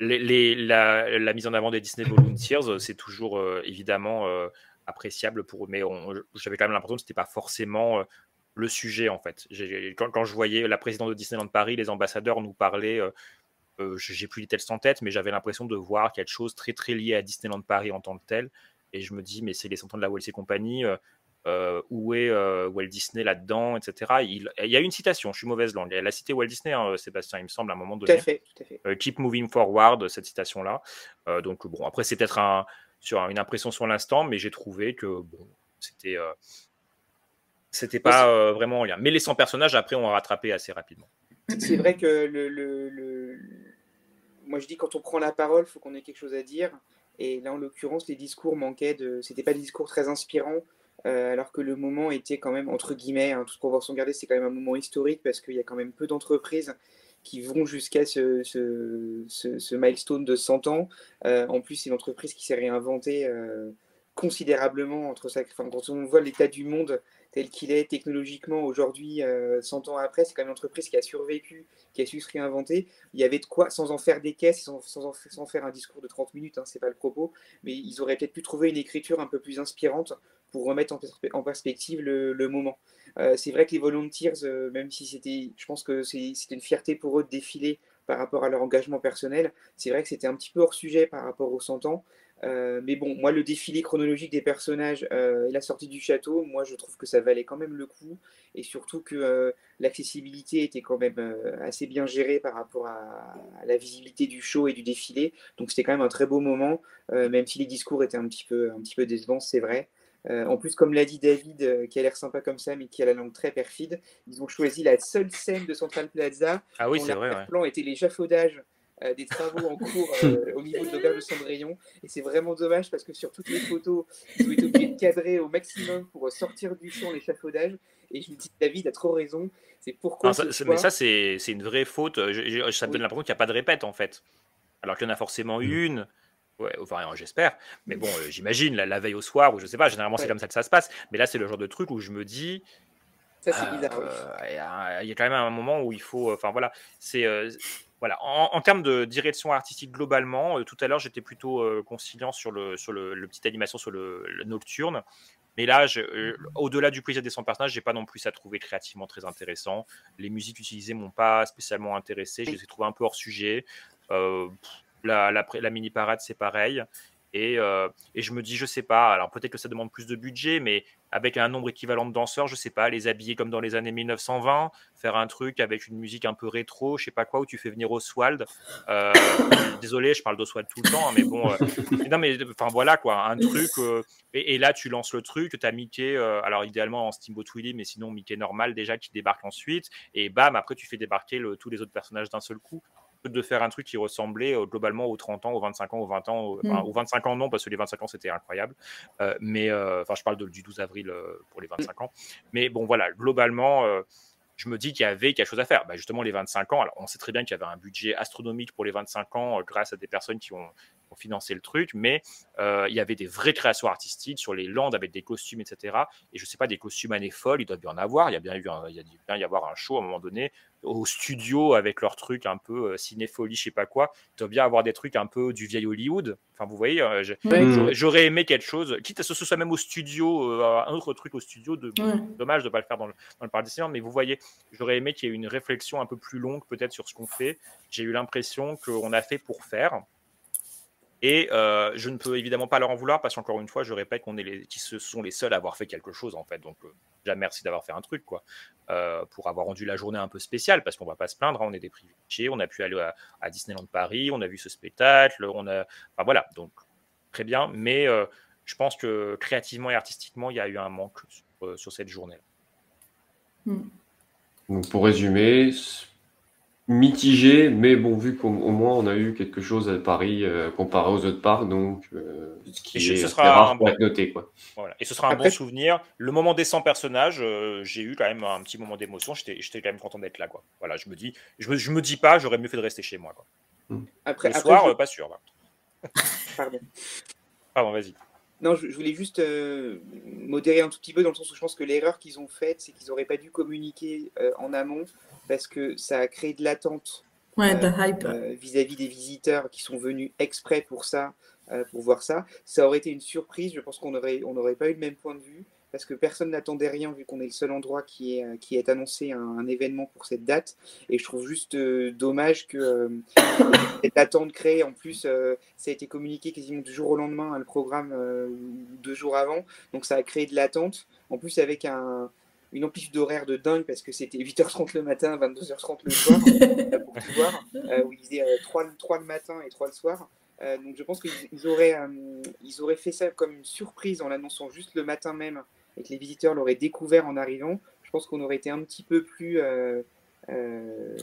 la, mise en avant des Disney Volunteers, c'est toujours euh, évidemment euh, appréciable pour eux, mais j'avais quand même l'impression que ce n'était pas forcément euh, le sujet en fait. Quand, je voyais la présidente de Disneyland Paris, les ambassadeurs nous parlaient, j'ai plus les textes en tête, mais j'avais l'impression de voir quelque chose très très lié à Disneyland Paris en tant que tel. Et je me dis, mais c'est les 100 ans de la Walt Company, euh, où est euh, Walt Disney là-dedans, etc. Il, y a une citation, je suis mauvaise langue. Elle a cité Walt Disney, hein, Sébastien, il me semble, à un moment donné. Tout à fait, tout à fait. Euh, keep moving forward, cette citation-là. donc, bon, après, c'est peut-être un, sur une impression sur l'instant, mais j'ai trouvé que bon, c'était. c'était pas vraiment en lien. Mais les 100 personnages, après, on a rattrapé assez rapidement. C'est vrai que le, le, moi je dis quand on prend la parole, il faut qu'on ait quelque chose à dire. Et là, en l'occurrence, les discours manquaient de. C'était pas des discours très inspirants. Euh, alors que le moment était quand même, entre guillemets, hein, toute proportion gardée, c'est quand même un moment historique parce qu'il y a quand même peu d'entreprises qui vont jusqu'à ce, ce, milestone de 100 ans. Euh, en plus, c'est une entreprise qui s'est réinventée euh, considérablement entre. Enfin, quand on voit l'état du monde tel qu'il est technologiquement aujourd'hui, euh, 100 ans après, c'est quand même une entreprise qui a survécu, qui a su se réinventer. Il y avait de quoi, sans en faire des caisses, sans, sans, en, faire un discours de 30 minutes, hein, c'est pas le propos, mais ils auraient peut-être pu trouver une écriture un peu plus inspirante pour remettre en, perspe en perspective le, moment. Euh, c'est vrai que les Volunteers, euh, même si c'était, je pense que c'était une fierté pour eux de défiler par rapport à leur engagement personnel, c'est vrai que c'était un petit peu hors sujet par rapport aux 100 ans. Euh, mais bon, moi, le défilé chronologique des personnages et la sortie du château, moi, je trouve que ça valait quand même le coup. Et surtout que l'accessibilité était quand même assez bien gérée par rapport à, à, la visibilité du show et du défilé. Donc, c'était quand même un très beau moment, même si les discours étaient un petit peu, un petit peu décevants, c'est vrai. Euh, en plus, comme l'a dit David, qui a l'air sympa comme ça, mais qui a la langue très perfide, ils ont choisi la seule scène de Central Plaza. Ah oui, c'est vrai. Le plan était l'échafaudage euh, des travaux en cours euh, (laughs) au niveau de l'auberge de Cendrillon. Et c'est vraiment dommage parce que sur toutes les photos, ils ont été obligés de cadrer au maximum pour sortir du champ l'échafaudage. Et je me dis, David a trop raison. C'est pourquoi. Non, ça, mais ça, c'est une vraie faute. Je, je, ça me donne l'impression qu'il n'y a pas de répète en fait. Alors qu'il y en a forcément une. Ouais, enfin, j'espère. Mais bon, euh, j'imagine la, la, veille au soir, ou je sais pas, généralement c'est ouais. comme ça que ça se passe. Mais là, c'est le genre de truc où je me dis. Ça, c'est euh, bizarre. Il y, a quand même un moment où il faut. Enfin, voilà. C'est. Euh, voilà. En, en, termes de direction artistique globalement, euh, tout à l'heure j'étais plutôt euh, conciliant sur le sur le, le petite animation sur le, le nocturne, mais là, euh, au-delà du plaisir des 100 personnages, j'ai pas non plus ça trouvé créativement très intéressant. Les musiques utilisées m'ont pas spécialement intéressé, je les ai trouvées un peu hors sujet. Euh, la, la, mini parade c'est pareil. Et, euh, et, je me dis, je sais pas, alors peut-être que ça demande plus de budget, mais avec un nombre équivalent de danseurs, je sais pas, les habiller comme dans les années 1920, faire un truc avec une musique un peu rétro, je sais pas quoi, où tu fais venir Oswald. Euh, (coughs) désolé, je parle d'Oswald tout le temps, hein, mais bon, euh, non, mais enfin voilà quoi, un truc. Et, là, tu lances le truc, tu as Mickey, alors idéalement en Steamboat Willie, mais sinon Mickey normal déjà qui débarque ensuite, et bam, après tu fais débarquer tous les autres personnages d'un seul coup de faire un truc qui ressemblait euh, globalement aux 30 ans, aux 25 ans, aux 20 ans, aux, mm. enfin, aux 25 ans non, parce que les 25 ans c'était incroyable. Euh, mais euh, enfin, je parle de, du 12 avril pour les 25 mm. ans. Mais bon, voilà, globalement, je me dis qu'il y avait quelque chose à faire. Bah, justement, les 25 ans, alors on sait très bien qu'il y avait un budget astronomique pour les 25 ans euh, grâce à des personnes qui ont, ont financé le truc, mais euh, il y avait des vraies créations artistiques sur les landes avec des costumes, etc. Et je sais pas, des costumes années folles, il doit bien en avoir. Il y a bien eu, un, il y a bien y avoir un show à un moment donné au studio avec leurs trucs un peu euh, cinéfolie, je sais pas quoi. Il doit bien avoir des trucs un peu du vieil Hollywood. Enfin, vous voyez, euh, mmh. j'aurais aimé quelque chose, quitte à ce que ce soit même au studio, euh, un autre truc au studio. De, mmh. Dommage de ne pas le faire dans le, dans le parc mais vous voyez, j'aurais aimé qu'il y ait une réflexion un peu plus longue peut-être sur ce qu'on fait. J'ai eu l'impression qu'on a fait pour faire. Et euh, je ne peux évidemment pas leur en vouloir parce qu'encore une fois, je répète qu'on est les, qui se sont les seuls à avoir fait quelque chose en fait. Donc, euh, déjà merci d'avoir fait un truc quoi, euh, pour avoir rendu la journée un peu spéciale parce qu'on va pas se plaindre, hein, on est des privilégiés, on a pu aller à, à, Disneyland Paris, on a vu ce spectacle, on a, enfin voilà, donc très bien. Mais euh, je pense que créativement et artistiquement, il y a eu un manque sur, euh, sur cette journée. -là. Donc pour résumer, mitigé, mais bon, vu qu'au moins on a eu quelque chose à Paris euh, comparé aux autres parcs, donc euh, ce qui et est ce sera rare un pour bon... être noté. Quoi. Voilà. Et ce sera un Après, bon souvenir. Le moment des 100 personnages, euh, j'ai eu quand même un petit moment d'émotion. J'étais quand même content d'être là. Quoi. Voilà, je me dis, je me, je me dis pas, j'aurais mieux fait de rester chez moi. Quoi. Hmm. Après, Le soir, je... Euh, pas sûr. (laughs) Pardon. Pardon, vas-y. Non, je, je, voulais juste euh, modérer un tout petit peu dans le sens où je pense que l'erreur qu'ils ont faite, c'est qu'ils n'auraient pas dû communiquer euh, en amont parce que ça a créé de l'attente Ouais. Euh, vis-à-vis -vis des visiteurs qui sont venus exprès pour ça, pour voir ça. Ça aurait été une surprise. Je pense qu'on n'aurait on aurait pas eu le même point de vue parce que personne n'attendait rien vu qu'on est le seul endroit qui est, qui est annoncé un, événement pour cette date. Et je trouve juste euh, dommage que euh, cette attente créée, en plus, euh, ça a été communiqué quasiment du jour au lendemain, hein, le programme deux jours avant. Donc ça a créé de l'attente. En plus, avec un, une amplitude d'horaire de dingue parce que c'était 8h30 le matin, 22h30 le soir pour tout voir, euh, où ils faisaient euh, 3, 3, le matin et 3 le soir. Euh, donc je pense qu'ils auraient, auraient fait ça comme une surprise en l'annonçant juste le matin même et que les visiteurs l'auraient découvert en arrivant. Je pense qu'on aurait été un petit peu plus. un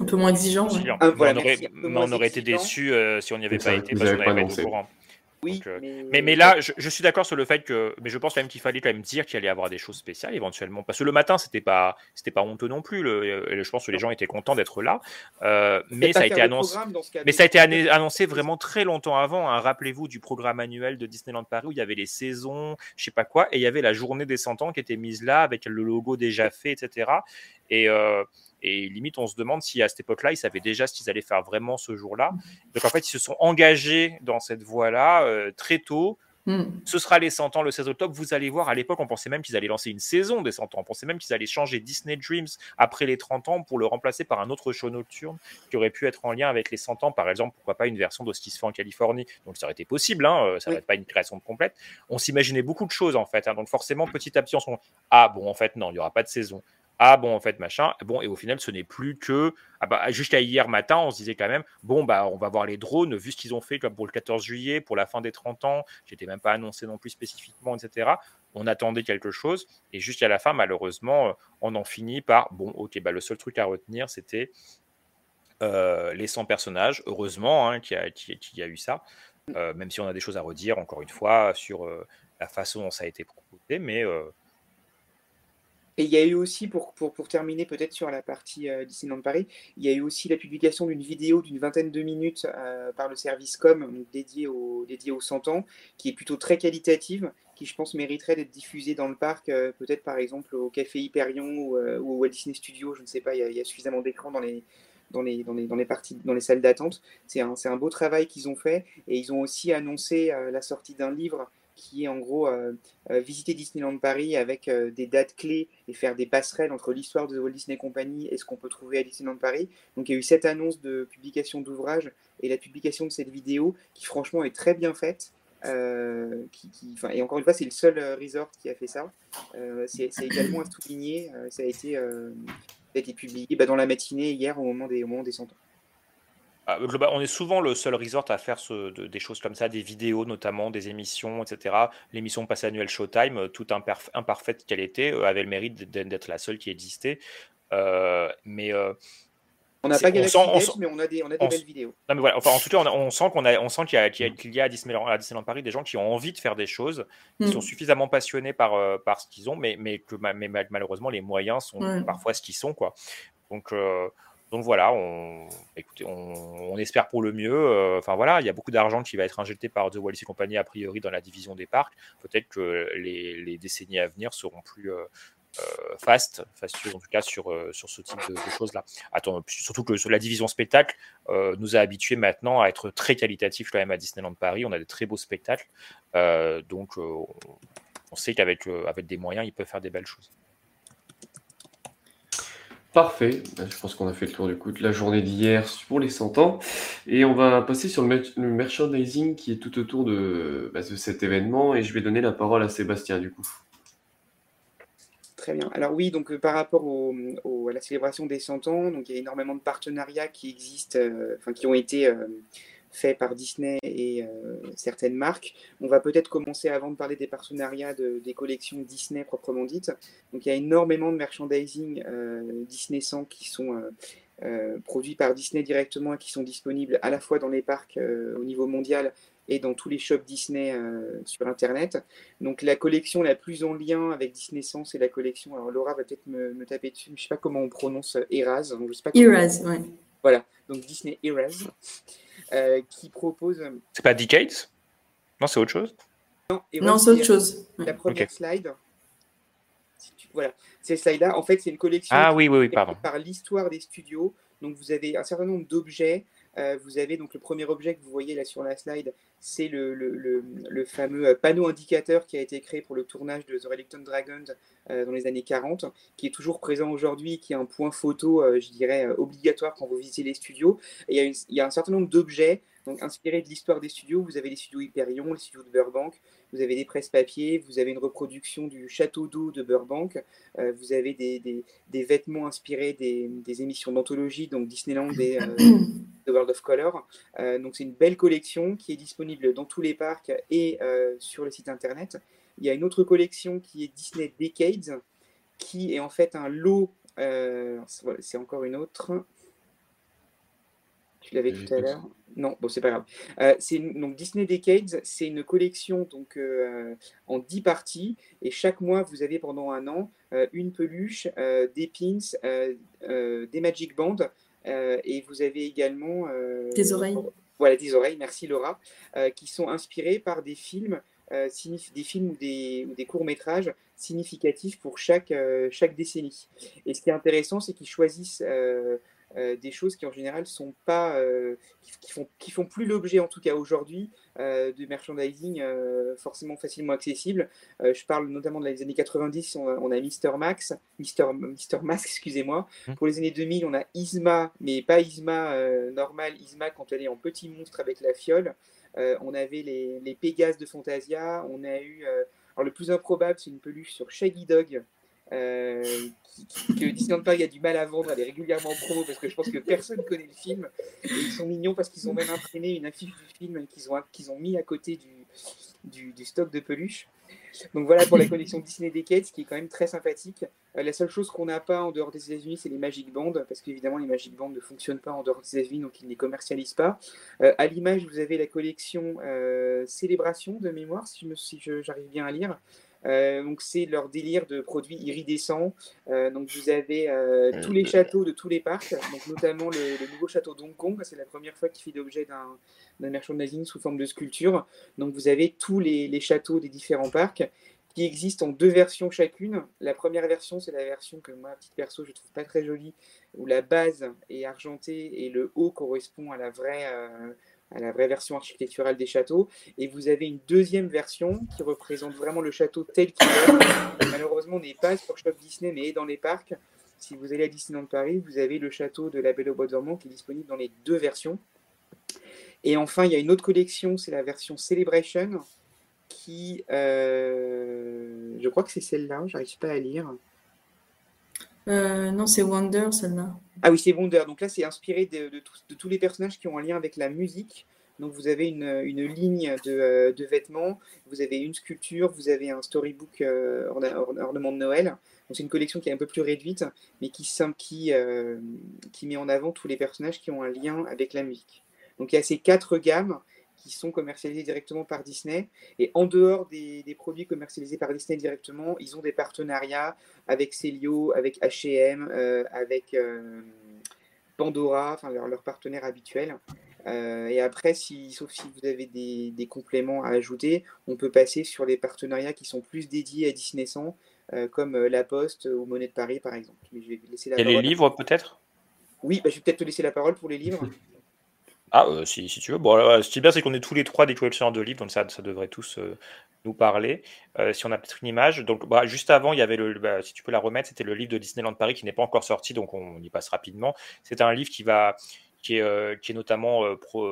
peu moins exigeant. Ouais. Un, voilà, on, aurait, merci, on aurait été déçu si on n'y avait pas été parce qu'on n'avait pas été au courant. Oui, euh, mais... mais... mais là, je, je suis d'accord sur le fait que, mais je pense quand même qu'il fallait quand même dire qu'il allait y avoir des choses spéciales éventuellement, parce que le matin c'était pas, c'était pas honteux non plus. Le, et je pense que les gens étaient contents d'être là, euh, mais ça a été annoncé, mais ça a été annoncé vraiment très longtemps avant. Hein. Rappelez-vous du programme annuel de Disneyland Paris où il y avait les saisons, je sais pas quoi, et il y avait la journée des 100 ans qui était mise là avec le logo déjà fait, etc. Et euh, et limite, on se demande si à cette époque-là, ils savaient déjà ce qu'ils allaient faire vraiment ce jour-là. Donc en fait, ils se sont engagés dans cette voie-là euh, très tôt. Mm. Ce sera les 100 ans le 16 octobre. Vous allez voir, à l'époque, on pensait même qu'ils allaient lancer une saison des 100 ans. On pensait même qu'ils allaient changer Disney Dreams après les 30 ans pour le remplacer par un autre show nocturne qui aurait pu être en lien avec les 100 ans. Par exemple, pourquoi pas une version de ce qui se fait en Californie. Donc ça aurait été possible, hein, euh, ça n'aurait pas une création complète. On s'imaginait beaucoup de choses en fait. hein. Donc forcément, petit à petit, on se dit Ah bon, en fait, non, il n'y aura pas de saison. Ah bon, en fait, machin. Bon, et au final, ce n'est plus que. Ah bah, jusqu'à hier matin, on se disait quand même, bon, bah, on va voir les drones, vu ce qu'ils ont fait pour le 14 juillet, pour la fin des 30 ans, qui n'était même pas annoncé non plus spécifiquement, etc. On attendait quelque chose. Et jusqu'à la fin, malheureusement, on en finit par, bon, ok, bah, le seul truc à retenir, c'était euh, les 100 personnages. Heureusement hein, qu'il y, a- eu ça. Euh, même si on a des choses à redire, encore une fois, sur euh, la façon dont ça a été proposé. Mais. Et il y a eu aussi, pour, pour, pour terminer peut-être sur la partie euh, Disneyland Paris, il y a eu aussi la publication d'une vidéo d'une vingtaine de minutes euh, par le service com dédié, au, dédié aux 100 ans, qui est plutôt très qualitative, qui je pense mériterait d'être diffusée dans le parc, euh, peut-être par exemple au Café Hyperion ou, au Walt Disney Studio, je ne sais pas, il y a, suffisamment d'écrans dans les, dans les, dans les, dans les parties, dans les salles d'attente. C'est un, un beau travail qu'ils ont fait et ils ont aussi annoncé la sortie d'un livre qui est en gros euh, euh, visiter Disneyland Paris avec euh, des dates clés et faire des passerelles entre l'histoire de The Walt Disney Company et ce qu'on peut trouver à Disneyland Paris. Donc il y a eu cette annonce de publication d'ouvrage et la publication de cette vidéo qui franchement est très bien faite. et encore une fois, c'est le seul resort qui a fait ça. C'est également à souligner. ça a été, ça a été publié bah, dans la matinée hier au moment des, au moment des 100 ans. Ah, globa- on est souvent le seul resort à faire ce- de- des choses comme ça, des vidéos notamment, des émissions, etc. L'émission passée annuelle Showtime, euh, toute imparfaite qu'elle était, euh, avait le mérite d'être la seule qui existait. Euh, mais euh, On n'a pas Galaxy sent- on sent- mais on a des, on a des on belles vidéos. Non, mais voilà, enfin, en tout cas, on, a- on sent qu'on a, on sent qu'il y a, qu'il y a- qu'il y a à Disneyland, à Disneyland Paris des gens qui ont envie de faire des choses, qui Mm. sont suffisamment passionnés par, euh, par ce qu'ils ont, mais, mais que mais malheureusement les moyens sont Ouais. parfois ce qu'ils sont, quoi. Donc, euh, donc voilà, on, espère pour le mieux. euh, Enfin voilà, il y a beaucoup d'argent qui va être injecté par The Walt Disney Company a priori dans la division des parcs. Peut-être que les, décennies à venir seront plus euh, euh, fast, en tout cas sur, ce type de, choses-là. Surtout que la division spectacle nous a habitués maintenant à être très qualitatifs quand même à Disneyland Paris. On a de très beaux spectacles, donc on, sait qu'avec avec des moyens, ils peuvent faire des belles choses. Parfait, Ben, je pense qu'on a fait le tour du coup de la journée d'hier pour les 100 ans. Et on va passer sur le, mer- le merchandising qui est tout autour de, bah, de cet événement. Et je vais donner la parole à Sébastien du coup. Très bien. Alors oui, donc euh, par rapport à la célébration des 100 ans, donc il y a énormément de partenariats qui existent, euh, enfin qui ont été euh, faits par Disney et euh, certaines marques. On va peut-être commencer avant de parler des partenariats de- des collections Disney proprement dites. Donc il y a énormément de merchandising euh, Disney 100 qui sont euh, euh, produits par Disney directement et qui sont disponibles à la fois dans les parcs au niveau mondial et dans tous les shops Disney sur Internet. Donc la collection la plus en lien avec Disney 100, c'est la collection. Alors Laura va peut-être me, me taper dessus, mais je sais pas comment on prononce Eras. donc je sais pas comment- Eras, ouais. Voilà, donc Disney Eras, euh, qui propose. C'est pas Decades? Non, c'est autre chose Non, c'est autre chose. La première slide. Si tu- Voilà, ces slides-là, en fait, c'est une collection Ah qui oui, oui, pardon. par l'histoire des studios. Donc vous avez un certain nombre d'objets. Euh, vous avez donc le premier objet que vous voyez là sur la slide, c'est le, fameux euh, panneau indicateur qui a été créé pour le tournage de The Reluctant Dragons euh, dans les années 40, qui est toujours présent aujourd'hui, qui est un point photo, je dirais, obligatoire quand vous visitez les studios. Il y a un certain nombre d'objets donc inspirés de l'histoire des studios. Vous avez les studios Hyperion, les studios de Burbank, vous avez des presses-papiers, vous avez une reproduction du château d'eau de Burbank, euh, vous avez des, des- des vêtements inspirés des, des émissions d'anthologie, donc Disneyland et euh, (coughs) The World of Color. Euh, donc c'est une belle collection qui est disponible dans tous les parcs et sur le site internet. Il y a une autre collection qui est Disney Decades, qui est en fait un lot. c'est encore une autre. Tu l'avais tout à l'heure Non, bon, c'est pas grave. Euh, c'est donc Disney Decades, c'est une collection donc euh, en 10 parties et chaque mois vous avez pendant un an euh, une peluche, des pins, des Magic Bands et vous avez également des oreilles. Voilà, des oreilles. Merci Laura, qui sont inspirées par des films. des films ou des, ou des courts-métrages significatifs pour chaque, chaque décennie. Et ce qui est intéressant, c'est qu'ils choisissent euh, des choses qui en général sont pas, euh, qui, font, qui font plus l'objet en tout cas aujourd'hui euh, de merchandising forcément facilement accessible. je parle notamment de les années 90, on a, on a Mister Max, Mister, Mister Mask, excusez-moi. Mmh. Pour les années 2000, on a Isma, mais pas Isma normal, Isma quand elle est en petit monstre avec la fiole. on avait les, les Pégases de Fantasia, on a eu, alors le plus improbable, c'est une peluche sur Shaggy Dog euh, que Disneyland Paris a du mal à vendre, elle est régulièrement en promo parce que je pense que personne connaît le film. Ils sont mignons parce qu'ils ont même imprimé une affiche du film qu'ils ont, qu'ils ont mis à côté du, du, stock de peluches. Donc voilà pour la collection Disney Decades qui est quand même très sympathique. Euh, la seule chose qu'on n'a pas en dehors des États-Unis, c'est les Magic Bands, parce qu'évidemment les Magic Bands ne fonctionnent pas en dehors des États-Unis, donc ils ne les commercialisent pas. Euh, à l'image, vous avez la collection Célébration de mémoire, si j'arrive si bien à lire. Euh, donc c'est leur délire de produits iridescents. Euh, donc vous avez euh, tous les châteaux de tous les parcs, donc notamment le, nouveau château d'Hong Kong. C'est la première fois qu'il fait l'objet d'un, d'un merchandising sous forme de sculpture. Donc vous avez tous les, les, châteaux des différents parcs qui existent en deux versions chacune. La première version, c'est la version que moi, petite perso, je trouve pas très jolie, où la base est argentée et le haut correspond à la vraie à la vraie version architecturale des châteaux. Et vous avez une deuxième version qui représente vraiment le château tel qu'il est. Malheureusement, n'est pas sur Shop Disney, mais est dans les parcs. Si vous allez à Disneyland Paris, vous avez le château de la Belle au Bois dormant qui est disponible dans les deux versions. Et enfin, il y a une autre collection, c'est la version Celebration, qui, euh, je crois que c'est celle-là, j'arrive pas à lire. Euh, non, c'est Wonder, celle-là. Ah oui, c'est Wonder. Donc là, c'est inspiré de, tous les personnages qui ont un lien avec la musique. Donc vous avez une, ligne euh, de, vêtements, vous avez une sculpture, vous avez un storybook euh, ornement de Noël. C'est une collection qui est un peu plus réduite, mais qui, qui met en avant tous les personnages qui ont un lien avec la musique. Donc il y a ces quatre gammes qui sont commercialisés directement par Disney. Et en dehors des, produits commercialisés par Disney directement, ils ont des partenariats avec Celio, avec H&M, avec euh, Pandora, enfin leurs leur partenaires habituels. Euh, et après, si, sauf si vous avez des, des, compléments à ajouter, on peut passer sur les partenariats qui sont plus dédiés à Disney 100, euh, comme La Poste ou Monnaie de Paris, par exemple. Mais je vais laisser la et les livres, peut-être? Oui, bah, je vais peut-être te laisser la parole pour les livres. (laughs) Ah, euh, si, si tu veux. Bon, ce qui est bien, c'est qu'on est tous les trois des collectionneurs de livres, donc ça, ça devrait tous euh, nous parler. Euh, si on a peut-être une image. Donc, bah, juste avant, il y avait le, bah, si tu peux la remettre, c'était le livre de Disneyland Paris qui n'est pas encore sorti, donc on, y passe rapidement. C'est un livre qui va, qui est, qui est notamment, pro,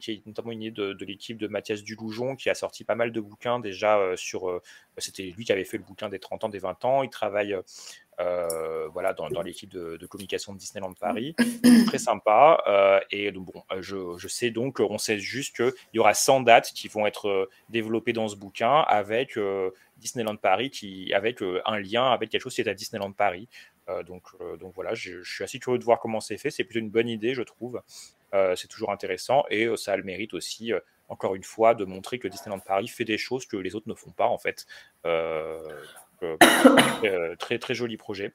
qui est notamment une idée de, l'équipe de Mathias Duloujon, qui a sorti pas mal de bouquins déjà sur. c'était lui qui avait fait le bouquin des 30 ans, des 20 ans. Il travaille euh, voilà, dans, l'équipe de, communication de Disneyland Paris. Très sympa. Euh, et bon, euh, je, sais donc, on sait juste qu'il y aura 100 dates qui vont être développées dans ce bouquin avec Disneyland Paris, qui, avec un lien avec quelque chose qui est à Disneyland Paris. donc, donc voilà, je, je, suis assez curieux de voir comment c'est fait. C'est plutôt une bonne idée, je trouve. c'est toujours intéressant et ça a le mérite aussi encore une fois, de montrer que Disneyland Paris fait des choses que les autres ne font pas, en fait. Euh, (coughs) euh, très, très joli projet.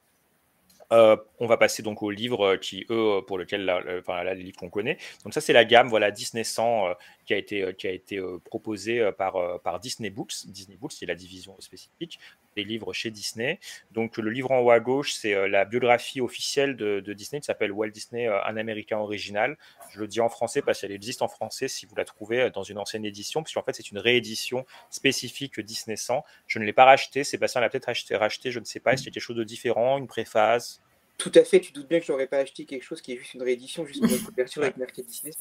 Euh, on va passer donc aux livres qui, eux, pour enfin, là, les livres qu'on connaît. Donc ça, c'est la gamme, voilà, Disney 100 qui a été, été proposée par, par Disney Books. Disney Books, c'est la division spécifique des livres chez Disney. Donc le livre en haut à gauche, c'est la biographie officielle de, Disney qui s'appelle Walt Disney, un Américain original. Je le dis en français parce qu'elle existe en français si vous la trouvez dans une ancienne édition, puisqu'en fait, c'est une réédition spécifique Disney 100. Je ne l'ai pas racheté, Sébastien l'a peut-être acheté, racheté, je ne sais pas. Est-ce qu'il y a quelque chose de différent, une préface? Tout à fait, tu doutes bien que je n'aurais pas acheté quelque chose qui est juste une réédition, juste pour une couverture avec marqué Disney.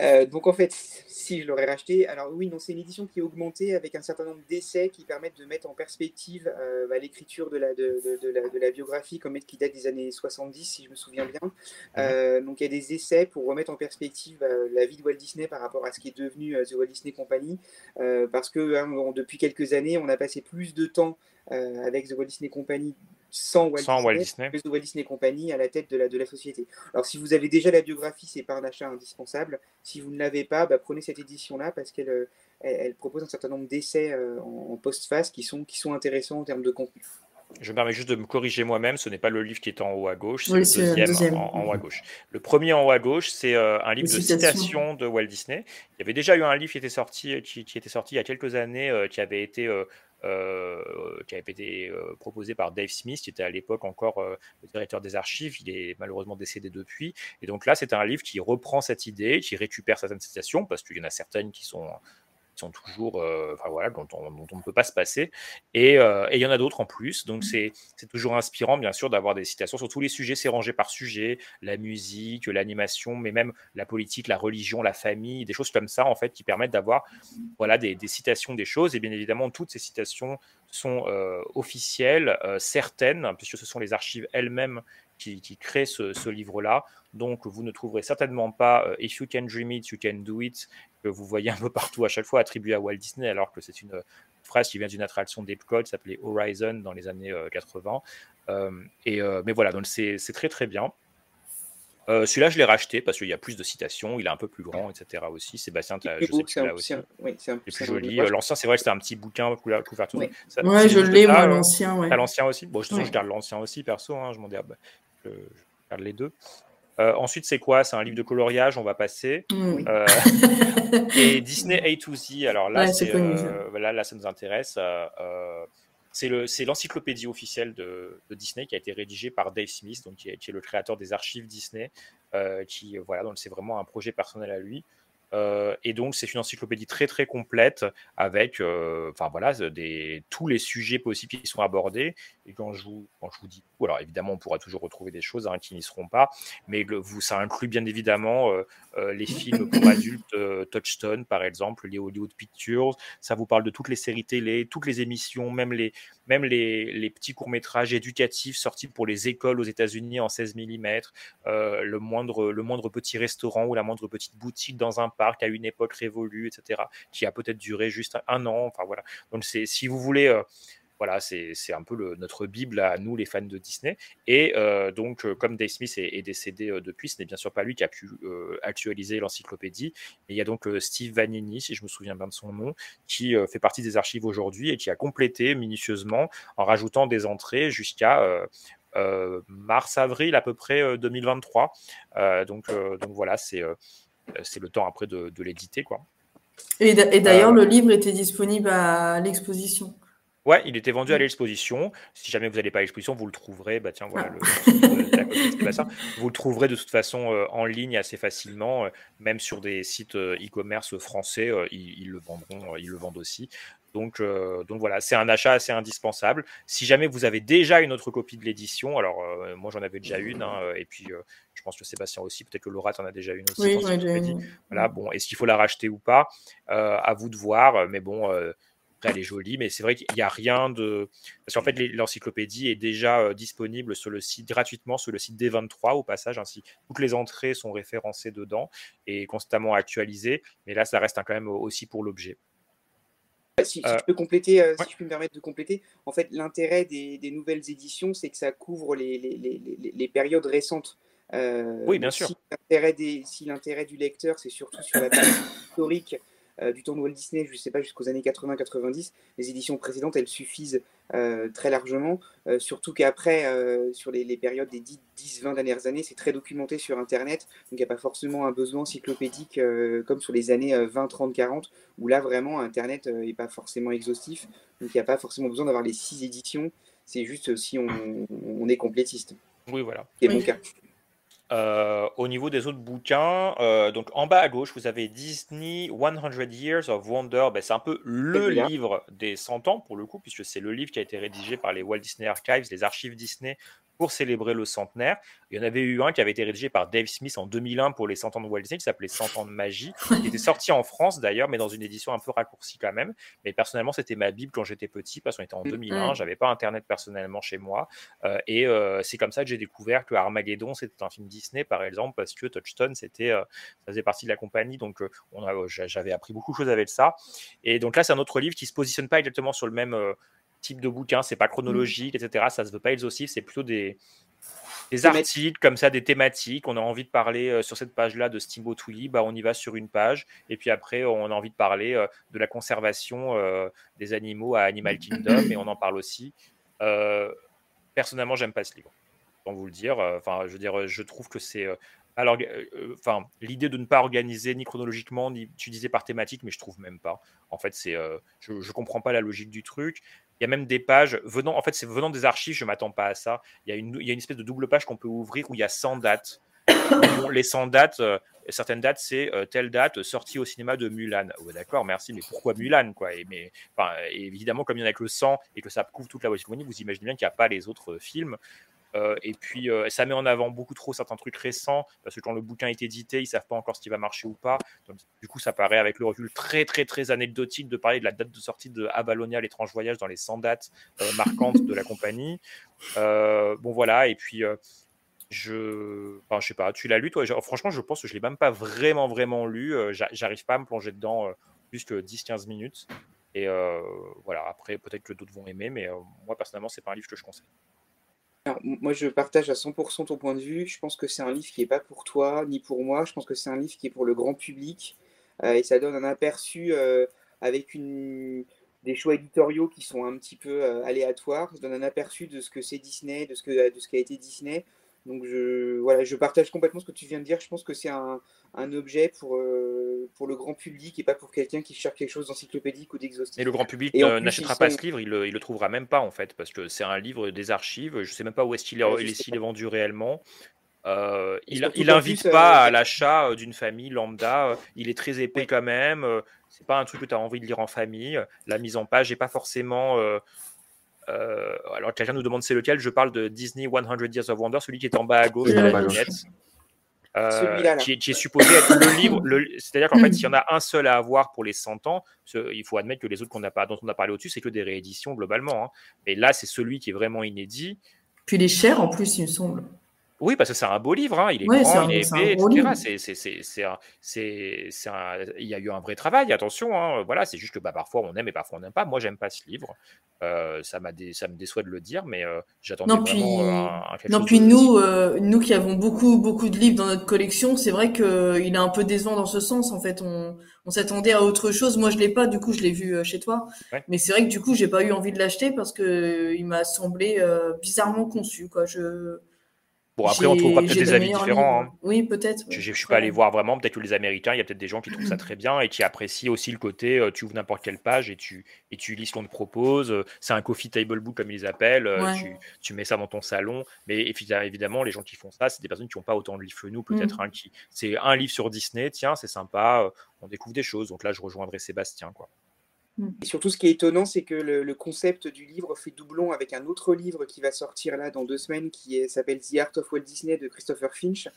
Euh, donc en fait, si je l'aurais racheté, alors oui, non, c'est une édition qui est augmentée avec un certain nombre d'essais qui permettent de mettre en perspective euh, bah, l'écriture de la, de, de, la, de, la, biographie, comme qui date des années 70, si je me souviens bien. Euh, donc il y a des essais pour remettre en perspective la vie de Walt Disney par rapport à ce qui est devenu The Walt Disney Company, parce que hein, depuis quelques années, on a passé plus de temps avec The Walt Disney Company sans Walt, Sans Disney, Walt Disney. plus de Walt Disney Company à la tête de la, de la société. Alors si vous avez déjà la biographie, c'est pas un achat indispensable. Si vous ne l'avez pas, bah, prenez cette édition-là parce qu'elle euh, elle, elle propose un certain nombre d'essais euh, en, en post-face qui sont, qui sont intéressants en termes de contenu. Je me permets juste de me corriger moi-même, ce n'est pas le livre qui est en haut à gauche, c'est Oui, le deuxième, deuxième. En, en haut à gauche. Le premier en haut à gauche, c'est euh, un livre Les de citations. citations de Walt Disney. Il y avait déjà eu un livre qui était sorti, qui, qui était sorti il y a quelques années, euh, qui avait été, euh, qui avait été euh, proposé par Dave Smith, qui était à l'époque encore euh, le directeur des archives. Il est malheureusement décédé depuis. Et donc là, c'est un livre qui reprend cette idée, qui récupère certaines citations, parce qu'il y en a certaines qui sont qui sont toujours, euh, enfin voilà, dont on, dont on ne peut pas se passer. Et euh, et il y en a d'autres en plus. Donc c'est c'est toujours inspirant, bien sûr, d'avoir des citations sur tous les sujets. C'est rangé par sujet, la musique, l'animation, mais même la politique, la religion, la famille, des choses comme ça, en fait, qui permettent d'avoir voilà, des, des citations des choses. Et bien évidemment, toutes ces citations sont euh, officielles, certaines, puisque ce sont les archives elles-mêmes qui, qui créent ce, ce livre-là. Donc, vous ne trouverez certainement pas euh, If you can dream it, you can do it, que vous voyez un peu partout à chaque fois attribué à Walt Disney, alors que c'est une phrase qui vient d'une attraction d'Epcot, qui s'appelait Horizon dans les années euh, 80. Euh, et, euh, mais voilà, donc c'est c'est très très bien. Euh, celui-là, je l'ai racheté parce qu'il y a plus de citations, il est un peu plus grand, etc. aussi. Sébastien, t'as- C'est je beau, sais que c'est tu un- l'as aussi. c'est oui, plus joli. L'ancien, c'est vrai que c'était un petit bouquin couverture. Oui. Ça- Ouais, je l'ai, moi, l'ancien, ouais. T'as l'ancien aussi? Bon, façon, Ouais. je garde l'ancien aussi, perso. hein, je m'en dis, ah, bah, je, je les deux. Euh, ensuite, c'est quoi? C'est un livre de coloriage, on va passer. Oui. Euh, (laughs) et Disney A to Z, alors là, Ouais, euh, là, là, ça nous intéresse. c'est le- c'est l'encyclopédie officielle de, de Disney qui a été rédigée par Dave Smith, donc qui est, qui est le créateur des archives Disney, qui voilà, donc c'est vraiment un projet personnel à lui. Euh, et donc c'est une encyclopédie très très complète avec, euh, enfin voilà, des, tous les sujets possibles qui sont abordés. Et quand je vous, quand je vous dis, alors évidemment on pourra toujours retrouver des choses hein, qui n'y seront pas, mais le- vous, ça inclut bien évidemment euh, euh, les films pour (coughs) adultes, euh, Touchstone par exemple, les Hollywood Pictures. Ça vous parle de toutes les séries télé, toutes les émissions, même les, même les, petits courts métrages éducatifs sortis pour les écoles aux États-Unis en 16 mm, euh, le moindre, le moindre petit restaurant ou la moindre petite boutique dans un parc à une époque révolue, etc., qui a peut-être duré juste un an. Enfin voilà. Donc si vous voulez. euh, voilà, c'est un peu le- notre Bible à nous, les fans de Disney. Et euh, donc, euh, comme Dave Smith est, est décédé euh, depuis, ce n'est bien sûr pas lui qui a pu actualiser l'encyclopédie. Mais il y a donc Steve Vanini, si je me souviens bien de son nom, qui fait partie des archives aujourd'hui et qui a complété minutieusement en rajoutant des entrées jusqu'à euh, mars-avril à peu près euh, 2023. Euh, donc, donc voilà, c'est c'est le temps après de, de l'éditer, quoi. Et d'a- et d'ailleurs, le livre était disponible à l'exposition. Ouais, il était vendu à l'exposition. Si jamais vous n'allez pas à l'exposition, vous le trouverez. Bah tiens, voilà le, le- Sébastien. Vous le trouverez de toute façon euh, en ligne assez facilement, euh, même sur des sites euh, e-commerce français, euh, ils, ils le vendront, euh, ils le vendent aussi. Donc, euh, donc voilà, c'est un achat assez indispensable. Si jamais vous avez déjà une autre copie de l'édition, alors euh, moi j'en avais déjà une, hein, et puis euh, je pense que Sébastien aussi, peut-être que Laura t'en a déjà une aussi. Oui. Voilà, bon, est-ce qu'il faut la racheter ou pas? Euh, À vous de voir, mais bon. Après, elle est jolie, mais c'est vrai qu'il n'y a rien de. Parce qu'en fait, l'encyclopédie est déjà euh, disponible sur le site gratuitement sur le site D23 au passage. Ainsi, toutes les entrées sont référencées dedans et constamment actualisées. Mais là, ça reste quand même aussi pour l'objet. Si, si Euh, je peux compléter, euh, si je peux me permettre de compléter, en fait, l'intérêt des, des nouvelles éditions, c'est que ça couvre les, les, les, les- les périodes récentes. Euh, Oui, bien sûr. Si l'intérêt, des, si l'intérêt du lecteur, c'est surtout sur la (coughs) partie historique euh, du temps de Walt Disney, je ne sais pas, jusqu'aux années 80-90, les éditions précédentes, elles suffisent euh, très largement. Euh, surtout qu'après, euh, sur les, les périodes des 10-20 dernières années, c'est très documenté sur Internet. Donc, il n'y a pas forcément un besoin encyclopédique euh, comme sur les années euh, 20, 30, 40, où là, vraiment, Internet n'est pas forcément exhaustif. Donc, il n'y a pas forcément besoin d'avoir les six éditions. C'est juste si on, on est complétiste. Oui, voilà. C'est mon cas. Euh, au niveau des autres bouquins, euh, donc en bas à gauche, vous avez Disney 100 Years of Wonder. Ben, c'est un peu le livre des 100 ans pour le coup, puisque c'est le livre qui a été rédigé par les Walt Disney Archives, les archives Disney, pour célébrer le centenaire. Il y en avait eu un qui avait été rédigé par Dave Smith en 2001 pour les 100 ans de Walt Disney, qui s'appelait 100 ans de magie, qui était sorti en France d'ailleurs, mais dans une édition un peu raccourcie quand même. Mais personnellement, c'était ma Bible quand j'étais petit, parce qu'on était en 2001, Mm. j'avais pas Internet personnellement chez moi. Euh, et euh, c'est comme ça que j'ai découvert que Armageddon, c'était un film Disney, par exemple, parce que Touchstone, c'était, euh, ça faisait partie de la compagnie. Donc, on a- j'a- j'avais appris beaucoup de choses avec ça. Et donc là, c'est un autre livre qui se positionne pas exactement sur le même, type de bouquin, c'est pas chronologique, etc. Ça se veut pas exhaustif, c'est plutôt des, des articles comme ça, des thématiques. On a envie de parler euh, sur cette page-là de Steamboat Willie, bah, on y va sur une page. Et puis après, on a envie de parler euh, de la conservation euh, des animaux à Animal (clears throat) Kingdom, et on en parle aussi. Personnellement, j'aime pas ce livre. Pour vous le dire, enfin, je veux dire, je trouve que c'est euh, enfin, l'idée de ne pas organiser ni chronologiquement, ni utiliser par thématique, mais je trouve même pas. En fait, c'est, je, je comprends pas la logique du truc. Il y a même des pages venant, en fait, c'est venant des archives. Je m'attends pas à ça. Il y a une, il y a une espèce de double page qu'on peut ouvrir où il y a 100 dates. (coughs) Les 100 dates, euh, certaines dates, c'est euh, telle date sortie au cinéma de Mulan. Ouais, D'accord, merci, mais pourquoi Mulan quoi? Mais, évidemment, comme il y en a que le 100 et que ça couvre toute la Walt vous imaginez bien qu'il n'y a pas les autres euh, films. Euh, et puis, euh, ça met en avant beaucoup trop certains trucs récents, parce que quand le bouquin est édité, ils savent pas encore ce qui va marcher ou pas. Du coup, ça paraît, avec le recul, très, très, très anecdotique de parler de la date de sortie de Avalonia, l'étrange voyage, dans les 100 dates euh, marquantes de la compagnie. Bon, voilà, et puis... je, enfin, je sais pas, tu l'as lu toi? Franchement, je pense que je l'ai même pas vraiment, vraiment lu. J'a- J'arrive pas à me plonger dedans plus que 10-15 minutes. Et voilà, après, peut-être que d'autres vont aimer, mais moi, personnellement, c'est pas un livre que je conseille. Moi, je partage à 100% ton point de vue. Je pense que c'est un livre qui n'est pas pour toi ni pour moi. Je pense que c'est un livre qui est pour le grand public. Euh, et ça donne un aperçu euh, avec des choix éditoriaux qui sont un petit peu euh, aléatoires. Ça donne un aperçu de ce que c'est Disney, de ce que de ce été Disney. Donc, je, voilà, je partage complètement ce que tu viens de dire. Je pense que c'est un, un objet pour, euh, pour le grand public et pas pour quelqu'un qui cherche quelque chose d'encyclopédique ou d'exhaustif. Et le grand public ne- n'achètera pas sont- ce livre, il le, il le trouvera même pas en fait, parce que c'est un livre des archives. Je sais même pas où est-ce qu'il est, Ouais, est- vendu réellement. Euh, il, surtout il qu'en invite plus, pas euh, à l'achat euh, d'une famille lambda. euh, Il est très épais quand même. euh, C'est pas un truc que tu as envie de lire en famille. La mise en page n'est pas forcément. Euh, alors quelqu'un nous demande c'est lequel? Je parle de Disney 100 Years of Wonder, celui qui est en bas à gauche dans la vignette. Euh, qui, est, qui est supposé être le (coughs) livre, le- c'est-à-dire qu'en fait, s'il y en a un seul à avoir pour les 100 ans, ce- il faut admettre que les autres qu'on a pas, dont on a parlé au-dessus, c'est que des rééditions globalement. hein. Mais là, c'est celui qui est vraiment inédit. Puis il est cher en plus, il me semble. Oui, parce que c'est un beau livre, hein, il est Ouais, grand, un- il est épais, etc. il y a eu un vrai travail, attention. hein, Voilà, c'est juste que bah, parfois on aime et parfois on n'aime pas. Moi, j'aime pas ce livre. Euh, ça, m'a dé- ça me déçoit de le dire, mais euh, j'attendais Non, puis, vraiment euh, un, un quelque non, chose puis nous, euh, nous qui avons beaucoup, beaucoup de livres dans notre collection, c'est vrai que il est un peu décevant dans ce sens. En fait, on, on s'attendait à autre chose. Moi, je l'ai pas, du coup, je l'ai vu euh, chez toi. Ouais. Mais c'est vrai que du coup, j'ai pas eu envie de l'acheter parce que il m'a semblé bizarrement conçu, quoi. Je, Bon, après, on trouvera peut-être des de avis différents. hein. Oui, peut-être. Je, je suis pas allé voir vraiment. Peut-être que les Américains, il y a peut-être des gens qui trouvent ça (clears throat) très bien et qui apprécient aussi le côté euh, tu ouvres n'importe quelle page et tu, et tu lis ce qu'on te propose. Euh, C'est un coffee table book comme ils les appellent. Euh, Ouais. Tu, tu mets ça dans ton salon. Mais évi- évidemment, les gens qui font ça, c'est des personnes qui n'ont pas autant de livres que nous, peut-être. Mm. hein, qui C'est un livre sur Disney, tiens, c'est sympa. On découvre des choses. Donc là, je rejoindrai Sébastien. Quoi. Et surtout, ce qui est étonnant, c'est que le, le concept du livre fait doublon avec un autre livre qui va sortir là dans deux semaines, qui s'appelle The Art of Walt Disney de Christopher Finch,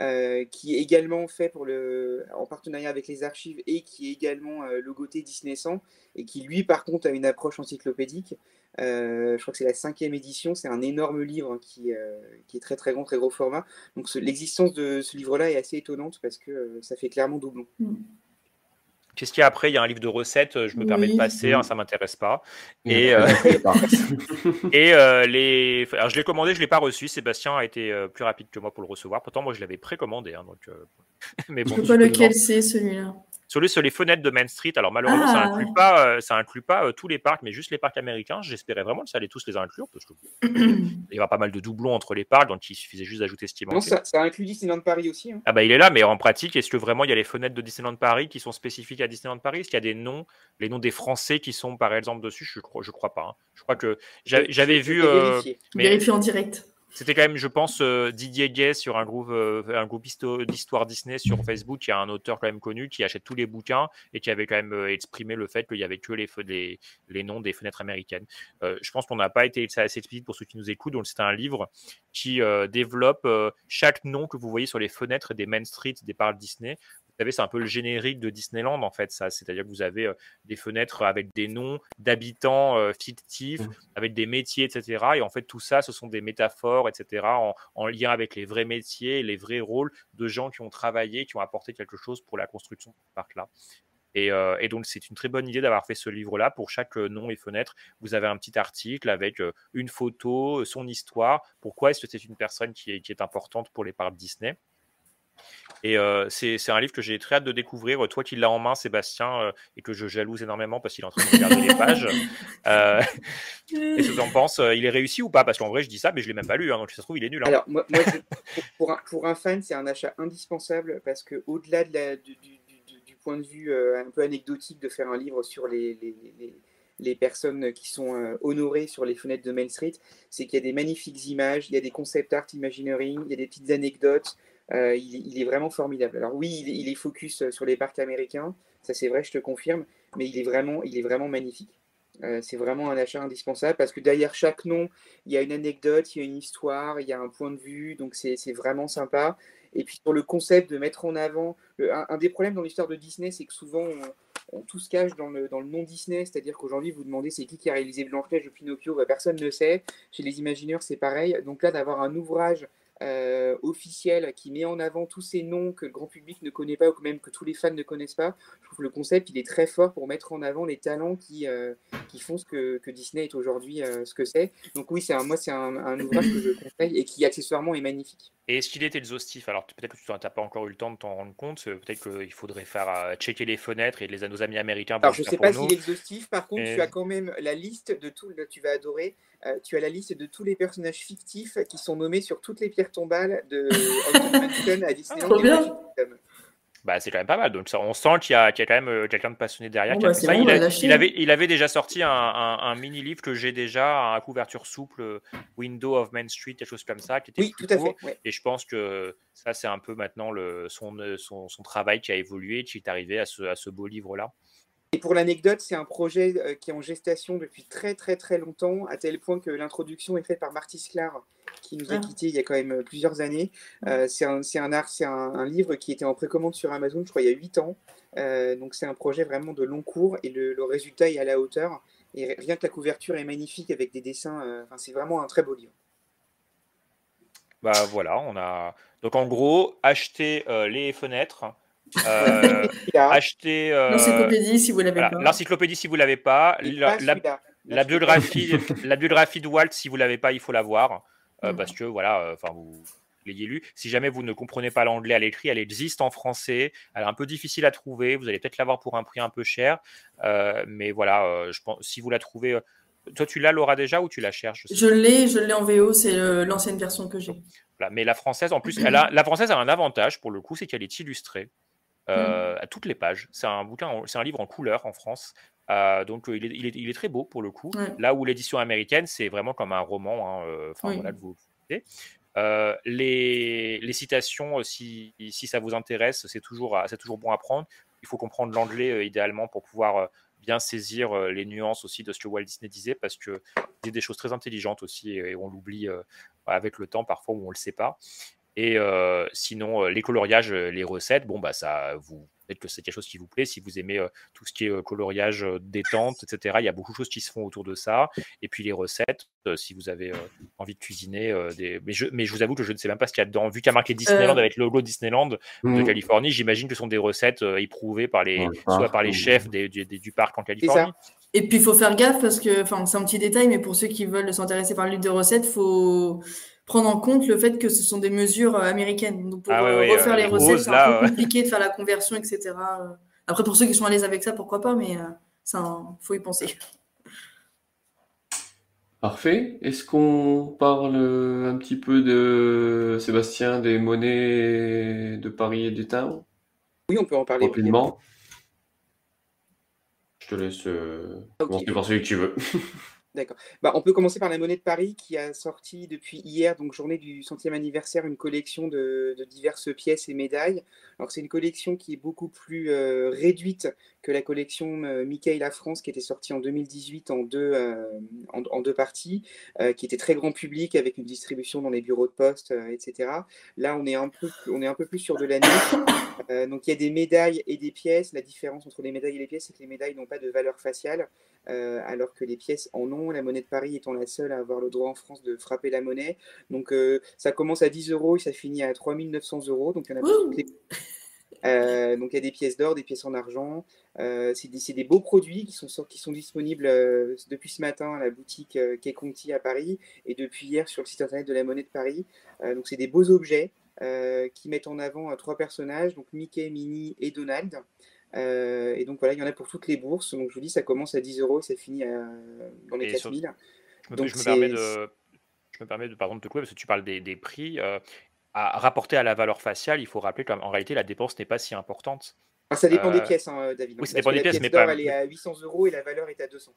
euh, qui est également fait pour le, en partenariat avec les archives et qui est également euh, logoté Disney 100 et qui lui, par contre, a une approche encyclopédique. Euh, je crois que c'est la cinquième édition. C'est un énorme livre hein, qui, qui est très très grand, très gros format. Donc ce- l'existence de ce livre-là est assez étonnante parce que ça fait clairement doublon. Qu'est-ce qu'il y a après? Il y a un livre de recettes. euh, Je me permets de passer, hein, ça m'intéresse pas. Et euh, (laughs) Et euh, les... Alors, je l'ai commandé, je ne l'ai pas reçu. Sébastien a été euh, plus rapide que moi pour le recevoir. Pourtant, moi, je l'avais précommandé. hein, donc, euh, (laughs) Mais Je bon, sais pas lequel c'est celui-là. Celui sur les fenêtres de Main Street. Alors, malheureusement, ça Ah, inclut pas, euh, ça inclut pas euh, tous les parcs, mais juste les parcs américains. J'espérais vraiment que ça allait tous les inclure parce que (clears throat) il y aura pas mal de doublons entre les parcs, donc il suffisait juste d'ajouter ce qui Non, ça, ça inclut Disneyland Paris aussi. hein. Ah bah il est là, mais en pratique, est-ce que vraiment il y a les fenêtres de Disneyland Paris qui sont spécifiques à Disneyland Paris? Est-ce qu'il y a des noms, les noms des Français qui sont par exemple dessus? Je crois, je crois pas. hein. Je crois que Je- j'avais vu. vais euh, vérifier. mais Vérifier en direct. C'était quand même, je pense, euh, Didier Gay sur un groupe, euh, d'histoire Disney sur Facebook, qui a un auteur quand même connu, qui achète tous les bouquins et qui avait quand même euh, exprimé le fait qu'il y avait que les, noms des fenêtres américaines. Je pense qu'on n'a pas été assez explicite pour ceux qui nous écoutent, donc c'est un livre qui développe chaque nom que vous voyez sur les fenêtres des Main Street des parcs Disney. Vous savez, c'est un peu le générique de Disneyland en fait, ça. C'est-à-dire que vous avez euh, des fenêtres avec des noms d'habitants euh, fictifs, avec des métiers, etc. Et en fait, tout ça, ce sont des métaphores, etc., en, en lien avec les vrais métiers, les vrais rôles de gens qui ont travaillé, qui ont apporté quelque chose pour la construction de ce parc-là. Et, et donc, c'est une très bonne idée d'avoir fait ce livre-là. Pour chaque nom et fenêtre, vous avez un petit article avec une photo, son histoire. Pourquoi est-ce que c'est une personne qui est, qui est importante pour les parcs Disney? Et c'est c'est un livre que j'ai très hâte de découvrir. Toi qui l'as en main, Sébastien, et que je jalouse énormément parce qu'il est en train de regarder les pages. (laughs) Euh, (laughs) Qu'est-ce que tu en penses Il est réussi ou pas? Parce qu'en vrai, je dis ça, mais je l'ai même pas lu. Hein, donc, si ça se trouve, il est nul. hein. Alors, moi, moi, je- (laughs) pour, un, pour un fan, c'est un achat indispensable parce que au-delà de la- du, du- du- du point de vue euh, un peu anecdotique de faire un livre sur les, les- les- les personnes qui sont euh, honorées sur les fenêtres de Main Street, c'est qu'il y a des magnifiques images, il y a des concept art imagineering, il y a des petites anecdotes. Euh, il, est- vraiment formidable. Alors oui, il est, focus euh, sur les parcs américains, ça c'est vrai, je te confirme, mais il est vraiment, il est vraiment magnifique. Euh, c'est vraiment un achat indispensable parce que derrière chaque nom, il y a une anecdote, il y a une histoire, il y a un point de vue, donc c'est vraiment sympa. Et puis sur le concept de mettre en avant, un, des problèmes dans l'histoire de Disney, c'est que souvent on tout se cache dans le, dans le nom Disney, c'est-à-dire qu'aujourd'hui vous demandez c'est qui qui a réalisé Blanche-Neige ou Pinocchio, bah, personne ne sait. Chez les imagineurs c'est pareil. Donc là d'avoir un ouvrage euh, officiel qui met en avant tous ces noms que le grand public ne connaît pas ou même que tous les fans ne connaissent pas, je trouve que le concept il est très fort pour mettre en avant les talents qui, euh, qui font ce que, que Disney est aujourd'hui euh, ce que c'est. Donc oui, un, moi c'est un ouvrage que je conseille et qui accessoirement est magnifique. Et est-ce qu'il est exhaustif? Alors peut-être que tu n'as pas encore eu le temps de t'en rendre compte. euh, Peut-être qu'il faudrait faire euh, checker les fenêtres et les nos amis américains. Alors, je faire sais pas s'il est exhaustif, par contre, Et- tu as quand même la liste de tout, là, tu vas adorer, euh, tu as la liste de tous les personnages fictifs qui sont nommés sur toutes les pierres tombales de (laughs) à Disneyland. Bah, c'est quand même pas mal. Donc, ça, on sent qu'il y, y a quand même euh, quelqu'un de passionné derrière. Bon, qui a bah, ça. bon, il, a- avait, il avait déjà sorti un, un- un mini-livre que j'ai déjà à couverture souple, euh, Window of Main Street, quelque chose comme ça, qui était Oui, tout à fait, ouais. Et je pense que ça, c'est un peu maintenant le, son, euh, son, son travail qui a évolué, qui est arrivé à ce, à ce beau livre-là. Et pour l'anecdote, c'est un projet euh, qui est en gestation depuis très très très longtemps, à tel point que l'introduction est faite par Marty Sklar, qui nous a Ah. quittés il y a quand même euh, plusieurs années. Euh, c'est un, art- c'est un, un livre qui était en précommande sur Amazon, je crois, il y a 8 ans. Euh, donc c'est un projet vraiment de long cours et le, le résultat est à la hauteur. Et ri- rien que la couverture est magnifique avec des dessins, euh, c'est vraiment un très beau livre. Bah voilà, on a. Donc en gros, acheter euh, les fenêtres. Euh, euh, L'encyclopédie, si vous l'avez voilà, pas. l'encyclopédie si vous l'avez pas, la, pas la- celui-là. la Là, biographie, (laughs) la biographie de Walt si vous l'avez pas, il faut l'avoir euh, Mhm. parce que voilà, euh, enfin vous l'ayez lu. Si jamais vous ne comprenez pas l'anglais à l'écrit, elle existe en français. Elle est un peu difficile à trouver. Vous allez peut-être l'avoir pour un prix un peu cher, euh, mais voilà, euh, je pense si vous la trouvez. euh, toi, tu l'as, Laura, déjà ou tu la cherches? Je l'ai, je l'ai en VO, c'est euh, l'ancienne version que j'ai. Voilà, mais la française, en plus, elle a, la française a un avantage pour le coup, c'est qu'elle est illustrée euh, à toutes les pages. C'est un bouquin, c'est un livre en couleur en France. Euh, donc euh, il, est, il, est, il est très beau pour le coup. Là où l'édition américaine, c'est vraiment comme un roman. hein, Enfin Oui. voilà, vous. Euh, les, les citations, si, si ça vous intéresse, c'est toujours, à- c'est toujours bon à prendre. Il faut comprendre l'anglais idéalement pour pouvoir bien saisir les nuances aussi de ce que Walt Disney disait parce que il y a des choses très intelligentes aussi et, on l'oublie avec le temps parfois où on le sait pas. Et euh, sinon, euh, les coloriages, euh, les recettes, bon, bah, ça, vous, peut-être que c'est quelque chose qui vous plaît. Si vous aimez euh, tout ce qui est euh, coloriage, détente, etc., il y a beaucoup de choses qui se font autour de ça. Et puis les recettes, si vous avez envie de cuisiner. des... mais, je, mais je vous avoue que je ne sais même pas ce qu'il y a dedans. Vu qu'il y a marqué Disneyland avec le logo Disneyland de Mm. Californie, j'imagine que ce sont des recettes éprouvées par les, soit par les chefs des- des- des- du parc en Californie. Et puis, il faut faire gaffe parce que, enfin, c'est un petit détail, mais pour ceux qui veulent s'intéresser par le livre de recettes, il faut prendre en compte le fait que ce sont des mesures euh, américaines. Donc, pour Ah ouais, euh, ouais, refaire euh, les les recettes, c'est un peu ouais. compliqué de faire la conversion, etc. Après, pour ceux qui sont à l'aise avec ça, pourquoi pas, mais ça, faut y penser. Parfait. Est-ce qu'on parle un petit peu de Sébastien des monnaies de Paris et du Timbre Oui, on peut en parler. rapidement? Je te laisse euh, Ok. commencer par celui que tu veux. (laughs) D'accord. Bah, on peut commencer par la Monnaie de Paris qui a sorti depuis hier, donc journée du centième anniversaire, une collection de, diverses pièces et médailles. Alors c'est une collection qui est beaucoup plus euh, réduite que la collection euh, Mickey la France qui était sortie en 2018 en deux, euh, en, deux parties, euh, qui était très grand public avec une distribution dans les bureaux de poste, etc. Là on est un peu, plus- on est un peu plus sur de la niche. Euh, donc il y a des médailles et des pièces. La différence entre les médailles et les pièces, c'est que les médailles n'ont pas de valeur faciale, euh, alors que les pièces en ont. La monnaie de Paris étant la seule à avoir le droit en France de frapper la monnaie. Donc euh, ça commence à 10 euros et ça finit à 3900 euros. Donc il y en a pour toutes les... Euh, donc il y a des pièces d'or, des pièces en argent. Euh, c'est des, des, beaux produits qui sont, qui sont disponibles euh, depuis ce matin à la boutique Quai Conti à Paris et depuis hier sur le site internet de la Monnaie de Paris. Donc c'est des beaux objets qui mettent en avant trois personnages, donc Mickey, Minnie et Donald. Et donc voilà, il y en a pour toutes les bourses. Donc je vous dis, ça commence à 10 euros et ça finit à, dans les 4000. Sur... Je me, donc, je me permets de, je me permets de, pardon, de te couper parce que tu parles des, des prix. Euh, à rapporter à la valeur faciale, il faut rappeler qu'en réalité, la dépense n'est pas si importante. Ah, ça dépend euh... des pièces, hein, David. Oui, ça dépend des pièces, mais pas. Elle est à 800 euros et la valeur est à 200.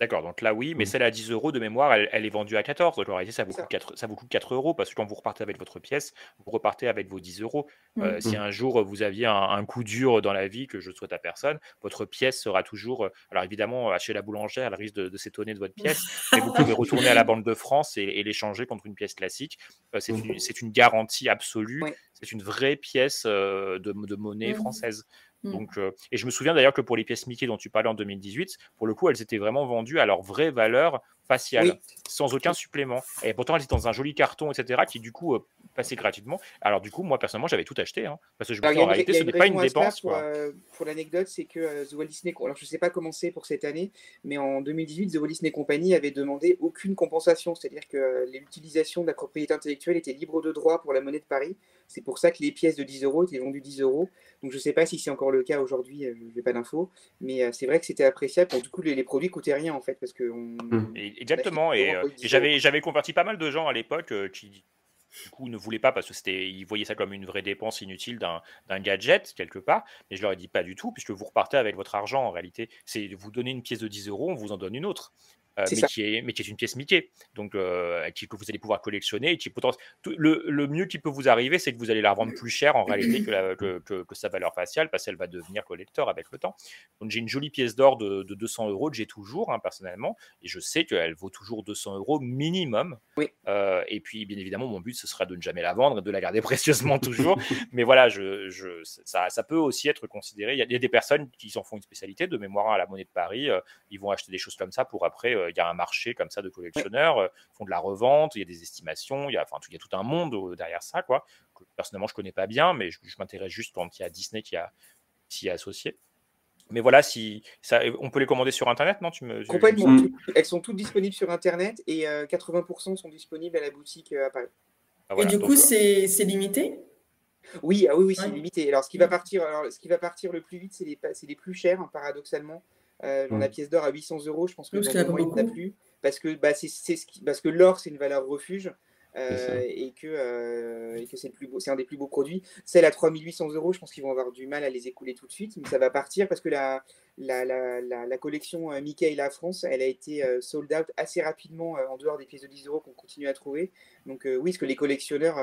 D'accord, donc là oui, mais celle à 10 euros de mémoire, elle, elle est vendue à 14. Donc en réalité, ça vous, coûte 4, ça vous coûte 4 euros parce que quand vous repartez avec votre pièce, vous repartez avec vos 10 euros. Euh, Mmh. Si un jour vous aviez un, un coup dur dans la vie que je souhaite à personne, votre pièce sera toujours. euh, Alors évidemment, chez la boulangère, elle risque de, de s'étonner de votre pièce, mais vous pouvez retourner à la Banque de France et, et l'échanger contre une pièce classique. Euh, c'est une, c'est une garantie absolue. C'est une vraie pièce euh, de, de monnaie Mmh. française. Mmh. Donc, euh, et je me souviens d'ailleurs que pour les pièces Mickey dont tu parlais en 2018, pour le coup, elles étaient vraiment vendues à leur vraie valeur faciale, Oui. sans aucun supplément. Et pourtant, elles étaient dans un joli carton, etc., qui du coup euh, passait gratuitement. Alors du coup, moi personnellement, j'avais tout acheté, hein, parce que je me Alors, en réalité, ce n'est pas une dépense. pour, euh, l'anecdote, c'est que euh, The Walt Disney, alors je ne sais pas comment c'est pour cette année, mais en 2018, The Walt Disney Company avait demandé aucune compensation, c'est-à-dire que euh, l'utilisation de la propriété intellectuelle était libre de droit pour la monnaie de Paris. C'est pour ça que les pièces de 10 euros étaient vendues 10 euros. Donc je ne sais pas si c'est encore le cas aujourd'hui, euh, je n'ai pas d'infos, mais c'est vrai que c'était appréciable. Bon, du coup, les, les produits coûtaient rien en fait, parce que on, Et- exactement. on Et, euh, pour et 10 euros. j'avais j'avais converti pas mal de gens à l'époque euh, qui du coup ne voulaient pas parce que c'était ils voyaient ça comme une vraie dépense inutile d'un d'un gadget quelque part. Mais je leur ai dit pas du tout puisque vous repartez avec votre argent en réalité. C'est vous donnez une pièce de 10 euros, on vous en donne une autre. Euh, mais, qui est, mais qui est une pièce Mickey, donc euh, qui, que vous allez pouvoir collectionner. Et qui, tout- le, le mieux qui peut vous arriver, c'est que vous allez la revendre plus cher en réalité que, la- que, que- que sa valeur faciale, parce qu'elle va devenir collector avec le temps. Donc j'ai une jolie pièce d'or de, de 200 euros que j'ai toujours hein, personnellement, et je sais qu'elle vaut toujours 200 euros minimum. Oui. Euh, et puis bien évidemment, mon but ce sera de ne jamais la vendre et de la garder (laughs) précieusement toujours. Mais voilà, je, je- ça, ça peut aussi être considéré. Il y, a, il y a des personnes qui en font une spécialité de mémoire à la monnaie de Paris. ils vont acheter des choses comme ça pour après. Euh, il y a un marché comme ça de collectionneurs, euh, font de la revente. Il y a des estimations. Il y a, enfin, tout- il y a tout un monde euh, derrière ça, quoi. Que personnellement, je connais pas bien, mais je, je m'intéresse juste quand il y a Disney qui a s'y est associé. Mais voilà, si ça, on peut les commander sur internet, non Tu me Complètement. Elles sont toutes disponibles sur Internet et euh, 80% sont disponibles à la boutique euh, à Paris. Ah, Et du donc, coup, euh, c'est limité? Oui, ah oui, oui, c'est Ouais. limité. Alors, ce qui va partir, alors, ce qui va partir le plus vite, c'est les, pa- c'est les plus chers, hein, paradoxalement. Euh, genre. La pièce d'or à 800 euros, je pense que Oui, parce a il a plus. Parce que, bah, c'est, c'est ce qui- parce que l'or, c'est une valeur refuge. Euh, et que, euh, et que c'est, le plus beau, c'est un des plus beaux produits. Celle à 3800 euros, je pense qu'ils vont avoir du mal à les écouler tout de suite, mais ça va partir parce que la, la, la, la, la collection euh, Mickey et la France, elle a été sold out assez rapidement en dehors des pièces de 10 euros qu'on continue à trouver. Donc euh, oui, ce que les collectionneurs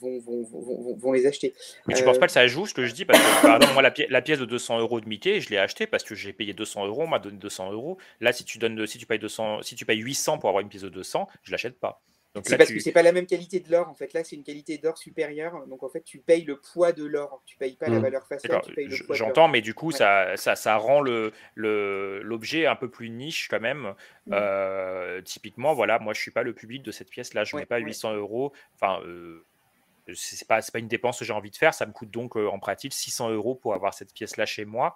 vont, vont, vont, vont, vont les acheter. Mais tu Euh, penses pas que ça joue ce que je dis Parce que, (coughs) moi, la, pi- la pièce de 200 euros de Mickey, je l'ai achetée parce que j'ai payé 200 euros, on m'a donné 200 euros. Là, si tu, donnes, si, tu payes 200, si tu payes 800 pour avoir une pièce de 200, je l'achète pas. C'est là, parce tu... que c'est pas la même qualité de l'or en fait. Là, c'est une qualité d'or supérieure. Donc en fait, tu payes le poids de l'or. Tu payes pas la Mm. valeur faciale, tu payes le poids j'entends, mais du coup, Ouais. ça, ça, ça rend le, le, l'objet un peu plus niche quand même. Mm. Euh, typiquement, voilà, moi, je suis pas le public de cette pièce-là. Je Ouais, mets pas ouais. 800 euros. Enfin, euh, c'est pas, pas une dépense que j'ai envie de faire. Ça me coûte donc euh, en pratique 600 euros pour avoir cette pièce-là chez moi.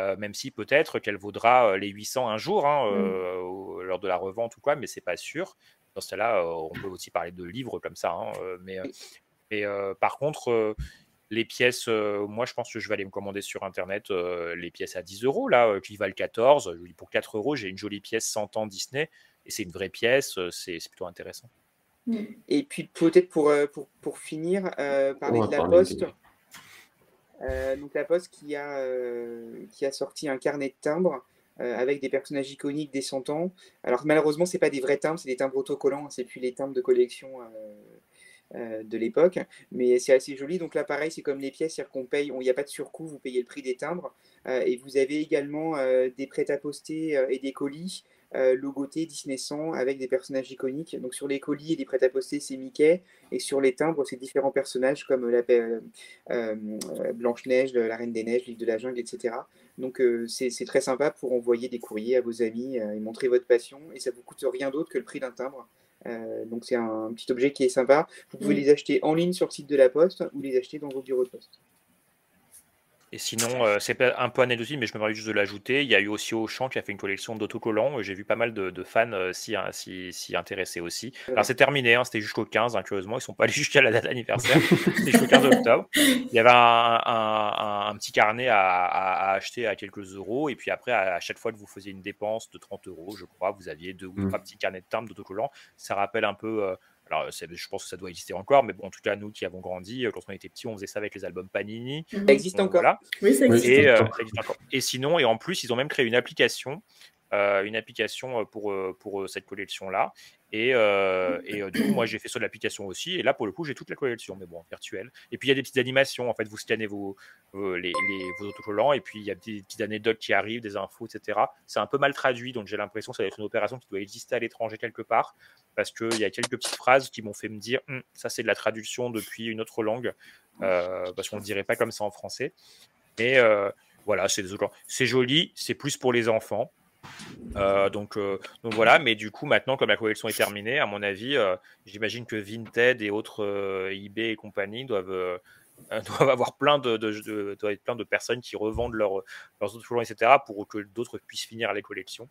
Euh, même si peut-être qu'elle vaudra euh, les 800 un jour hein, Mm. euh, au- lors de la revente ou quoi, mais c'est pas sûr. Dans ce cas-là, euh, on peut aussi parler de livres comme ça. hein, euh, mais euh, mais, euh, par contre, euh, les pièces, euh, moi je pense que je vais aller me commander sur internet euh, les pièces à 10 euros là, euh, qui valent 14. Je dis pour 4 euros, j'ai une jolie pièce 100 ans Disney et c'est une vraie pièce, c'est plutôt intéressant. Et puis peut-être pour, euh, pour, pour finir, euh, parler de la parler Poste. Euh, donc la Poste qui a, euh, qui a sorti un carnet de timbres euh, avec des personnages iconiques des 100 ans. Alors malheureusement, c'est pas des vrais timbres, c'est des timbres autocollants, hein, c'est plus les timbres de collection euh, euh, de l'époque, mais c'est assez joli. Donc là, pareil, c'est comme les pièces, c'est-à-dire qu'on paye, il n'y a pas de surcoût, vous payez le prix des timbres, Euh, et vous avez également euh, des prêt-à-poster euh, et des colis euh, logotés Disney 100 avec des personnages iconiques. Donc sur les colis et les prêt-à-poster, c'est Mickey, et sur les timbres, c'est différents personnages comme la euh, euh, Blanche-Neige, la Reine des Neiges, l'île de la Jungle, etc. Donc euh, c'est très sympa pour envoyer des courriers à vos amis euh, et montrer votre passion, et ça vous coûte rien d'autre que le prix d'un timbre. Euh, donc c'est un petit objet qui est sympa. Vous pouvez Mm. les acheter en ligne sur le site de la Poste ou les acheter dans vos bureaux de poste. Et sinon, euh, c'est un peu anecdotique, mais je me permets juste de l'ajouter. Il y a eu aussi Auchan qui a fait une collection d'autocollants. J'ai vu pas mal de, de fans euh, s'y s'y- intéresser aussi. Alors, c'est terminé, hein, c'était jusqu'au 15, hein, curieusement. Ils sont pas allés (laughs) jusqu'à la date anniversaire. c'était jusqu'au 15 octobre. Il y avait un, un- un- un petit carnet à, à- à acheter à quelques euros. Et puis après, à, à chaque fois que vous faisiez une dépense de 30 euros, je crois, vous aviez deux ou Mm. trois petits carnets de timbres d'autocollants. Ça rappelle un peu. euh, alors, je pense que ça doit exister encore, mais bon, en tout cas, nous qui avons grandi, euh, quand on était petits, on faisait ça avec les albums Panini. Ça existe Donc, encore. voilà. Oui, ça existe. Et, euh, encore. ça existe encore. Et sinon, et en plus, ils ont même créé une application, euh, une application euh, pour, pour cette collection-là. Et, euh, euh, du coup, moi, j'ai fait de l'application aussi. Et là, pour le coup, j'ai toute la collection, mais bon, virtuelle. Et puis, il y a des petites animations. En fait, vous scannez vos, les, vos autocollants. Et puis, il y a des petites anecdotes qui arrivent, des infos, etc. C'est un peu mal traduit. Donc, j'ai l'impression que ça va être une opération qui doit exister à l'étranger quelque part. Parce qu'il y a quelques petites phrases qui m'ont fait me dire Hum, ça, c'est de la traduction depuis une autre langue. Euh, parce qu'on ne dirait pas comme ça en français. Euh, voilà. C'est joli. C'est plus pour les enfants. Euh, donc, euh, donc voilà, mais du coup maintenant comme la collection est terminée, à mon avis, euh, j'imagine que Vinted et autres eBay et compagnie doivent, (laughs) doivent avoir plein de, de, de- doivent être plein de personnes qui revendent leurs leurs autocollants, etc. pour que d'autres puissent finir les collections.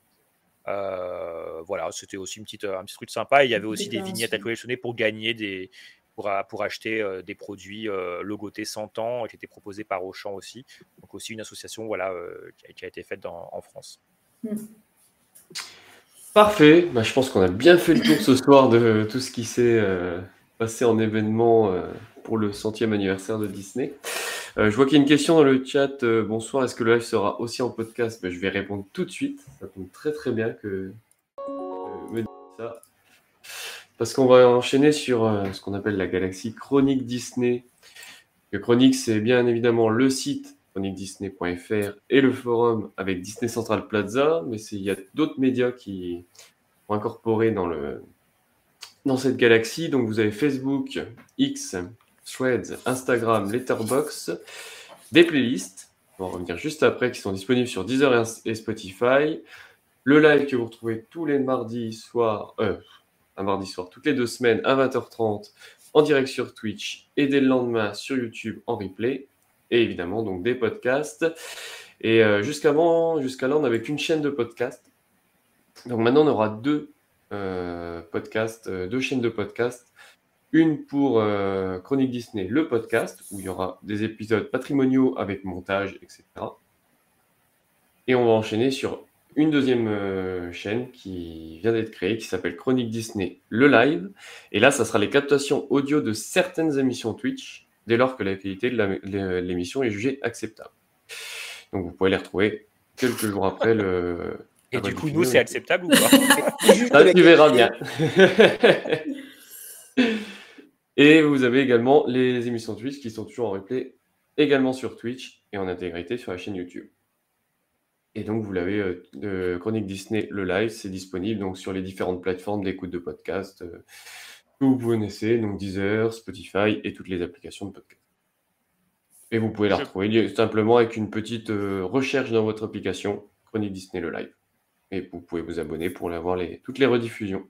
Voilà, c'était aussi une petite, un petit truc sympa. Il y avait aussi des vignettes à collectionner pour gagner des, pour, pour acheter euh, des produits euh, logotés 100 ans qui étaient proposés par Auchan aussi. Donc aussi une association voilà, euh, qui, a, qui a été faite dans- en France. Parfait. Bah, je pense qu'on a bien fait le tour ce soir de tout ce qui s'est euh, passé en événement euh, pour le centième anniversaire de Disney. Euh, je vois qu'il y a une question dans le chat. bonsoir, est-ce que le live sera aussi en podcast? Bah, Je vais répondre tout de suite. Ça tombe très très bien que me ça. Parce qu'on va enchaîner sur ce qu'on appelle la galaxie Chronique Disney. Chronique, c'est bien évidemment le site chroniquedisney.fr et le forum avec Disney Central Plaza, mais il y a d'autres médias qui sont incorporés dans, cette galaxie. Donc vous avez Facebook, X, Threads, Instagram, Letterboxd, des playlists, on va en revenir juste après, qui sont disponibles sur Deezer et Spotify. Le live que vous retrouvez tous les mardis soirs, euh, un mardi soir, toutes les deux semaines à 20h30 en direct sur Twitch et dès le lendemain sur YouTube en replay. Et évidemment, donc des podcasts. Et euh, jusqu'avant, jusqu'à là, on n'avait qu'une chaîne de podcasts. Donc maintenant, on aura deux euh, podcasts, euh, deux chaînes de podcasts. Une pour Chronique Disney, le podcast, où il y aura des épisodes patrimoniaux avec montage, etc. Et on va enchaîner sur une deuxième chaîne qui vient d'être créée, qui s'appelle Chronique Disney, le live. Et là, ça sera les captations audio de certaines émissions Twitch, dès lors que la qualité de l'é- l'émission est jugée acceptable. Donc vous pouvez les retrouver quelques jours après le. Et du coup, nous, c'est acceptable ou pas? (laughs) Ça, tu verras bien. (laughs) et vous avez également les émissions Twitch qui sont toujours en replay, également sur Twitch et en intégrité sur la chaîne YouTube. Et donc, vous l'avez, euh, euh, Chronique Disney, le live, c'est disponible donc sur les différentes plateformes d'écoute de podcast euh, que vous connaissez, donc Deezer, Spotify et toutes les applications de podcast. Et vous pouvez la retrouver simplement avec une petite euh, recherche dans votre application, Chronique Disney, le live. Et vous pouvez vous abonner pour avoir les, toutes les rediffusions.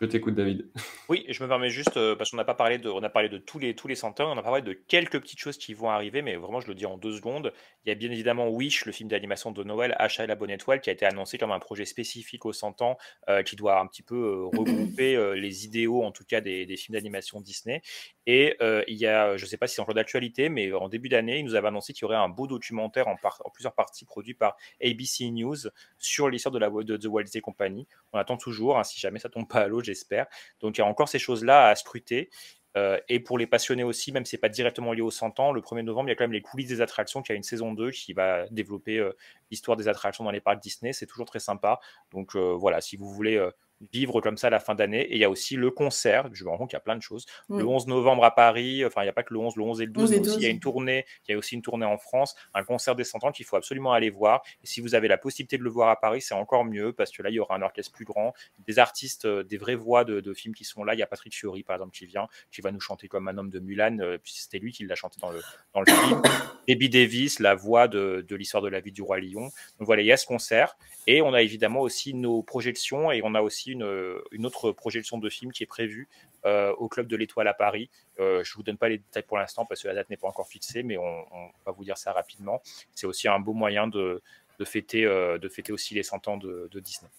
Je t'écoute, David. Oui, je me permets juste, euh, parce qu'on n'a pas parlé de, on a parlé de tous les, tous les on a parlé de quelques petites choses qui vont arriver, mais vraiment, je le dis en deux secondes. Il y a bien évidemment Wish, le film d'animation de Noël, Achat la bonne étoile, qui a été annoncé comme un projet spécifique aux 100 ans, euh, qui doit un petit peu euh, regrouper les idéaux, en tout cas, des, des films d'animation Disney. Et euh, il y a, je ne sais pas si c'est encore d'actualité, mais en début d'année, il nous avait annoncé qu'il y aurait un beau documentaire en, plusieurs parties produit par ABC News sur l'histoire de, de The Walt Disney Company. On attend toujours, hein, si jamais ça tombe pas à l'eau, j'espère. Donc il y a encore ces choses-là à scruter. Euh, et pour les passionnés aussi, même si c'est pas directement lié aux 100 ans, le 1er novembre, il y a quand même les coulisses des attractions qui a une saison 2 qui va développer euh, l'histoire des attractions dans les parcs Disney. C'est toujours très sympa. Donc euh, voilà, si vous voulez euh, vivre comme ça la fin d'année. Et il y a aussi le concert, je me rends compte qu'il y a plein de choses. Le 11 novembre à Paris, enfin il n'y a pas que le 11, le 11 et le 12, 11 et mais aussi il y a 12. une tournée, il y a aussi une tournée en France, un concert des 100 ans qu'il faut absolument aller voir. Et si vous avez la possibilité de le voir à Paris, c'est encore mieux parce que là il y aura un orchestre plus grand, des artistes, euh, des vraies voix de, de films qui sont là. Il y a Patrick Fiori par exemple qui vient, qui va nous chanter comme un homme de Mulan, euh, puis c'était lui qui l'a chanté dans le, dans le film. (coughs) Debbie Davis, la voix de, de l'histoire de la vie du roi lion. Donc voilà, il y a ce concert et on a évidemment aussi nos projections et on a aussi une, une, autre projection de film qui est prévue au Club de l'Étoile à Paris. je ne vous donne pas les détails pour l'instant parce que la date n'est pas encore fixée, mais on, on, va vous dire ça rapidement. C'est aussi un beau moyen de, de, fêter, de fêter aussi les 100 ans de, de Disney.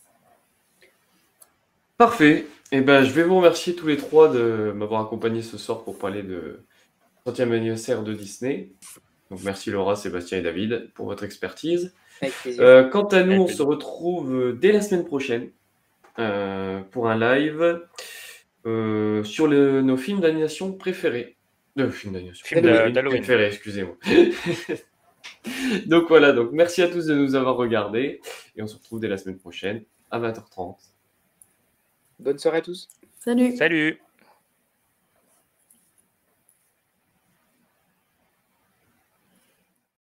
Parfait. Et eh ben, je vais vous remercier tous les trois de m'avoir accompagné ce soir pour parler de 30e anniversaire de Disney. Donc merci Laura, Sébastien et David pour votre expertise. Euh, quant à nous, on se retrouve dès la semaine prochaine euh, pour un live euh, sur le, nos films d'animation préférés. De films d'animation. préférés, excusez-moi. (laughs) donc voilà, donc merci à tous de nous avoir regardés et on se retrouve dès la semaine prochaine à 20h30. Bonne soirée à tous. Salut. Salut.